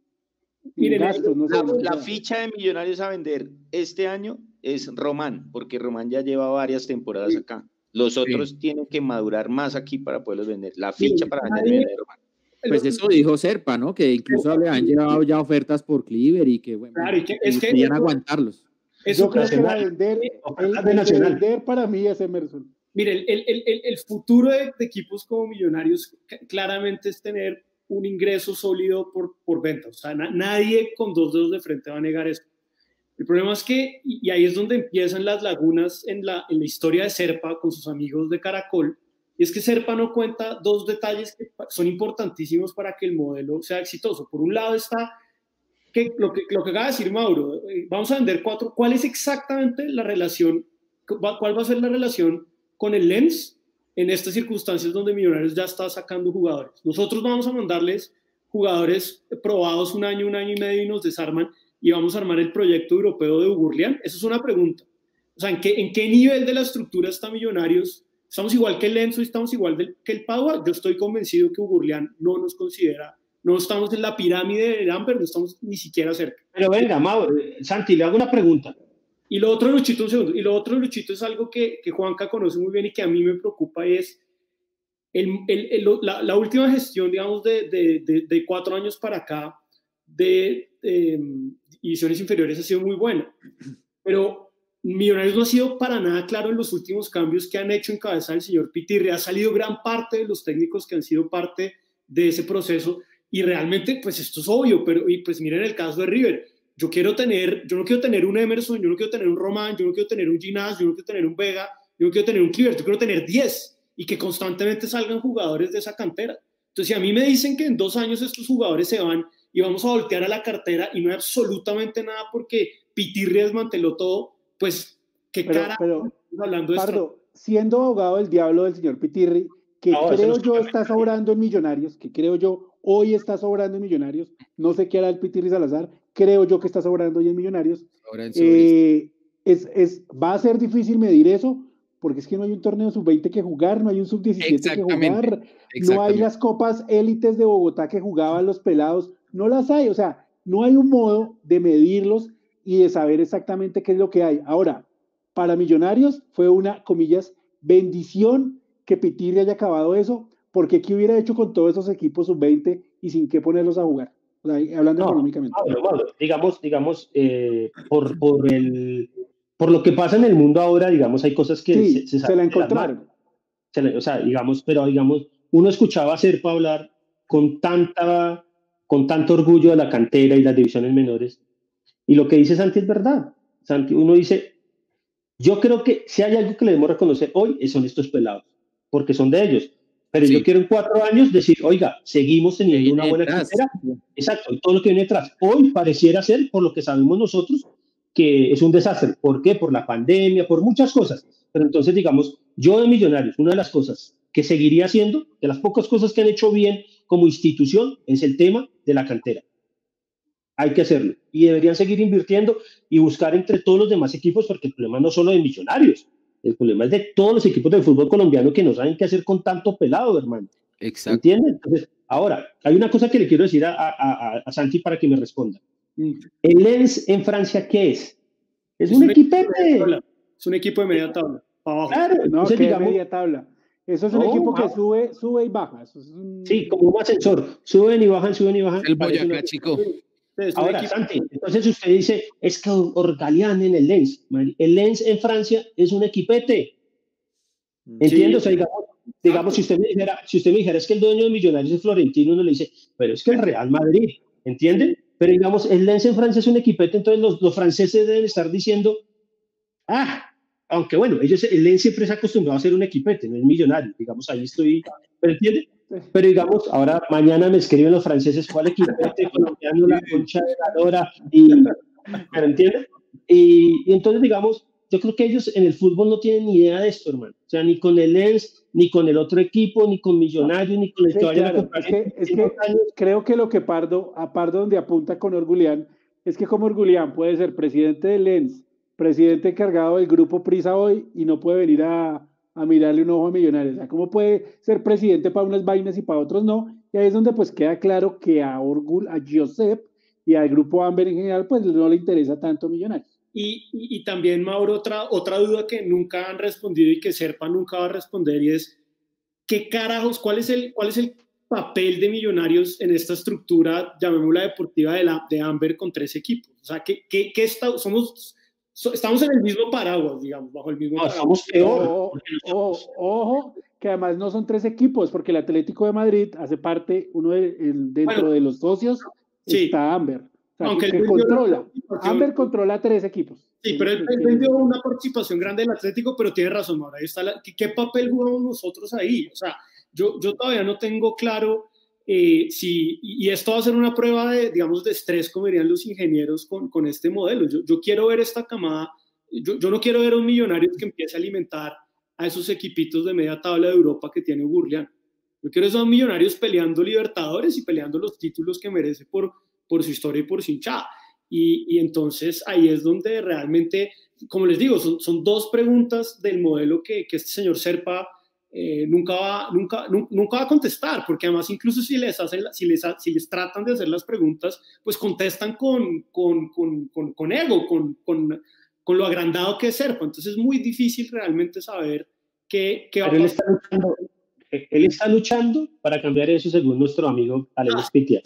gastos. la, ficha de Millonarios a vender este año es Román, porque Román ya lleva varias temporadas acá. Los otros tienen que madurar más aquí para poderlos vender. La ficha para vender Román. Pues eso dijo Serpa, ¿no? Que incluso le han llevado ya ofertas por Cleaver y que, bueno, claro, que, es que, aguantarlos. Yo creo que vender, el, vender para mí es Emerson. Mire, el, el, el futuro de, equipos como Millonarios claramente es tener un ingreso sólido por, por venta. O sea, nadie con dos dedos de frente va a negar eso. El problema es que, y ahí es donde empiezan las lagunas en la, en la historia de Serpa con sus amigos de Caracol, y es que Serpa no cuenta dos detalles que son importantísimos para que el modelo sea exitoso. Por un lado está lo que, lo que acaba de decir Mauro, eh, vamos a vender cuatro, ¿cuál es exactamente la relación, cuál va a ser la relación con el lens en estas circunstancias donde Millonarios ya está sacando jugadores. Nosotros vamos a mandarles jugadores probados un año, un año y medio y nos desarman y vamos a armar el proyecto europeo de Ugurlian. Esa es una pregunta. O sea, ¿en qué, ¿en qué nivel de la estructura está Millonarios? ¿Estamos igual que el Lenzo y estamos igual que el Padua? Yo estoy convencido que Ugurlian no nos considera, no estamos en la pirámide de Amber, no estamos ni siquiera cerca. Pero venga, Mauro, Santi, le hago una pregunta. Y lo otro, Luchito, un segundo, y lo otro, Luchito, es algo que, que Juanca conoce muy bien y que a mí me preocupa es el, el, la, la, última gestión, digamos, de, de, de, cuatro años para acá de, divisiones inferiores ha sido muy buena. Pero Millonarios no ha sido para nada claro en los últimos cambios que han hecho en cabeza el señor Pitirri. Ha salido gran parte de los técnicos que han sido parte de ese proceso y realmente, pues esto es obvio, pero y pues miren el caso de River yo quiero tener, yo no quiero tener un Emerson, yo no quiero tener un Román, yo no quiero tener un Ginás, yo no quiero tener un Vega, yo no quiero tener un Cliver, yo quiero tener 10 y que constantemente salgan jugadores de esa cantera. Entonces, si a mí me dicen que en dos años estos jugadores se van y vamos a voltear a la cartera y no hay absolutamente nada porque Pitirri desmanteló todo, pues, ¿qué cara pero, hablando de Pardo, siendo abogado del diablo del señor Pitirri, que creo yo está sobrando en Millonarios, que creo yo hoy está sobrando en Millonarios, no sé qué hará el Pitirri Salazar, creo yo que está sobrando hoy en Millonarios. Eh, es, es, va a ser difícil medir eso, porque es que no hay un torneo sub-20 que jugar, no hay un sub-17 que jugar, no hay las copas élites de Bogotá que jugaban los pelados, no las hay, o sea, no hay un modo de medirlos y de saber exactamente qué es lo que hay. Ahora, para Millonarios fue una, comillas, bendición que Pitirri haya acabado eso, porque ¿qué hubiera hecho con todos esos equipos sub-20 y sin qué ponerlos a jugar? hablando económicamente. digamos, digamos eh, por, por, el, por lo que pasa en el mundo ahora, digamos, hay cosas que se, se, la encontraron. o sea, digamos, pero digamos, uno escuchaba a Serpa hablar con tanta, con tanto orgullo de la cantera y las divisiones menores, y lo que dice Santi es verdad. Santi, uno dice, yo creo que si hay algo que le debemos reconocer hoy, son estos pelados, porque son de ellos. Pero yo quiero en cuatro años decir, oiga, seguimos teniendo una buena cartera. Exacto, y todo lo que viene detrás. Hoy pareciera ser, por lo que sabemos nosotros, que es un desastre. ¿Por qué? Por la pandemia, por muchas cosas. Pero entonces, digamos, yo de Millonarios, una de las cosas que seguiría haciendo, de las pocas cosas que han hecho bien como institución, es el tema de la cantera. Hay que hacerlo. Y deberían seguir invirtiendo y buscar entre todos los demás equipos, porque el problema no solo de Millonarios, el problema es de todos los equipos del fútbol colombiano que no saben qué hacer con tanto pelado, hermano. Exacto. ¿Entienden? Entonces, ahora, hay una cosa que le quiero decir a, a, a, Santi para que me responda. ¿El Lens en Francia qué es? Es, un, equipete. Es un equipo de media tabla. Claro, no, que digamos, media tabla. Eso es un equipo que sube, sube y baja. Sí, como un ascensor. Suben y bajan, suben y bajan. El Boyacá, chico. Ahora, Santi, entonces usted dice, es que Orgalian en el Lens. El Lens en Francia es un equipete. Entiendo, o sea, digamos, digamos si, usted me dijera, si usted me dijera, es que el dueño de Millonarios es Florentino, uno le dice, pero es que el Real Madrid, ¿entienden? Pero digamos, el Lens en Francia es un equipete, entonces los, los franceses deben estar diciendo, ah, aunque bueno, ellos, el Lens siempre se ha acostumbrado a ser un equipete, no es millonario, digamos, ahí estoy, ¿pero entiende? Pero digamos, ahora mañana me escriben los franceses cuál equipete colombiano, la concha de la Dora, y, ¿pero entiende? Y, y, entonces, digamos, yo creo que ellos en el fútbol no tienen ni idea de esto, hermano. O sea, ni con el Lens, ni con el otro equipo, ni con Millonarios, ni con el que vayan a comprar. Es que, es que creo que lo que Pardo, a Pardo donde apunta con Orgulián, es que como Orgulián puede ser presidente del Lens, presidente encargado del grupo Prisa hoy y no puede venir a, a mirarle un ojo a Millonarios. O sea, ¿cómo puede ser presidente para unas vainas y para otros no? Y ahí es donde pues queda claro que a Orgul, a Josep y al grupo Amber en general pues no le interesa tanto Millonarios. Y, y, también, Mauro, otra, otra duda que nunca han respondido y que Serpa nunca va a responder y es, ¿qué carajos, cuál es el, cuál es el papel de Millonarios en esta estructura, llamémosla deportiva, de, la, de Amber con tres equipos? O sea, ¿qué, qué, qué está, somos estamos en el mismo paraguas, digamos, bajo el mismo paraguas. Ojo, que además no son tres equipos, porque el Atlético de Madrid hace parte, uno de, dentro de los socios, está Amber. Aunque que, controla. Amber controla tres equipos. Sí, pero él, vendió una participación grande del Atlético, pero tiene razón, ahora está ¿qué, papel jugamos nosotros ahí? O sea, yo, yo todavía no tengo claro eh, si, y esto va a ser una prueba de, digamos, de estrés, como dirían los ingenieros con, con este modelo. Yo, yo, quiero ver esta camada, yo, yo, no quiero ver a un millonario que empiece a alimentar a esos equipitos de media tabla de Europa que tiene Burlian. Yo quiero esos millonarios peleando Libertadores y peleando los títulos que merece por, por su historia y por su hinchada. Y, y, entonces ahí es donde realmente, como les digo, son, son dos preguntas del modelo que, que este señor Serpa eh, nunca, va, nunca, nunca va a contestar, porque además incluso si les, hacen, si les, si les tratan de hacer las preguntas, pues contestan con, con, con, con ego, con, con, lo agrandado que es Serpa. Entonces es muy difícil realmente saber qué, qué va a pasar. Él está, luchando, él está luchando para cambiar eso según nuestro amigo Alex ah. Spitia.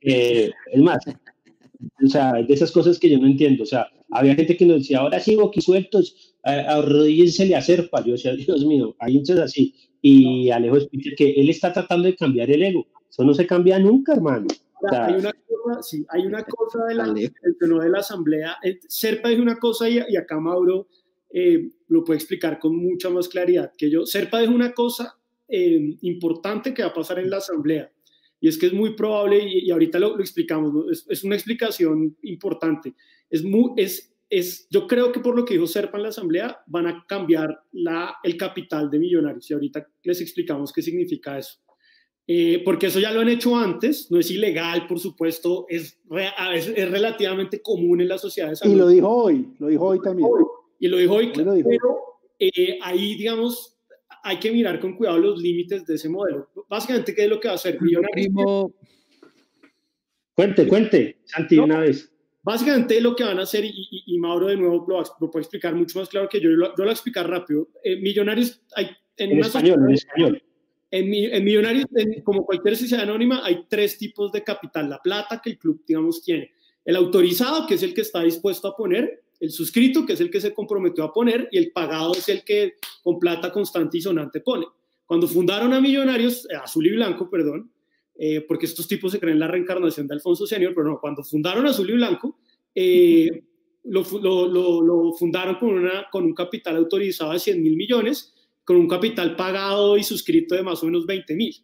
Eh, es más, o sea, de esas cosas que yo no entiendo. O sea, había gente que nos decía, ahora sí, boquisueltos, arrodíllense a Serpa. Yo decía, Dios mío, hay muchos así. Y Alejo explica que él está tratando de cambiar el ego. Eso no se cambia nunca, hermano. hay, una cosa, sí, hay una cosa de la, de la asamblea. Eh, Serpa dijo una cosa y, y acá Mauro eh, lo puede explicar con mucha más claridad que yo. Serpa dijo una cosa eh, importante que va a pasar en la asamblea. Y es que es muy probable, y, ahorita lo, lo explicamos, es, es, una explicación importante. Es, muy, es es, yo creo que por lo que dijo Serpa en la asamblea, van a cambiar la, el capital de millonarios. Y ahorita les explicamos qué significa eso. Eh, porque eso ya lo han hecho antes, no es ilegal, por supuesto, es, es, relativamente común en las sociedades. Y lo dijo hoy, lo dijo hoy también. Y lo dijo hoy, pero eh, ahí, digamos, hay que mirar con cuidado los límites de ese modelo. Básicamente, ¿qué es lo que va a hacer? Millonarios. Cuente, cuente, Santi, una vez. Básicamente lo que van a hacer, y, Mauro de nuevo lo, puede explicar mucho más claro que yo, yo lo, voy a explicar rápido. Eh, millonarios, hay, en, español, en español. En, Millonarios, como cualquier sociedad anónima, hay tres tipos de capital. La plata que el club, digamos, tiene. El autorizado, que es el que está dispuesto a poner. El suscrito, que es el que se comprometió a poner. Y el pagado es el que con plata constante y sonante pone. Cuando fundaron a Millonarios, eh, azul y blanco, perdón, eh, porque estos tipos se creen la reencarnación de Alfonso Senior, pero no, cuando fundaron Azul y Blanco, eh, (laughs) lo, lo, lo, fundaron con, una, con un capital autorizado de 100 mil millones, con un capital pagado y suscrito de más o menos 20 mil.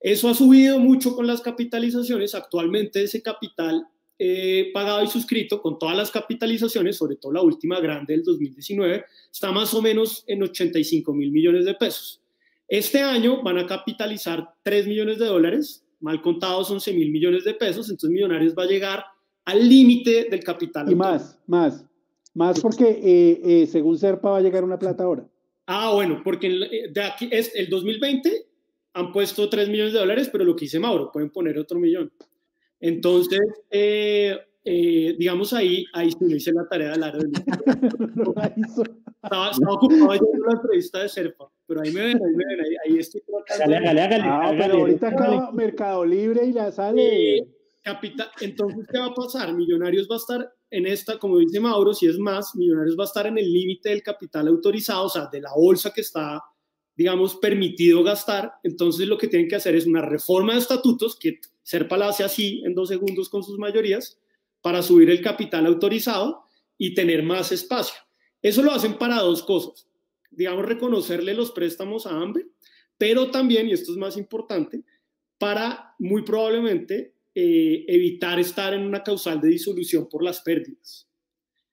Eso ha subido mucho con las capitalizaciones. Actualmente ese capital eh, pagado y suscrito con todas las capitalizaciones, sobre todo la última grande del 2019, está más o menos en 85 mil millones de pesos. Este año van a capitalizar 3 millones de dólares, mal contados 11 mil millones de pesos, entonces Millonarios va a llegar al límite del capital. Y más, más, más porque eh, eh, según Serpa va a llegar una plata ahora. Ah, bueno, porque eh, de aquí es el 2020 han puesto 3 millones de dólares, pero lo que dice Mauro, pueden poner otro millón. Entonces, eh, digamos ahí, ahí sí hice la tarea de la (laughs) estaba, estaba ocupado yo en la entrevista de Serpa, pero ahí me ven, ahí me ven, ahí, estoy tratando. Hágale, hágale, ah, pero ahorita acaba Mercado Libre y la sale. Eh, capital, entonces, ¿qué va a pasar? Millonarios va a estar en esta, como dice Mauro, si es más, Millonarios va a estar en el límite del capital autorizado, o sea, de la bolsa que está digamos, permitido gastar. Entonces lo que tienen que hacer es una reforma de estatutos, que Serpa la hace así en dos segundos con sus mayorías, para subir el capital autorizado y tener más espacio. Eso lo hacen para dos cosas. Digamos, reconocerle los préstamos a AMBE, pero también, y esto es más importante, para muy probablemente eh, evitar estar en una causal de disolución por las pérdidas.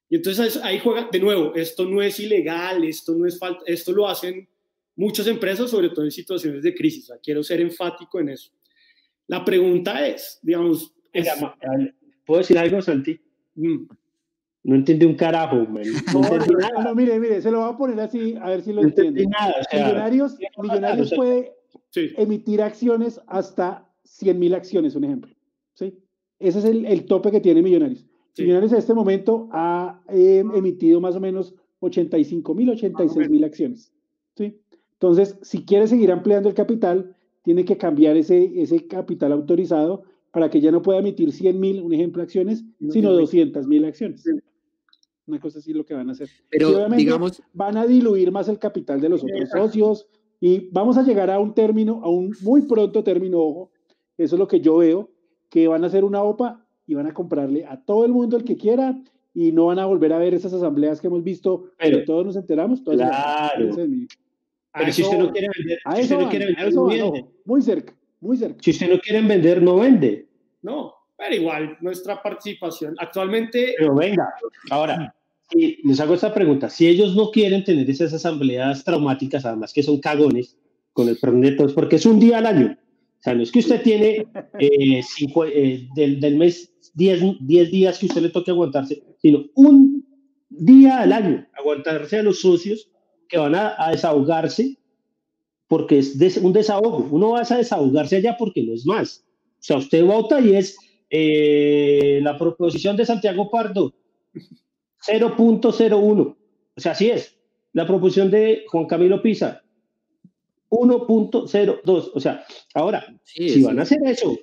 Y entonces ahí juega, de nuevo, esto no es ilegal, esto no es falta, esto lo hacen muchas empresas, sobre todo en situaciones de crisis. quiero ser enfático en eso. La pregunta es, digamos... ¿Puedo decir algo, Santi? Mm. No entendí un carajo, man. No, no, no, mire, mire, se lo voy a poner así, a ver si lo entiende. millonarios, millonarios puede emitir acciones hasta 100 mil acciones, un ejemplo. ¿sí? Ese es el, el tope que tiene Millonarios. Millonarios en este momento ha eh, emitido más o menos 85 mil, 86 mil acciones. ¿sí? Entonces, si quiere seguir ampliando el capital, tiene que cambiar ese, ese capital autorizado para que ya no pueda emitir 100 mil, un ejemplo, acciones, sino 200 mil acciones. Una cosa así es lo que van a hacer. Pero digamos, van a diluir más el capital de los otros socios y vamos a llegar a un término, a un muy pronto término, ojo, eso es lo que yo veo, que van a hacer una OPA y van a comprarle a todo el mundo el que quiera y no van a volver a ver esas asambleas que hemos visto, pero todos nos enteramos. claro. Pero si usted no quiere vender, si usted no quiere vender, no vende. Muy cerca, muy cerca. Si usted no quiere vender, no vende. No, pero igual, nuestra participación actualmente. Pero venga, ahora, y les hago esta pregunta. Si ellos no quieren tener esas asambleas traumáticas, además que son cagones, con el perdón de todos, porque es un día al año. O sea, no es que usted tiene (laughs) eh, cinco, eh, del, del, mes 10 días que usted le toque aguantarse, sino un día al año, aguantarse a los socios que van a, desahogarse porque es un desahogo. Uno va a desahogarse allá porque no es más. O sea, usted vota y es eh, la proposición de Santiago Pardo 0.01. O sea, así es. La proposición de Juan Camilo Pisa 1.02. O sea, ahora, si van a hacer eso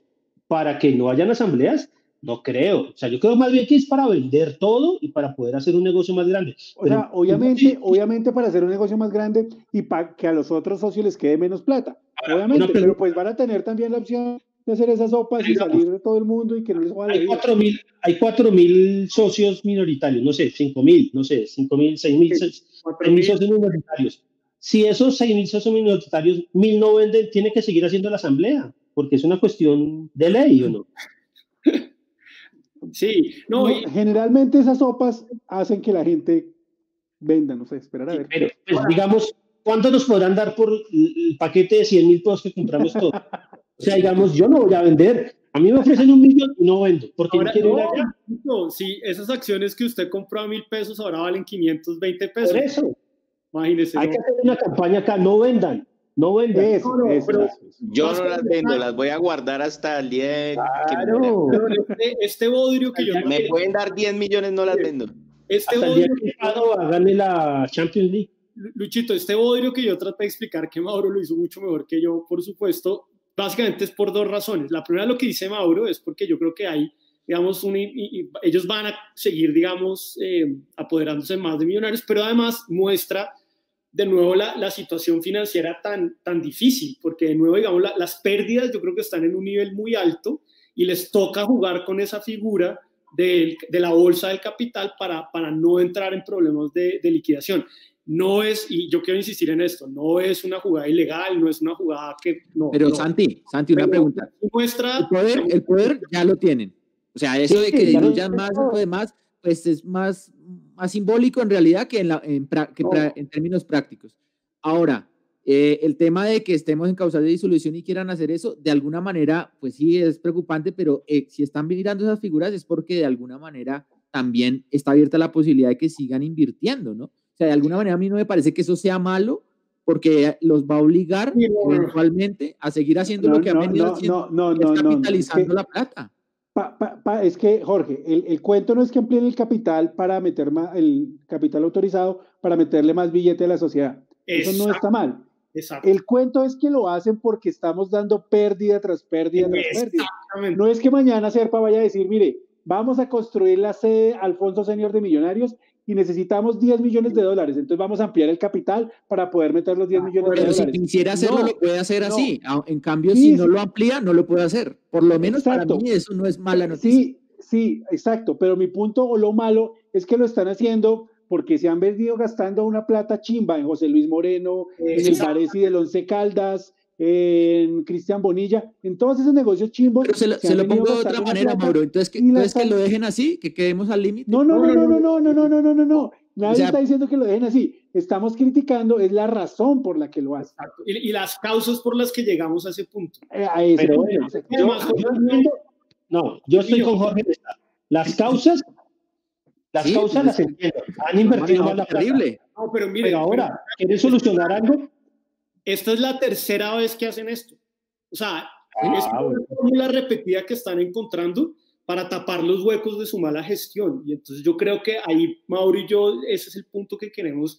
para que no hayan asambleas, no creo. O sea, yo creo más bien que es para vender todo y para poder hacer un negocio más grande. O sea, obviamente, obviamente para hacer un negocio más grande y para que a los otros socios les quede menos plata. obviamente, pero, pues van a tener también la opción de hacer esas sopas y salir de todo el mundo y que no les vaya hay cuatro mil Hay cuatro mil socios minoritarios, no sé, cinco mil, no sé, cinco mil, seis mil, seis mil socios minoritarios. Si esos seis mil socios minoritarios, mil no venden, tiene que seguir haciendo la asamblea, porque es una cuestión de ley, ¿o no? Sí, no, generalmente esas sopas hacen que la gente venda, no sé, esperar a ver. Pero, pues, digamos, ¿cuánto nos podrán dar por el paquete de 100 mil pesos que compramos todo? o sea, digamos, yo no voy a vender. A mí me ofrecen un millón y no vendo, porque ahora, quiero ir allá. No, si esas acciones que usted compró a mil pesos ahora valen 520 pesos. Por eso. Imagínese. Hay que hacer una campaña acá, no vendan. No vende eso, Yo no las vendo, las voy a guardar hasta el día claro. este, este, bodrio que yo Me pueden dar 10 millones, no las vendo. Este hasta bodrio, el día que a la Champions League. Luchito, este bodrio que yo traté de explicar que Mauro lo hizo mucho mejor que yo, por supuesto, básicamente es por dos razones. La primera, lo que dice Mauro, es porque yo creo que hay, digamos, un, y, ellos van a seguir, digamos, eh, apoderándose más de millonarios, pero además muestra de nuevo la, la, situación financiera tan, tan difícil, porque de nuevo, digamos, las pérdidas yo creo que están en un nivel muy alto y les toca jugar con esa figura de, de la bolsa del capital para, para no entrar en problemas de, de, liquidación. No es, y yo quiero insistir en esto, no es una jugada ilegal, no es una jugada que... No, Pero Santi, Santi, una pregunta. Muestra, el, poder, el poder ya lo tienen. O sea, eso de que diluyan más o demás, pues es más, más simbólico en realidad que en, la, en, en términos prácticos. Ahora, eh, el tema de que estemos en causa de disolución y quieran hacer eso, de alguna manera, pues sí es preocupante, pero eh, si están mirando esas figuras es porque de alguna manera también está abierta la posibilidad de que sigan invirtiendo, ¿no? O sea, de alguna manera a mí no me parece que eso sea malo, porque los va a obligar eventualmente a seguir haciendo lo que han venido haciendo, capitalizando la plata. Es que, Jorge, el, cuento no es que amplíen el capital para meter más, el capital autorizado para meterle más billete a la sociedad. Eso no está mal. El cuento es que lo hacen porque estamos dando pérdida tras pérdida tras pérdida. No es que mañana Serpa vaya a decir, mire, vamos a construir la sede Alfonso Senior de Millonarios y necesitamos 10 millones de dólares. Entonces vamos a ampliar el capital para poder meter los 10 ah, millones de dólares. Pero si quisiera hacerlo, lo puede hacer así. En cambio, si no lo amplía, no lo puede hacer. Por lo menos para mí eso no es mala noticia. Sí, sí, exacto. Pero mi punto o lo malo es que lo están haciendo porque se han venido gastando una plata chimba en José Luis Moreno, en el Varese del Once Caldas, en Cristian Bonilla, en todos esos negocios chimbos. Pero se lo, pongo de otra manera, Mauro. Entonces, que, entonces que lo dejen así, que quedemos al límite. No, no, no, no, no, no, no, no, no, no, no, no. Nadie está diciendo que lo dejen así. Estamos criticando, es la razón por la que lo hacen. Y, y, las causas por las que llegamos a ese punto. a ese punto. no, yo estoy con Jorge. Las causas, las causas las entiendo. Han invertido más la terrible. No, pero mire, pero ahora, ¿quieren solucionar algo? Esta es la tercera vez que hacen esto. O sea, ah, es una fórmula repetida que están encontrando para tapar los huecos de su mala gestión. Y entonces yo creo que ahí, Mauro y yo, ese es el punto que queremos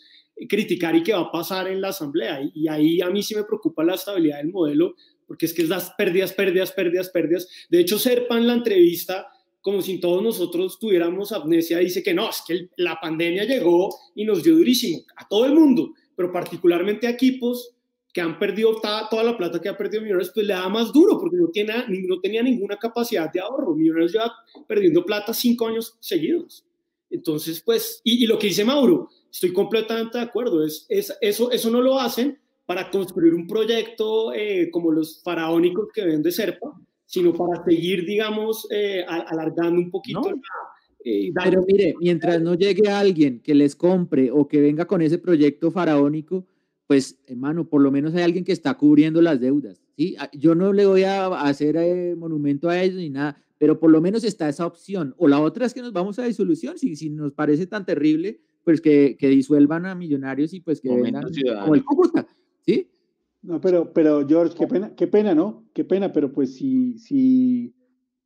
criticar y que va a pasar en la asamblea. Y, ahí a mí sí me preocupa la estabilidad del modelo, porque es que es las pérdidas, pérdidas, pérdidas, pérdidas. De hecho, Serpa en la entrevista, como si todos nosotros tuviéramos amnesia, dice que no, es que la pandemia llegó y nos dio durísimo a todo el mundo, pero particularmente a equipos que han perdido toda, la plata que ha perdido Millonarios, pues le da más duro porque no, tiene, no tenía ninguna capacidad de ahorro. Millonarios lleva perdiendo plata cinco años seguidos. Entonces, pues, y, lo que dice Mauro, estoy completamente de acuerdo, es, es, eso, eso no lo hacen para construir un proyecto eh, como los faraónicos que ven de Serpa, sino para seguir, digamos, eh, alargando un poquito. Eh, pero mire, mientras no llegue alguien que les compre o que venga con ese proyecto faraónico, pues, hermano, por lo menos hay alguien que está cubriendo las deudas. ¿sí? Ah, yo no le voy a hacer eh, monumento a ellos ni nada, pero por lo menos está esa opción. O la otra es que nos vamos a disolución, si, si nos parece tan terrible, pues que, que disuelvan a millonarios y pues que vengan como el Cúcuta, ¿sí? No, pero, pero George, qué pena, qué pena, ¿no? Qué pena, pero pues si, si,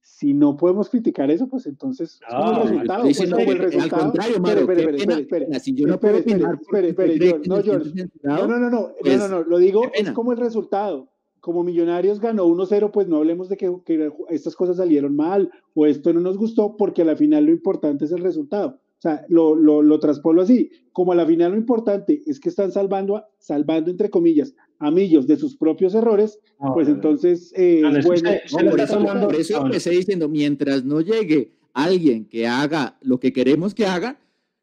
si no podemos criticar eso, pues entonces no, el resultado. Pues, no, el resultado. Al contrario, Maro, espere, espere, espere, Si yo no puedo opinar, espere, espere, no, George, no, no, no, no, no, no, lo digo, es como el resultado. Como Millonarios ganó 1-0, pues no hablemos de que, que, estas cosas salieron mal o esto no nos gustó, porque a la final lo importante es el resultado. O sea, lo, lo, lo traspolo así. Como a la final lo importante es que están salvando, salvando entre comillas, a Millos de sus propios errores, pues entonces, eh, bueno, por, eso, por eso empecé diciendo, mientras no llegue alguien que haga lo que queremos que haga,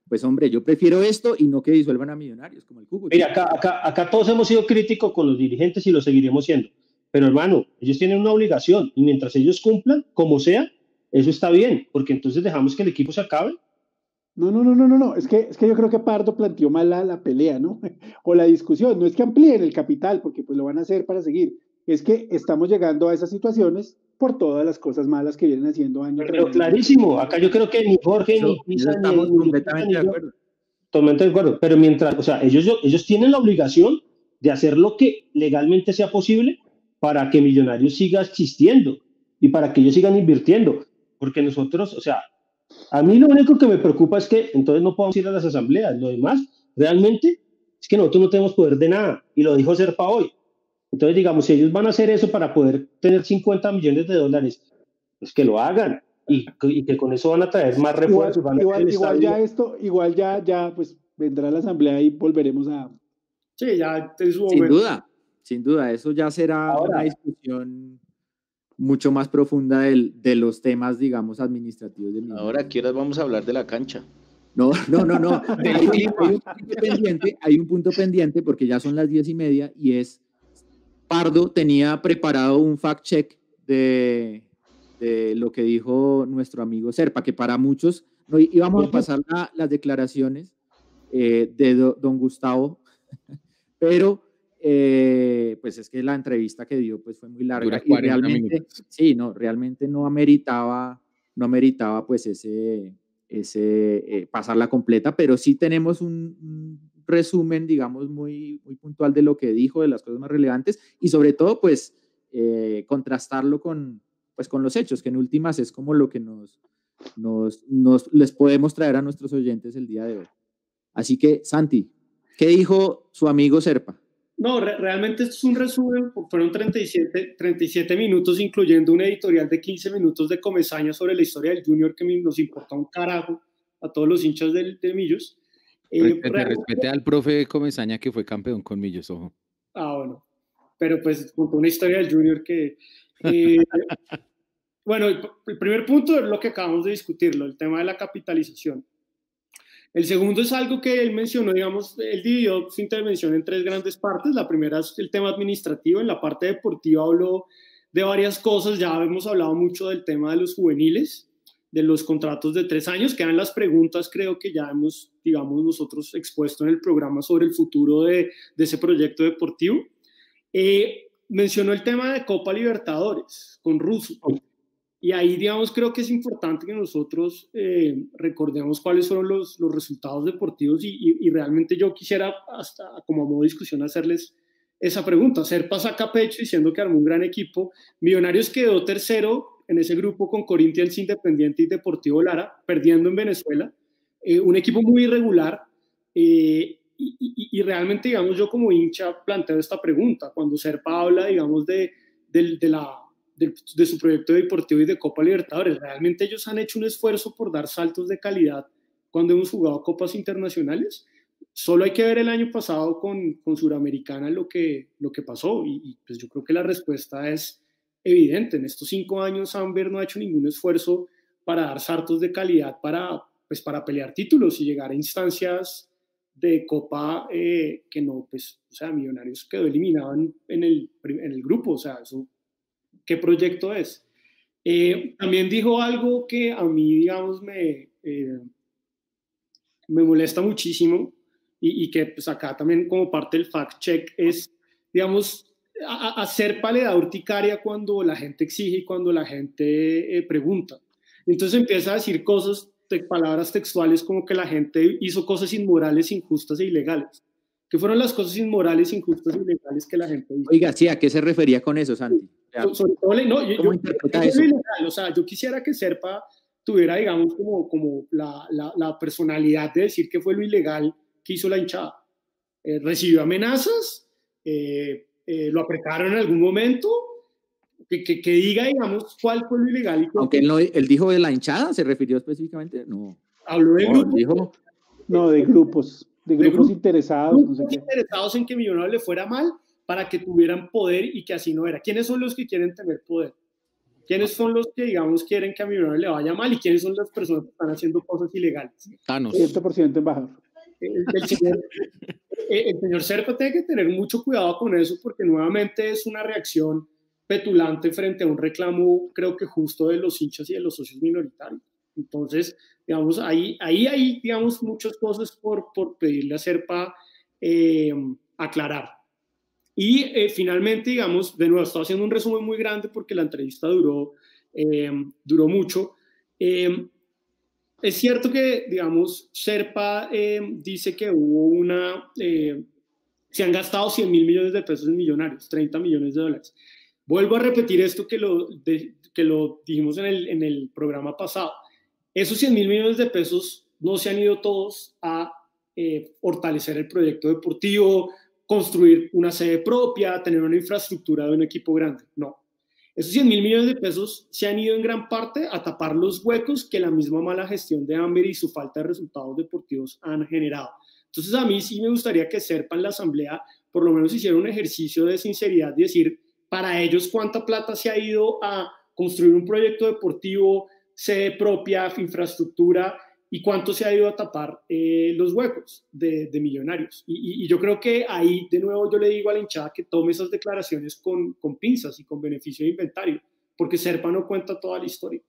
pues hombre, yo prefiero esto y no que disuelvan a millonarios como el Cúcuta. Mira, acá, acá, acá todos hemos sido críticos con los dirigentes y lo seguiremos siendo. Pero hermano, ellos tienen una obligación y mientras ellos cumplan, como sea, eso está bien, porque entonces dejamos que el equipo se acabe no, no, no, no, no, no. Es que, es que yo creo que Pardo planteó mal la, pelea, ¿no? (laughs) o la discusión. No es que amplíen el capital, porque pues lo van a hacer para seguir. Es que estamos llegando a esas situaciones por todas las cosas malas que vienen haciendo años. Pero clarísimo, acá yo creo que ni Jorge ni Pisa estamos completamente de acuerdo. Totalmente de acuerdo. Pero mientras, o sea, ellos, ellos tienen la obligación de hacer lo que legalmente sea posible para que Millonarios siga existiendo y para que ellos sigan invirtiendo. Porque nosotros, o sea, a mí lo único que me preocupa es que entonces no podemos ir a las asambleas. Lo demás, realmente, es que nosotros no tenemos poder de nada. Y lo dijo Serpa hoy. Entonces, digamos, si ellos van a hacer eso para poder tener 50 millones de dólares, pues que lo hagan. Y, que con eso van a traer más refuerzos. Igual, ya esto, igual ya, ya, pues vendrá la asamblea y volveremos a... Sí, ya Sin duda, sin duda, eso ya será una discusión mucho más profunda del, de los temas, digamos, administrativos del Ahora, ¿qué horas vamos a hablar de la cancha? No, no, no, no. (laughs) hay, un, punto pendiente, hay un punto pendiente porque ya son las diez y media y es, Pardo tenía preparado un fact-check de, de, lo que dijo nuestro amigo Serpa, que para muchos, no, íbamos a pasar las declaraciones eh, de don Gustavo, (laughs) pero eh, pues es que la entrevista que dio pues fue muy larga y realmente, sí, no, realmente no ameritaba, no ameritaba pues ese, ese eh, pasarla completa, pero sí tenemos un, resumen, digamos, muy, muy puntual de lo que dijo, de las cosas más relevantes y sobre todo pues eh, contrastarlo con, pues con los hechos, que en últimas es como lo que nos, nos, nos les podemos traer a nuestros oyentes el día de hoy. Así que, Santi, ¿qué dijo su amigo Serpa? No, realmente esto es un resumen, fueron 37, 37 minutos, incluyendo un editorial de 15 minutos de Comesaña sobre la historia del Junior que nos importa un carajo a todos los hinchas del, Millos. Eh, respete, al profe Comesaña que fue campeón con Millos, ojo. Ah, bueno. Pero pues contó una historia del Junior que... Eh, (laughs) bueno, el primer punto es lo que acabamos de discutirlo, el tema de la capitalización. El segundo es algo que él mencionó, digamos, él dividió su intervención en tres grandes partes. La primera es el tema administrativo, en la parte deportiva habló de varias cosas, ya hemos hablado mucho del tema de los juveniles, de los contratos de tres años, quedan las preguntas, creo que ya hemos, digamos, nosotros expuesto en el programa sobre el futuro de, ese proyecto deportivo. Eh, mencionó el tema de Copa Libertadores con Russo. Y ahí, digamos, creo que es importante que nosotros eh, recordemos cuáles fueron los, los resultados deportivos y, y, realmente yo quisiera, hasta como modo de discusión, hacerles esa pregunta. Serpa saca pecho diciendo que armó un gran equipo. Millonarios quedó tercero en ese grupo con Corinthians Independiente y Deportivo Lara, perdiendo en Venezuela. Eh, un equipo muy irregular. Eh, y, y, realmente, digamos, yo como hincha planteo esta pregunta. Cuando Serpa habla, digamos, de, de, de la de, su proyecto deportivo y de Copa Libertadores. Realmente ellos han hecho un esfuerzo por dar saltos de calidad cuando hemos jugado copas internacionales. Solo hay que ver el año pasado con, con Suramericana lo que, lo que pasó y, pues yo creo que la respuesta es evidente. En estos cinco años Amber no ha hecho ningún esfuerzo para dar saltos de calidad para, pues, para pelear títulos y llegar a instancias de Copa eh, que no, pues, o sea, Millonarios quedó eliminado en, en, el, en el grupo, o sea, eso qué proyecto es. Eh, también dijo algo que a mí, digamos, me, eh, me molesta muchísimo y, y, que pues acá también como parte del fact check es, digamos, hacer paledad urticaria cuando la gente exige y cuando la gente eh, pregunta. Entonces empieza a decir cosas, palabras textuales como que la gente hizo cosas inmorales, injustas e ilegales. ¿Qué fueron las cosas inmorales, injustas e ilegales que la gente hizo? Oiga, sí, ¿a qué se refería con eso, Santi? No, yo, o sea, yo quisiera que Serpa tuviera, digamos, como, como la, la, personalidad de decir que fue lo ilegal que hizo la hinchada. Eh, recibió amenazas, eh, eh, lo apretaron en algún momento, que, que, que, diga, digamos, cuál fue lo ilegal. Y Aunque él, no, él dijo de la hinchada, ¿se refirió específicamente? No. Habló de grupos. Dijo, no, de grupos, de grupos, interesados. Grupos interesados en que Millonarios le fuera mal para que tuvieran poder y que así no era. ¿Quiénes son los que quieren tener poder? ¿Quiénes son los que, digamos, quieren que a mi le vaya mal y quiénes son las personas que están haciendo cosas ilegales? Thanos. 100% embajador. El, el, señor, (laughs) eh, el señor Serpa tiene que tener mucho cuidado con eso porque nuevamente es una reacción petulante frente a un reclamo, creo que justo de los hinchas y de los socios minoritarios. Entonces, digamos, ahí, ahí hay, digamos, muchas cosas por, por pedirle a Serpa eh, aclarar. Y eh, finalmente, digamos, de nuevo, estoy haciendo un resumen muy grande porque la entrevista duró, eh, duró mucho. Eh, es cierto que, digamos, Sherpa dice que hubo una, se han gastado 100 mil millones de pesos en millonarios, 30 millones de dólares. Vuelvo a repetir esto que lo, que lo dijimos en el, en el programa pasado. Esos 100 mil millones de pesos no se han ido todos a fortalecer el proyecto deportivo, construir una sede propia, tener una infraestructura de un equipo grande. No. Esos 100 mil millones de pesos se han ido en gran parte a tapar los huecos que la misma mala gestión de Amber y su falta de resultados deportivos han generado. Entonces a mí sí me gustaría que Serpa en la asamblea por lo menos hiciera un ejercicio de sinceridad y decir para ellos cuánta plata se ha ido a construir un proyecto deportivo, sede propia, infraestructura y cuánto se ha ido a tapar eh, los huecos de, millonarios. Y, yo creo que ahí, de nuevo, yo le digo a la hinchada que tome esas declaraciones con, con pinzas y con beneficio de inventario, porque Serpa no cuenta toda la historia.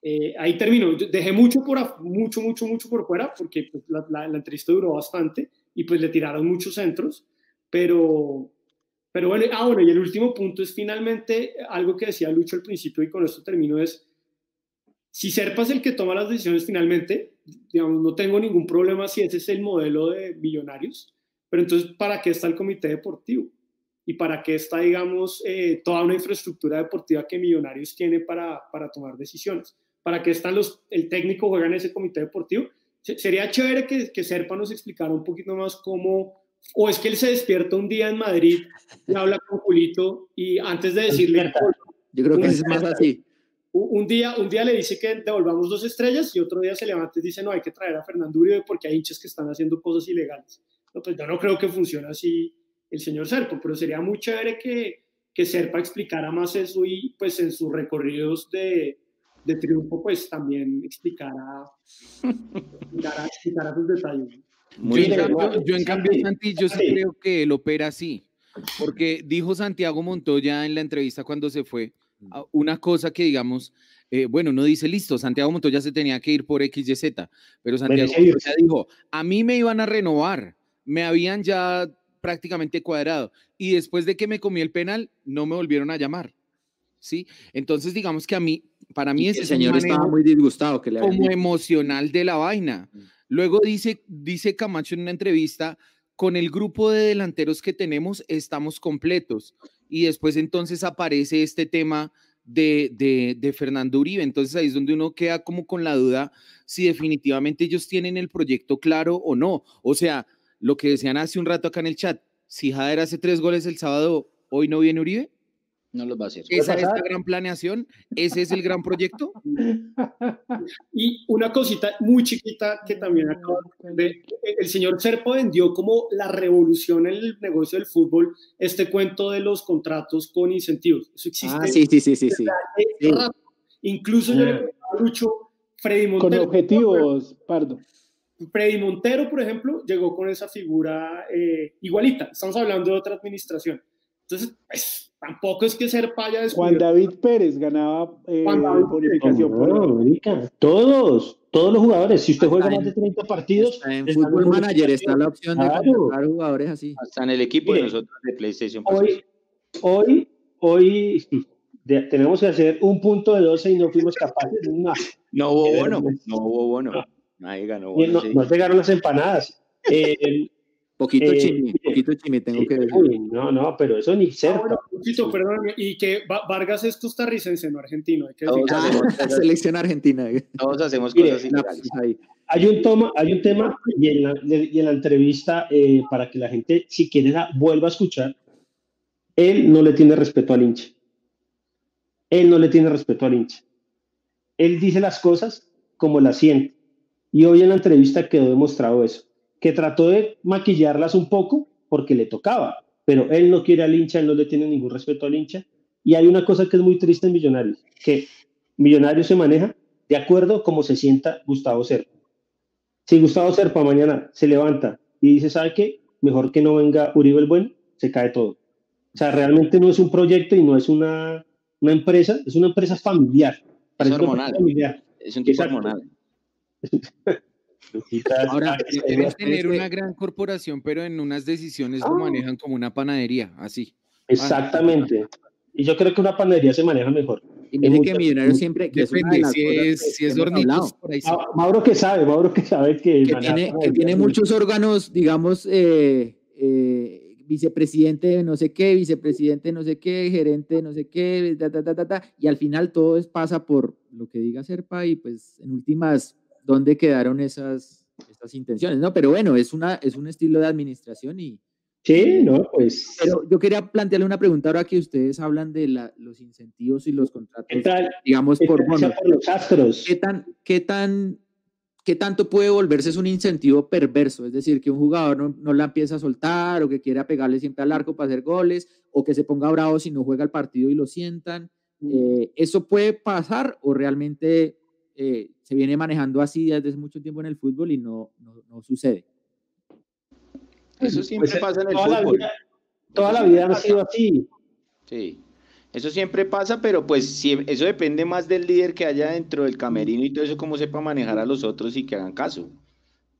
Eh, ahí termino. Dejé mucho, por, mucho, mucho, mucho por fuera, porque pues, la, la, entrevista duró bastante y pues le tiraron muchos centros, pero, pero bueno, ah, bueno, y el último punto es finalmente algo que decía Lucho al principio y con esto termino es si Serpa es el que toma las decisiones finalmente, digamos, no tengo ningún problema si ese es el modelo de millonarios, pero entonces, ¿para qué está el comité deportivo? y para qué está, digamos, eh, toda una infraestructura deportiva que Millonarios tiene para, para tomar decisiones. ¿Para qué están los, el técnico juega en ese comité deportivo? Sería chévere que, que Serpa nos explicara un poquito más cómo, o es que él se despierta un día en Madrid y habla con Julito y antes de decirle... Yo creo que es más así. Un día, un día le dice que devolvamos dos estrellas y otro día se levanta y dice, no, hay que traer a Fernando Uribe porque hay hinchas que están haciendo cosas ilegales. No, pues yo no creo que funcione así el señor Serpa, pero sería muy chévere que, que Serpa explicara más eso y pues en sus recorridos de, de triunfo pues también explicara, (laughs) explicara, explicara sus detalles. Muy yo, en cambio, yo, en cambio, Santi, yo sí creo que él opera así, porque dijo Santiago Montoya en la entrevista cuando se fue, una cosa que digamos, eh, bueno, no dice listo, Santiago Montoya se tenía que ir por XYZ, pero Santiago Montoya dijo, a mí me iban a renovar, me habían ya prácticamente cuadrado y después de que me comí el penal, no me volvieron a llamar. ¿Sí? Entonces, digamos que a mí, para mí ese señor estaba muy disgustado que le como emocional de la vaina. Mm. Luego dice, dice Camacho en una entrevista, con el grupo de delanteros que tenemos estamos completos. Y después entonces aparece este tema de, de, Fernando Uribe. Entonces ahí es donde uno queda como con la duda si definitivamente ellos tienen el proyecto claro o no. O sea, lo que decían hace un rato acá en el chat, si Jader hace tres goles el sábado, ¿hoy no viene Uribe? No los va a hacer. ¿Esa es la gran planeación? ¿Ese es el gran proyecto? (laughs) Y una cosita muy chiquita que también acabo de... El señor Serpo vendió como la revolución en el negocio del fútbol este cuento de los contratos con incentivos. Eso existe. Ah, sí, sí, sí, sí. sí. Incluso yo le ah. a Lucho, Freddy Montero. Con objetivos, Pardo. Freddy Montero, por ejemplo, llegó con esa figura eh, igualita. Estamos hablando de otra administración. Entonces, pues, tampoco es que ser paya Juan David Pérez ganaba eh, bonificación. todos, todos los jugadores. Si usted juega más de 30 partidos. en Fútbol Manager está la opción de contratar jugadores así. Hasta en el equipo de nosotros de PlayStation. Hoy, hoy, hoy tenemos que hacer un punto de 12 y no fuimos capaces de una. No hubo bono, no hubo bono. Nadie ganó no, no pegaron las empanadas. Eh, Poquito eh, chimi, poquito chimi, tengo que decir. no, no, pero eso ni cerca. Ah, poquito, perdón, y que Vargas es costarricense, no argentino. Hay que ah, selección argentina. Todos hacemos cosas ilegales. Ahí. Hay un, toma, hay un tema, y en la, y en la entrevista, eh, para que la gente, si quiere, vuelva a escuchar, él no le tiene respeto al hincha. Él no le tiene respeto al hincha. Él dice las cosas como las siente. Y hoy en la entrevista quedó demostrado eso que trató de maquillarlas un poco porque le tocaba, pero él no quiere al hincha, él no le tiene ningún respeto al hincha. Y hay una cosa que es muy triste en Millonarios, que Millonarios se maneja de acuerdo como se sienta Gustavo Serpa. Si Gustavo Serpa mañana se levanta y dice, ¿sabe qué? Mejor que no venga Uribe el Buen, se cae todo. O sea, realmente no es un proyecto y no es una, una empresa, es una empresa familiar. Es hormonal. Es un tipo hormonal. (laughs) Ahora, deben tener una gran corporación, pero en unas decisiones lo ah. manejan como una panadería, así. Exactamente. Y yo creo que una panadería se maneja mejor. Y mire que Millonario siempre... Que Depende, si es, si es hornitos, por ahí Mauro que sabe, Mauro que sabe que... Que tiene, que tiene muchos órganos, digamos, eh, eh, vicepresidente no sé qué, vicepresidente no sé qué, gerente no sé qué, ta, ta, ta, y al final todo es, pasa por lo que diga Serpa y pues en últimas dónde quedaron esas, esas intenciones, ¿no? Pero bueno, es, una, es un estilo de administración y... Sí, no, pues... Pero yo quería plantearle una pregunta ahora que ustedes hablan de la, los incentivos y los contratos, digamos, por, por los astros. ¿Qué tan, qué tan ¿qué tanto puede volverse un incentivo perverso? Es decir, que un jugador no, no, la empieza a soltar o que quiera pegarle siempre al arco para hacer goles o que se ponga bravo si no juega el partido y lo sientan. Mm. Eh, ¿Eso puede pasar o realmente eh, se viene manejando así desde hace mucho tiempo en el fútbol y no, no, sucede. Eso siempre pues, pasa en el fútbol. toda la vida ha sido así. Sí. Eso siempre pasa, pero pues eso depende más del líder que haya dentro del camerino y todo eso, cómo sepa manejar a los otros y que hagan caso.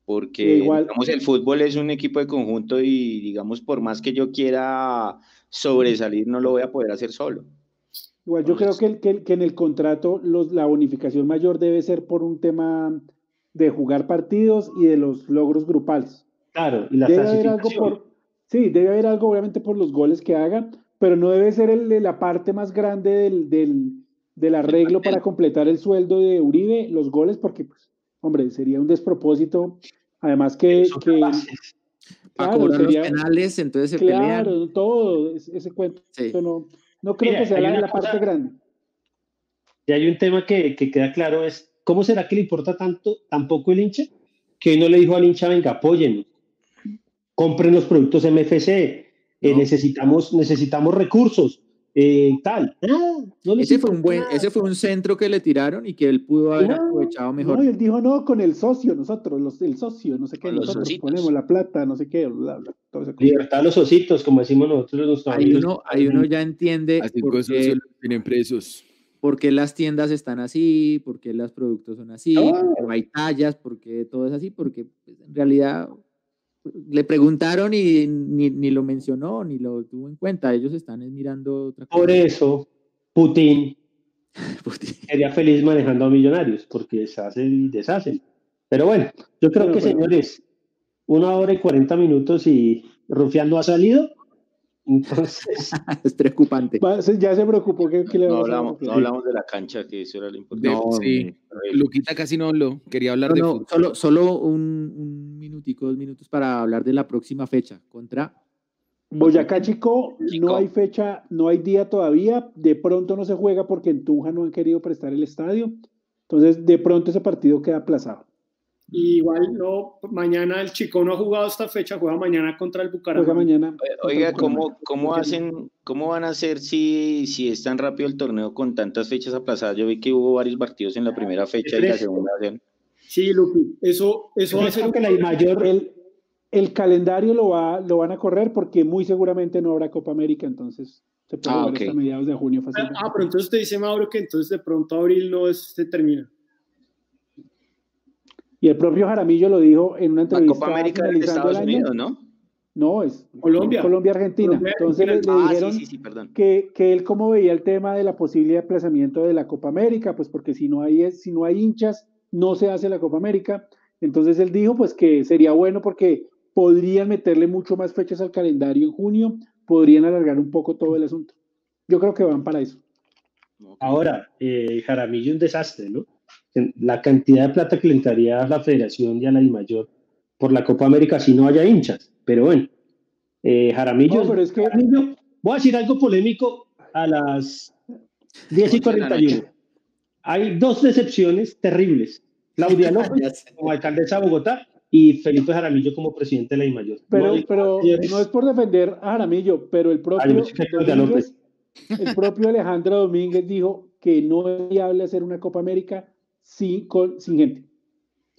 Porque digamos, el fútbol es un equipo de conjunto y digamos, por más que yo quiera sobresalir, no lo voy a poder hacer solo. Igual yo creo que, que, que, en el contrato los, la bonificación mayor debe ser por un tema de jugar partidos y de los logros grupales. Claro, y la debe haber algo por, Sí, debe haber algo obviamente por los goles que haga, pero no debe ser el, la parte más grande del, del, del arreglo para completar el sueldo de Uribe, los goles, porque, pues, hombre, sería un despropósito. Además que... que para cobrar los penales, entonces se claro, todo ese cuento. No, no, creo que sea la, parte grande. Y hay un tema que, que, queda claro, es ¿cómo será que le importa tanto, tampoco el hincha? Que hoy no le dijo al hincha, venga, apóyennos, compren los productos MFC, eh, necesitamos, necesitamos recursos, eh, tal. ese, fue un buen, ese fue un centro que le tiraron y que él pudo haber aprovechado mejor. No, él dijo, no, con el socio, nosotros, los, el socio, no sé qué, nosotros ponemos la plata, no sé qué, bla, bla, Libertad a los ositos, como decimos nosotros. ahí, uno, ahí uno ya entiende por qué, tienen presos. por qué las tiendas están así, por qué los productos son así, ah. no hay tallas, por qué todo es así, porque pues, en realidad le preguntaron y ni, lo mencionó, ni lo tuvo en cuenta. Ellos están mirando otra cosa. Por eso, (laughs) Putin, sería feliz manejando a millonarios, porque se hacen y deshacen. Pero bueno, yo creo que, señores, una hora y cuarenta minutos y Rufián no ha salido. Entonces. (laughs) es preocupante. Ya se preocupó que, le no, hablamos, no hablamos de la cancha, que eso era lo importante. No, sí. Luquita casi no habló. Quería hablar de fútbol. Solo, solo un, un, minutico, dos minutos para hablar de la próxima fecha contra. Boyacá Chico, no hay fecha, no hay día todavía. De pronto no se juega porque en Tunja no han querido prestar el estadio. Entonces, de pronto ese partido queda aplazado igual no, mañana el chico no ha jugado esta fecha, juega mañana contra el Bucaramanga. mañana. Oiga, ¿cómo, cómo hacen, cómo van a hacer si, si es tan rápido el torneo con tantas fechas aplazadas? Yo vi que hubo varios partidos en la primera fecha y la segunda. Sí, Lupi, eso, eso va a ser que la mayor, el, el calendario lo, va, lo van a correr porque muy seguramente no habrá Copa América, entonces se puede ah, hasta mediados de junio fácilmente. Ah, pero entonces te dice Mauro que entonces de pronto abril no se termina. Y el propio Jaramillo lo dijo en una entrevista. La Copa América de Estados Unidos, ¿no? No, es Colombia. Colombia-Argentina. Entonces le, ah, dijeron que, que, él cómo veía el tema de la posible aplazamiento de la Copa América, pues porque si no hay, si no hay hinchas, no se hace la Copa América. Entonces él dijo pues que sería bueno porque podrían meterle mucho más fechas al calendario en junio, podrían alargar un poco todo el asunto. Yo creo que van para eso. Ahora, eh, Jaramillo un desastre, ¿no? la cantidad de plata que le entraría a la federación y a la mayor por la Copa América si no haya hinchas. Pero bueno, eh, Jaramillo, voy a decir algo polémico a las 10 y 41. Hay dos decepciones terribles. Claudia (laughs) López como alcaldesa de Bogotá y Felipe Jaramillo como presidente de la IMAYOR. Pero, no, pero no es por defender a Jaramillo, pero el propio, el propio Alejandro Domínguez dijo que no es viable hacer una Copa América con, sin gente.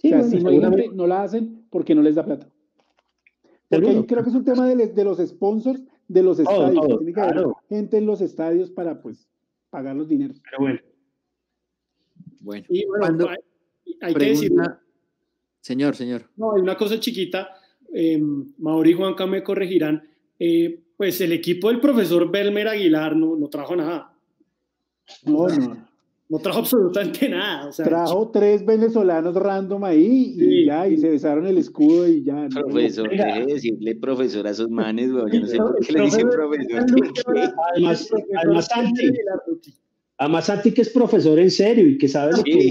o sea, si no hay gente, no la hacen porque no les da plata. Porque creo que es un tema de, de los sponsors de los estadios. Tiene que haber gente en los estadios para pues pagar los dineros. Pero bueno. Bueno, y bueno hay, que decir. Señor, señor. No, hay una cosa chiquita. Eh, Mauri y Juanca me corregirán. Eh, pues el equipo del profesor Belmer Aguilar no, no trajo nada. No, no no trajo absolutamente nada. trajo tres venezolanos random ahí y ya, y se besaron el escudo y ya. Profesor, deje de decirle profesor a esos manes, güey. Yo no sé por qué le dicen profesor. Además, además además Santi que es profesor en serio y que sabe lo que...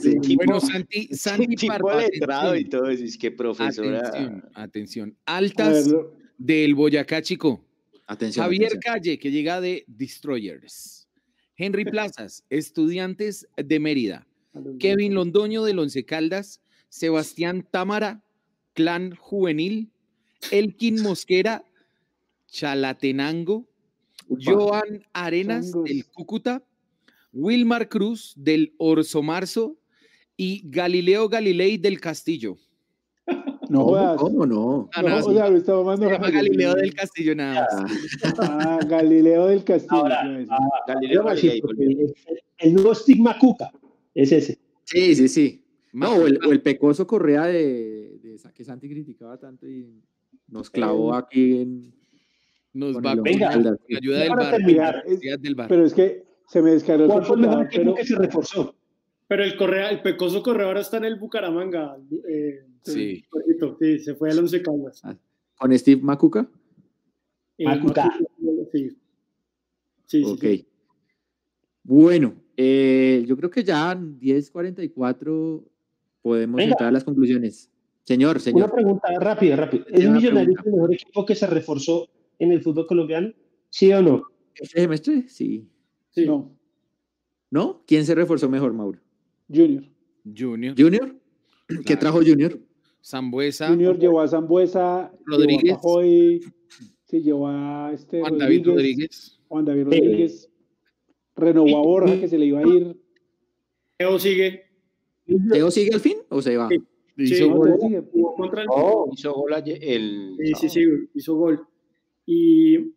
Sí, bueno, Santi, (laughs) Santi tipo letrado y todo eso, es que profesora... Atención, atención. Altas del Boyacá, chico. Atención, Javier Calle, que llega de Destroyers. Henry Plazas, Estudiantes de Mérida. Kevin Londoño del Once Caldas. Sebastián Támara, Clan Juvenil. Elkin Mosquera, Chalatenango. Joan Arenas del Cúcuta. Wilmar Cruz del Orso Marzo. Y Galileo Galilei del Castillo. (laughs) No, ¿Cómo, no? Ah, no, no se llama Galileo del Castillo nada más. Ah, Galileo del Castillo. Ahora, ah, Galileo Galileo. El nuevo estigma Cuca es ese. Sí, sí, sí. No, o el, o el pecoso Correa de, de, que Santi criticaba tanto y nos clavó eh, aquí en. Nos va venga, con ayuda del bar, del bar. Pero es que se me descargó ¿Cuál fue el mejor equipo que se reforzó? Pero el Correa, el pecoso Correa ahora está en el Bucaramanga. Eh, sí. sí, se fue al Once Caldas. Ah, ¿Con Steve Macuca? Eh, Macuca. sí. Sí, sí, Ok. sí. Bueno, eh, yo creo que ya 10.44 podemos Venga. entrar a las conclusiones. Señor, Una señor. pregunta rápida, rápida. ¿Es Una Millonarios el mejor equipo que se reforzó en el fútbol colombiano? ¿Sí o no? ¿Este semestre? Sí. Sí. No, ¿No? ¿Quién se reforzó mejor, Mauro? Junior. Junior, ¿Junior? ¿Qué Claro. trajo Junior? Zambuesa, Junior llevó a Zambuesa, Rodríguez. llevó a Pajoy, se llevó a este Juan David Rodríguez. Juan David Sí. Rodríguez, renovó a Borja que se le iba a ir. Teo sigue. ¿Teo sigue al fin o se va? Sí. Hizo Sí, gol. Sigue. Contra el Oh, Hizo gol ayer- el Sí, sí, sí, hizo gol. Y,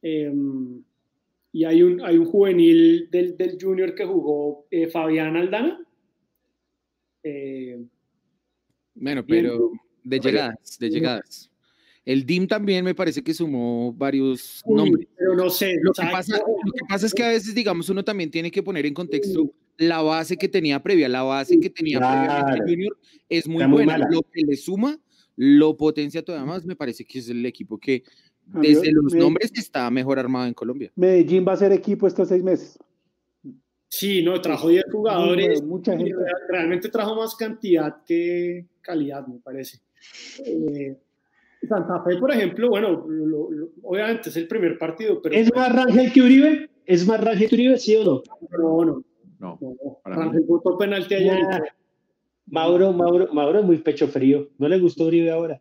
em, y hay, un, hay un juvenil del, del Junior que jugó eh, Fabián Aldana. Eh, Bueno, pero de llegadas, de llegadas. El DIM también me parece que sumó varios uy, nombres. pero no sé. Lo que, pasa, lo que pasa es que a veces, digamos, uno también tiene que poner en contexto la base que tenía previa. La base que tenía Claro. previamente Junior es muy Está muy buena. mala. Lo que le suma, lo potencia todavía más, me parece que es el equipo que Desde los me- nombres está mejor armado en Colombia. Medellín va a ser equipo estos seis meses. Sí, no, trajo 10 jugadores. Muy- mucha gente. real- realmente trajo más cantidad que calidad, me parece. Eh, Santa Fe, por ejemplo, bueno, lo- lo- obviamente es el primer partido, pero ¿Es más Rangel que Uribe? ¿Es más Rangel que Uribe, sí o no? no, no, Rangel votó penalti ayer. Nah. Mauro, Mauro, Mauro es muy pecho frío. ¿No le gustó Uribe ahora?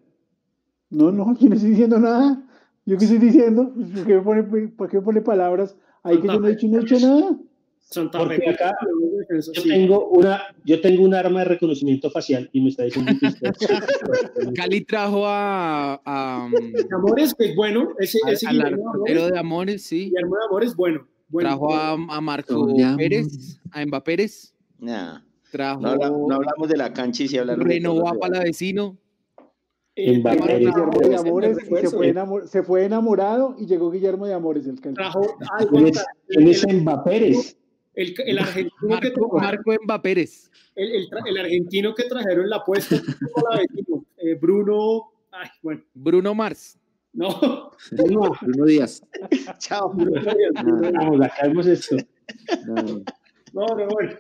No, no, yo no estoy diciendo nada. ¿Yo qué estoy diciendo? ¿Por qué me pone, por qué me pone palabras? Ahí que yo no he dicho, no he dicho nada. Santa Porque acá defensa, Yo tengo una, yo tengo un arma de reconocimiento facial y me está diciendo que usted. (laughs) Cali trajo a, a, De Amores es bueno, ese, al- ese al de arquero Amores, de Amores, sí. Guillermo de Amores es bueno. bueno Trajo a, a Marco de Pérez, a Emba Pérez. Nah, Trajo, no, habla- no hablamos de la cancha y si hablamos de renovó todos a los Palavecino. Eh, Guillermo de Amores se fue, enamor- se fue enamorado y llegó Guillermo de Amores. El que- trajo ay, ¿Quién es, el, quién es Pérez? el- el argentino que Marco, trajo- Marco Emba Pérez. el, el el argentino que trajeron la apuesta eh, Bruno, ay, bueno, Bruno Mars. no, No, (laughs) Bruno Díaz. Chao. acá vemos esto. No, no, no, bueno.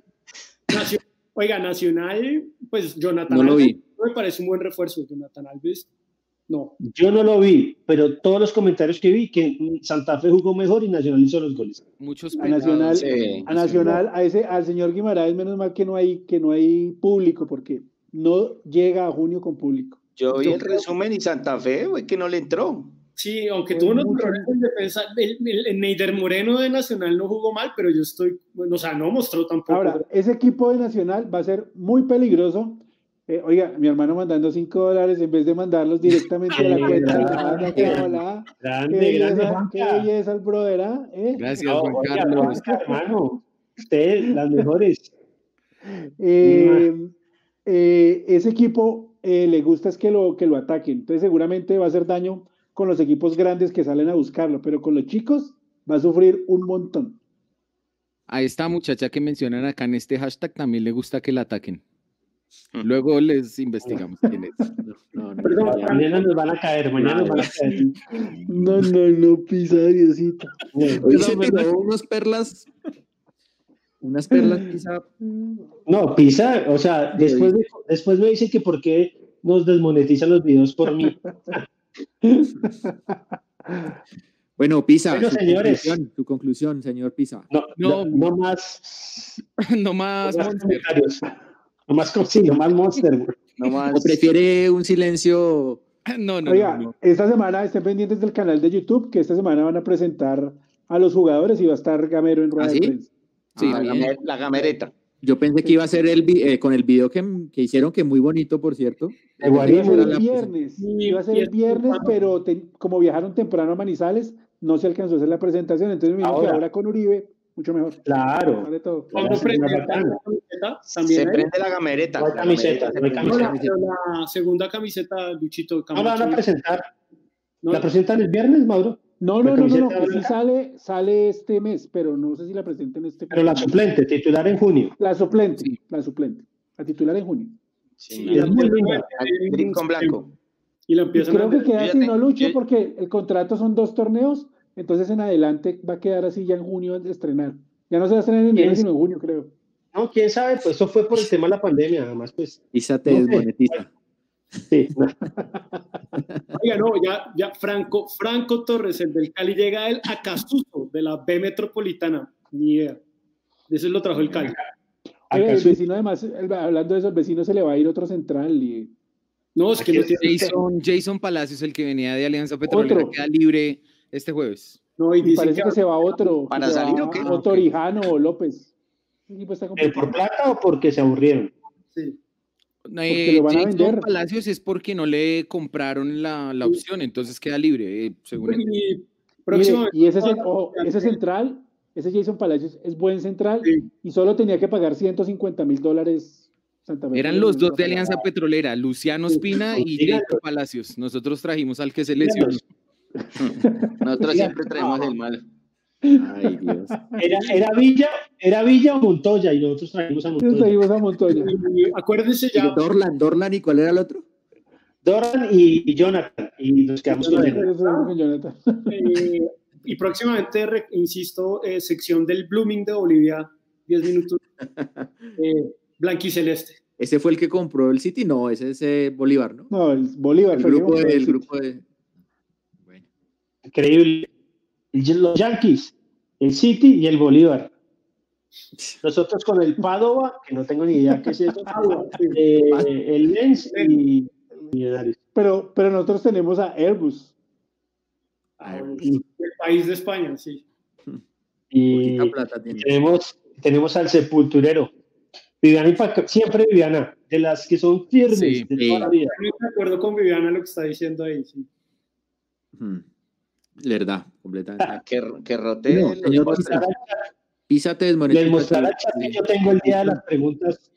Nacio- Oiga, Nacional, pues Jonathan no lo Alves vi. me parece un buen refuerzo, Jonathan Alves. No, Yo no lo vi, pero todos los comentarios que vi, que Santa Fe jugó mejor y Nacional hizo los goles. Muchos A pegados. Nacional, Sí. a Nacional, a ese, al señor Guimaraes, menos mal que no hay, que no hay público, porque no llega a junio con público. Yo vi Yo el creo- resumen y Santa Fe, güey, que no le entró. Sí, aunque tuvo unos errores en defensa, el, el- el Neider Moreno de Nacional no jugó mal, pero yo estoy, bueno, o sea, no mostró tampoco. Ahora, ese equipo de Nacional va a ser muy peligroso. Eh, oiga, mi hermano mandando 5 dólares en vez de mandarlos (laughs) directamente a la cuenta. grande, Qué hola, qué Grande, belleza, qué belleza el brother, ¿ah? ¿Eh? Gracias, No, Juan oiga, Carlos. (laughs) Hermano. Usted, las mejores. Eh, eh, ese equipo eh, le gusta es que lo, que lo ataquen, entonces seguramente va a hacer daño con los equipos grandes que salen a buscarlo, pero con los chicos va a sufrir un montón. A esta muchacha que mencionan acá en este hashtag también le gusta que la ataquen. Mm. Luego les investigamos (laughs) quién es. No, no, no, Perdón, ya. Mañana nos van a caer, mañana nos van a caer. No, no, no, pisa, Diosito. Hoy se tiró unas perlas. Unas perlas, quizá. No, Pisa, o sea, después, de- después me dicen que por qué nos desmonetizan los videos por mí. (laughs) (laughs) Bueno, Pisa, Bueno, su señores. conclusión, su conclusión, señor Pisa. No, No. (laughs) no, más, no más no más comentarios. No más, sí, no más Monster. No (laughs) más. ¿O prefiere un silencio? No, no, Oiga, no, no. esta semana estén pendientes del canal de YouTube, que esta semana van a presentar a los jugadores y va a estar Gamero en rueda ¿Ah, de sí? prensa. Sí, la, gamer- la gamereta. Yo pensé que iba a ser el eh, con el video que, que hicieron, que muy bonito, por cierto. Iba a ser el viernes, iba a ser el es viernes, pero te- como viajaron temprano a Manizales, no se alcanzó a hacer la presentación, entonces me imagino que Ahora. ahora con Uribe, mucho mejor. Claro. Vale todo. Cuando bacano. la camiseta, también Se prende la gamereta. La camiseta, no prende. la, segunda camiseta, Luchito No Camacho. la van a presentar. no, ¿La presentan el viernes, Mauro? No, La no, no, no, no, sí sale, sale este mes, pero no sé si la presenten este Pero la suplente, titular en junio. La suplente, Sí. la suplente. La titular en junio. Sí, una- es muy linda. Con blanco. Y lo empiezan creo a que queda así, no Lucho, yo- porque el contrato son dos torneos, entonces en adelante va a quedar así ya en junio de estrenar. Ya no se va a estrenar en enero, sino en junio, creo. No, quién sabe, pues eso fue por el tema de la pandemia, además, pues. Pisa te No desmonetiza. Sí. (laughs) Oiga, no, ya, ya Franco, Franco Torres, el del Cali, llega él a Casuso, de la B Metropolitana. Ni idea. De eso lo trajo el Cali. Oye, el ¿Acaso- vecino, además, el- hablando de eso, el vecino se le va a ir otro central y No, es que no tiene. Jason, Jason Palacios, el que venía de Alianza Petrolera, Otro. queda libre este jueves. No, y parece que, que se va otro. ¿Para salir va o qué? O Torijano o López. El ¿Eh. ¿Por plata o porque se aburrieron? sí. Eh, lo van a Jason vender. Palacios es porque no le compraron la, la opción, entonces queda libre, eh, según. Y Mire, próximamente. y ese, cen- ojo, ese central, ese Jason Palacios es buen central Sí. y solo tenía que pagar 150 mil dólares. Santa Fe. Eran los dos de Alianza Petrolera, Luciano Espina y. Jason Palacios. Nosotros trajimos al que se lesionó. (laughs) Nosotros siempre traemos el mal. Ay, Dios. Era, era Villa, era Villa o Montoya, y nosotros trajimos a Montoya. seguimos a Montoya. Acuérdense Y ya, Dorlan, Dorlan, ¿y cuál era el otro? Doran y, y Jonathan, y nos quedamos con Jonathan. eh, y próximamente, re- insisto, eh, sección del Blooming de Bolivia, 10 minutos. (laughs) Eh, blanquiceleste. ¿Ese fue el que compró el City? No, ese es eh, Bolívar, ¿no? No, el Bolívar. El grupo el el grupo de... Bueno. Increíble. Y Los Yankees, el City y el Bolívar. (laughs) Nosotros con el Padova, que no tengo ni idea qué es eso, (laughs) eh, el Lens y Millonarios. Pero, pero nosotros tenemos a Airbus. El país de España, sí. Y Poquita plata tiene. tenemos, tenemos al Sepulturero. Viviana y Paca- siempre Viviana, de las que son firmes Sí, de sí. toda la vida. Estoy de acuerdo con Viviana lo que está diciendo ahí. sí. Hmm. Verdad, completamente. Que, que rote No, el- señor mostrará, Pisa te desmonetiza. les mostrará el chat que yo tengo el día de las preguntas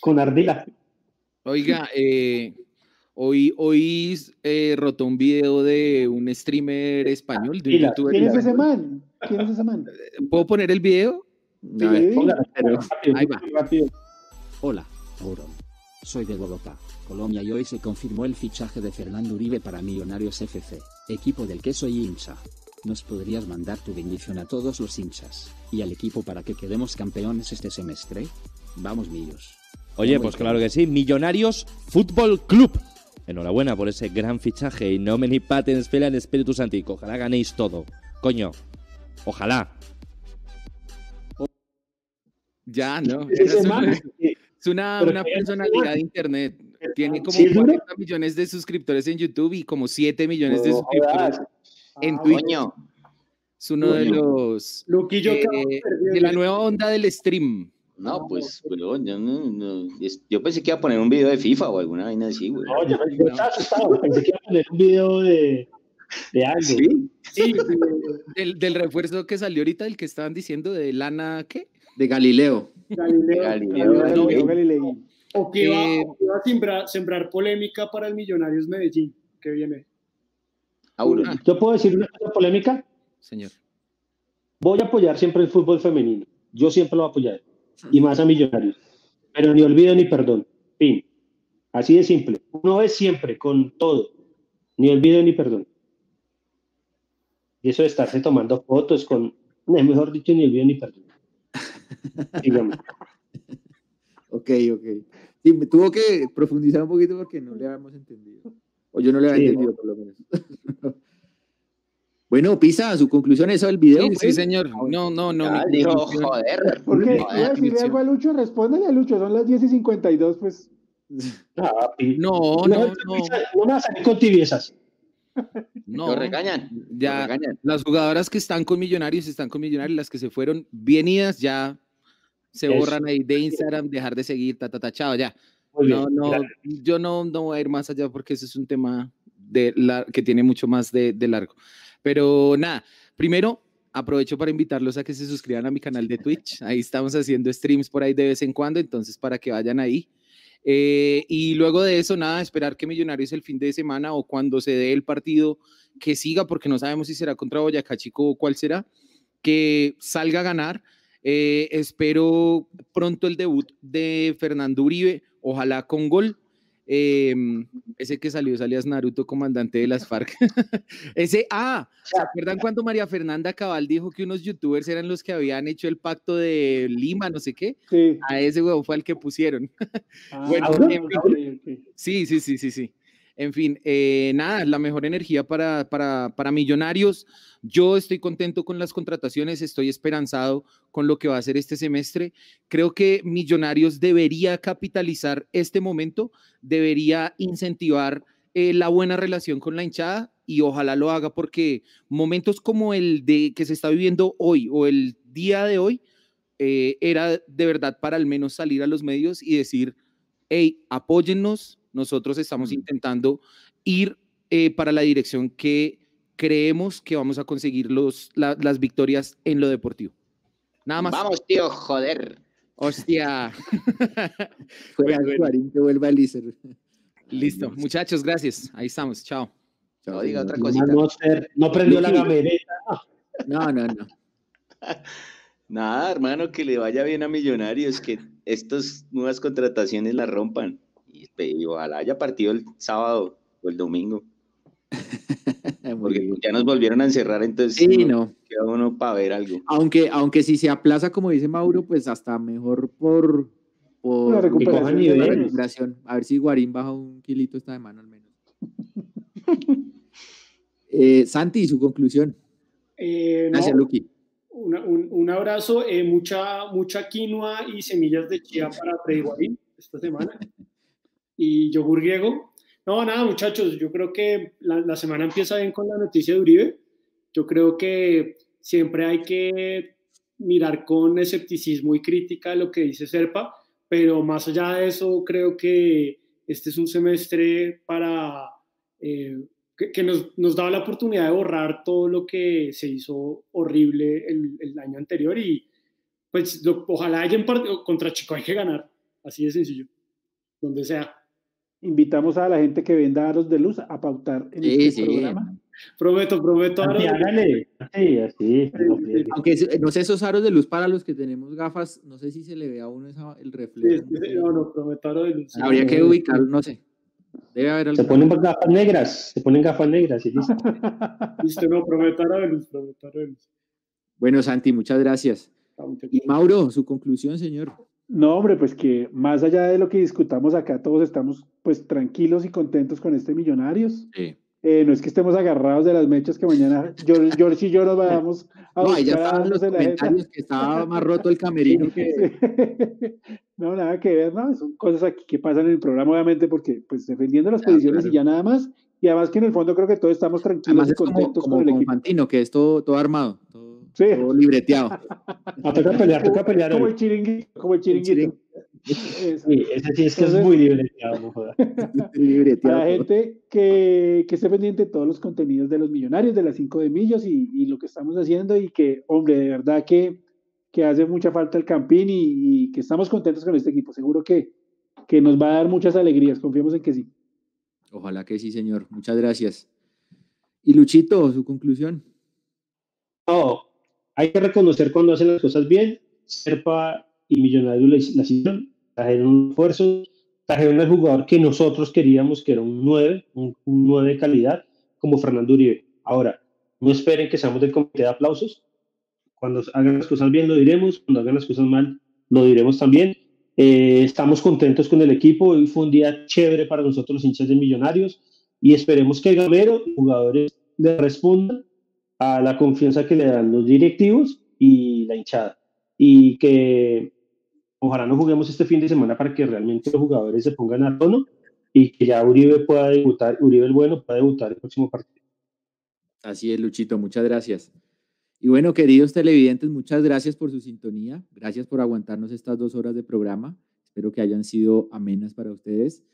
con Ardila. Oiga, eh, hoy, hoy eh, rotó un video de un streamer español, de un Mira, youtuber. ¿Quién es ese man? ¿Quién es ese man? ¿Puedo poner el video? A ver, Sí. Póngala, pero- rápido, Ahí va. Hola, Auron. Soy de Bogotá, Colombia y hoy se confirmó el fichaje de Fernando Uribe para Millonarios FC, equipo del que soy hincha. ¿Nos podrías mandar tu bendición a todos los hinchas y al equipo para que quedemos campeones este semestre? Vamos, millos. Oye, pues claro que sí. Millonarios Fútbol Club. Enhorabuena por ese gran fichaje y no me ni paten espera en Espíritu Santico. Ojalá ganéis todo. Coño. Ojalá. Ya, no. Es man, una, sí, es una, una personalidad de internet. Tiene como ¿Sí es duro? 40 millones de suscriptores en YouTube y como 7 millones de no suscriptores en Ah, Twitch. Coño, Es uno de los Luquillo eh, de la nueva onda del stream. no, pues, weón, yo, no, no, es- yo pensé que iba a poner un video de FIFA o alguna vaina así, güey. No, yo, yo estaba asustado. Pensé que iba a poner un video de, de algo. ¿Sí? Sí, Del, del refuerzo que salió ahorita, el que estaban diciendo de Lana, ¿qué? de Galileo. Galileo. Galileo, Galileo Galileo. Galilei. O que iba, Eh, o que iba a sembrar, sembrar polémica para el Millonarios Medellín, que viene. Auro. Ah. Yo puedo decir una cosa polémica. Señor. Voy a apoyar siempre el fútbol femenino. Yo siempre lo voy a apoyar. Y más a Millonarios. Pero ni olvido ni perdón. Fin. Así de simple. Uno es siempre con todo. Ni olvido ni perdón. Y eso de estarse tomando fotos con, no, (laughs) mejor dicho, ni olvido ni perdón. Digamos. (laughs) Ok, ok. Sí, me tuvo que profundizar un poquito porque no le habíamos entendido. O yo no le había Sí. entendido, por lo menos. (laughs) bueno, Pisa, su conclusión es eso del video. Sí, pues? sí, señor. No, no, no. Ah, mi dijo, joder. Porque No, a decirle algo a Lucho, respóndele a Lucho, son las 10 y 52, pues. Ah, No, no, no, no, no, no me vas a salir con tibiezas. (laughs) no. Lo regañan. Ya. Lo regañan. Las jugadoras que están con Millonarios están con Millonarios, las que se fueron bien idas ya se Eso. borran ahí de Instagram, dejar de seguir, ta, ta, ta, chao, ya. Muy bien. No, no, yo no, no voy a ir más allá porque ese es un tema de la, que tiene mucho más de, de largo. Pero nada, primero aprovecho para invitarlos a que se suscriban a mi canal de Twitch. Ahí estamos haciendo streams por ahí de vez en cuando, entonces para que vayan ahí. Eh, y luego de eso, nada, esperar que Millonarios el fin de semana o cuando se dé el partido que siga, porque no sabemos si será contra Boyacá Chico o cuál será, que salga a ganar. Eh, espero pronto el debut de Fernando Uribe, ojalá con gol. Em, ese que salió, salías Naruto, comandante de las (laughs) FARC. (laughs) ese, ah, ¿se acuerdan cuando María Fernanda Cabal dijo que unos youtubers eran los que habían hecho el pacto de Lima, no sé qué? Sí. A ese huevo fue al que pusieron. (laughs) Ah, Bueno, en fin. Sí, sí, sí, sí, sí. En fin, eh, nada, la mejor energía para, para, para Millonarios. Yo estoy contento con las contrataciones, estoy esperanzado con lo que va a hacer este semestre. Creo que Millonarios debería capitalizar este momento, debería incentivar eh, la buena relación con la hinchada y ojalá lo haga porque momentos como el de que se está viviendo hoy o el día de hoy eh, era de verdad para al menos salir a los medios y decir, hey, apóyennos, nosotros estamos intentando ir eh, para la dirección que creemos que vamos a conseguir los, la- las victorias en lo deportivo. Nada más. Vamos, tío, joder. Hostia. (laughs) Fuera Bueno, bueno. Que vuelva el Iser. Listo, muchachos, gracias. Ahí estamos. Chao. Chao, No diga otra cosita. no, no prendió la gamereta. No, no, no. (laughs) Nada, hermano, que le vaya bien a Millonarios, que estas nuevas contrataciones la rompan. Y, ojalá haya partido el sábado o el domingo, (laughs) porque ya nos volvieron a encerrar, entonces Sí, no no. queda uno para ver algo. Aunque, aunque si se aplaza, como dice Mauro, pues hasta mejor por, por La recuperación nivel. la. A ver si Guarín baja un kilito esta semana al menos. (laughs) Eh, Santi, su conclusión. Eh, no, Gracias, Luqui. una- un, un abrazo, eh, mucha, mucha quinoa y semillas de chía para Freddy Guarín esta semana. Y yogur griego. No, nada, muchachos, yo creo que la, la semana empieza bien con la noticia de Uribe. Yo creo que siempre hay que mirar con escepticismo y crítica lo que dice Serpa, pero más allá de eso, creo que este es un semestre para eh, que, que nos, nos daba la oportunidad de borrar todo lo que se hizo horrible el, el año anterior y pues lo- ojalá haya partido contra Chico hay que ganar, así de sencillo, donde sea. Invitamos a la gente que venda aros de luz a pautar en Sí, este sí. programa. Prometo, prometo. Aaron. hágale. Sí, así. Aunque no sé, esos aros de luz para los que tenemos gafas, no sé si se le ve a uno esa- el reflejo. sí, sí, no, no, prometo. Aaron, sí. Habría que ubicarlo, no sé. Debe haber Se algo. ponen gafas negras, se ponen gafas negras y listo. (laughs) Listo, no, prometo Aaron, prometo Aaron. Bueno, Santi, muchas gracias. Y Mauro, su conclusión, señor. No, hombre, pues que más allá de lo que discutamos acá, todos estamos pues tranquilos y contentos con este Millonarios. Sí. Eh, no es que estemos agarrados de las mechas que mañana (laughs) George, y yo nos vayamos a No, ya estaban los comentarios que estaba más roto el camerino que. (laughs) no, nada que ver, no, son cosas aquí que pasan en el programa, obviamente, porque pues defendiendo las Claro, posiciones claro. y ya nada más, y además que en el fondo creo que todos estamos tranquilos Además y es como, contentos como con el equipo. Fantino, que es todo, todo armado, Sí. todo libreteado. Ah, toca pelear, toca pelear. Como el chiringuito, como el chiringuito. Ese sí es que es muy libreteado, no joda. a libreteado. la gente que, que esté pendiente de todos los contenidos de los millonarios, de las 5 de millos y, y lo que estamos haciendo y que, hombre, de verdad que, que hace mucha falta el Campín y, y que estamos contentos con este equipo. Seguro que, que nos va a dar muchas alegrías, confiemos en que sí. Ojalá que sí, señor. Muchas gracias. Y Luchito, su conclusión. No, hay que reconocer cuando hacen las cosas bien. Serpa y Millonarios las hicieron, trajeron un esfuerzo, trajeron al jugador que nosotros queríamos, que era un 9, un, un 9 de calidad, como Fernando Uribe. Ahora, no esperen que seamos del comité de aplausos. Cuando hagan las cosas bien lo diremos, cuando hagan las cosas mal lo diremos también. Eh, estamos contentos con el equipo, hoy fue un día chévere para nosotros los hinchas de Millonarios y esperemos que Gamero jugadores le respondan a la confianza que le dan los directivos y la hinchada. Y que ojalá no juguemos este fin de semana para que realmente los jugadores se pongan a tono y que ya Uribe pueda debutar, Uribe el bueno pueda debutar el próximo partido. Así es, Luchito, muchas gracias. Y bueno, queridos televidentes, muchas gracias por su sintonía. Gracias por aguantarnos estas dos horas de programa. Espero que hayan sido amenas para ustedes.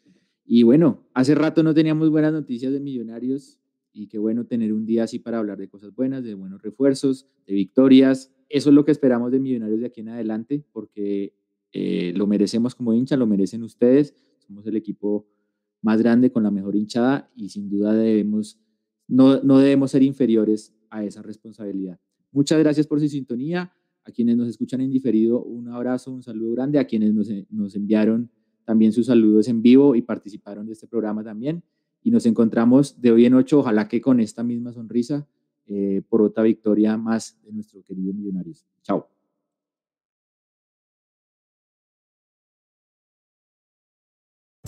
Y bueno, hace rato no teníamos buenas noticias de Millonarios y qué bueno tener un día así para hablar de cosas buenas, de buenos refuerzos, de victorias. Eso es lo que esperamos de Millonarios de aquí en adelante, porque eh, lo merecemos como hincha, lo merecen ustedes. Somos el equipo más grande con la mejor hinchada y sin duda debemos, no, no debemos ser inferiores a esa responsabilidad. Muchas gracias por su sintonía. A quienes nos escuchan en diferido, un abrazo, un saludo grande. A quienes nos, nos enviaron también sus saludos en vivo y participaron de este programa también. Y nos encontramos de hoy en ocho, ojalá que con esta misma sonrisa, eh, por otra victoria más de nuestro querido Millonarios. Chao.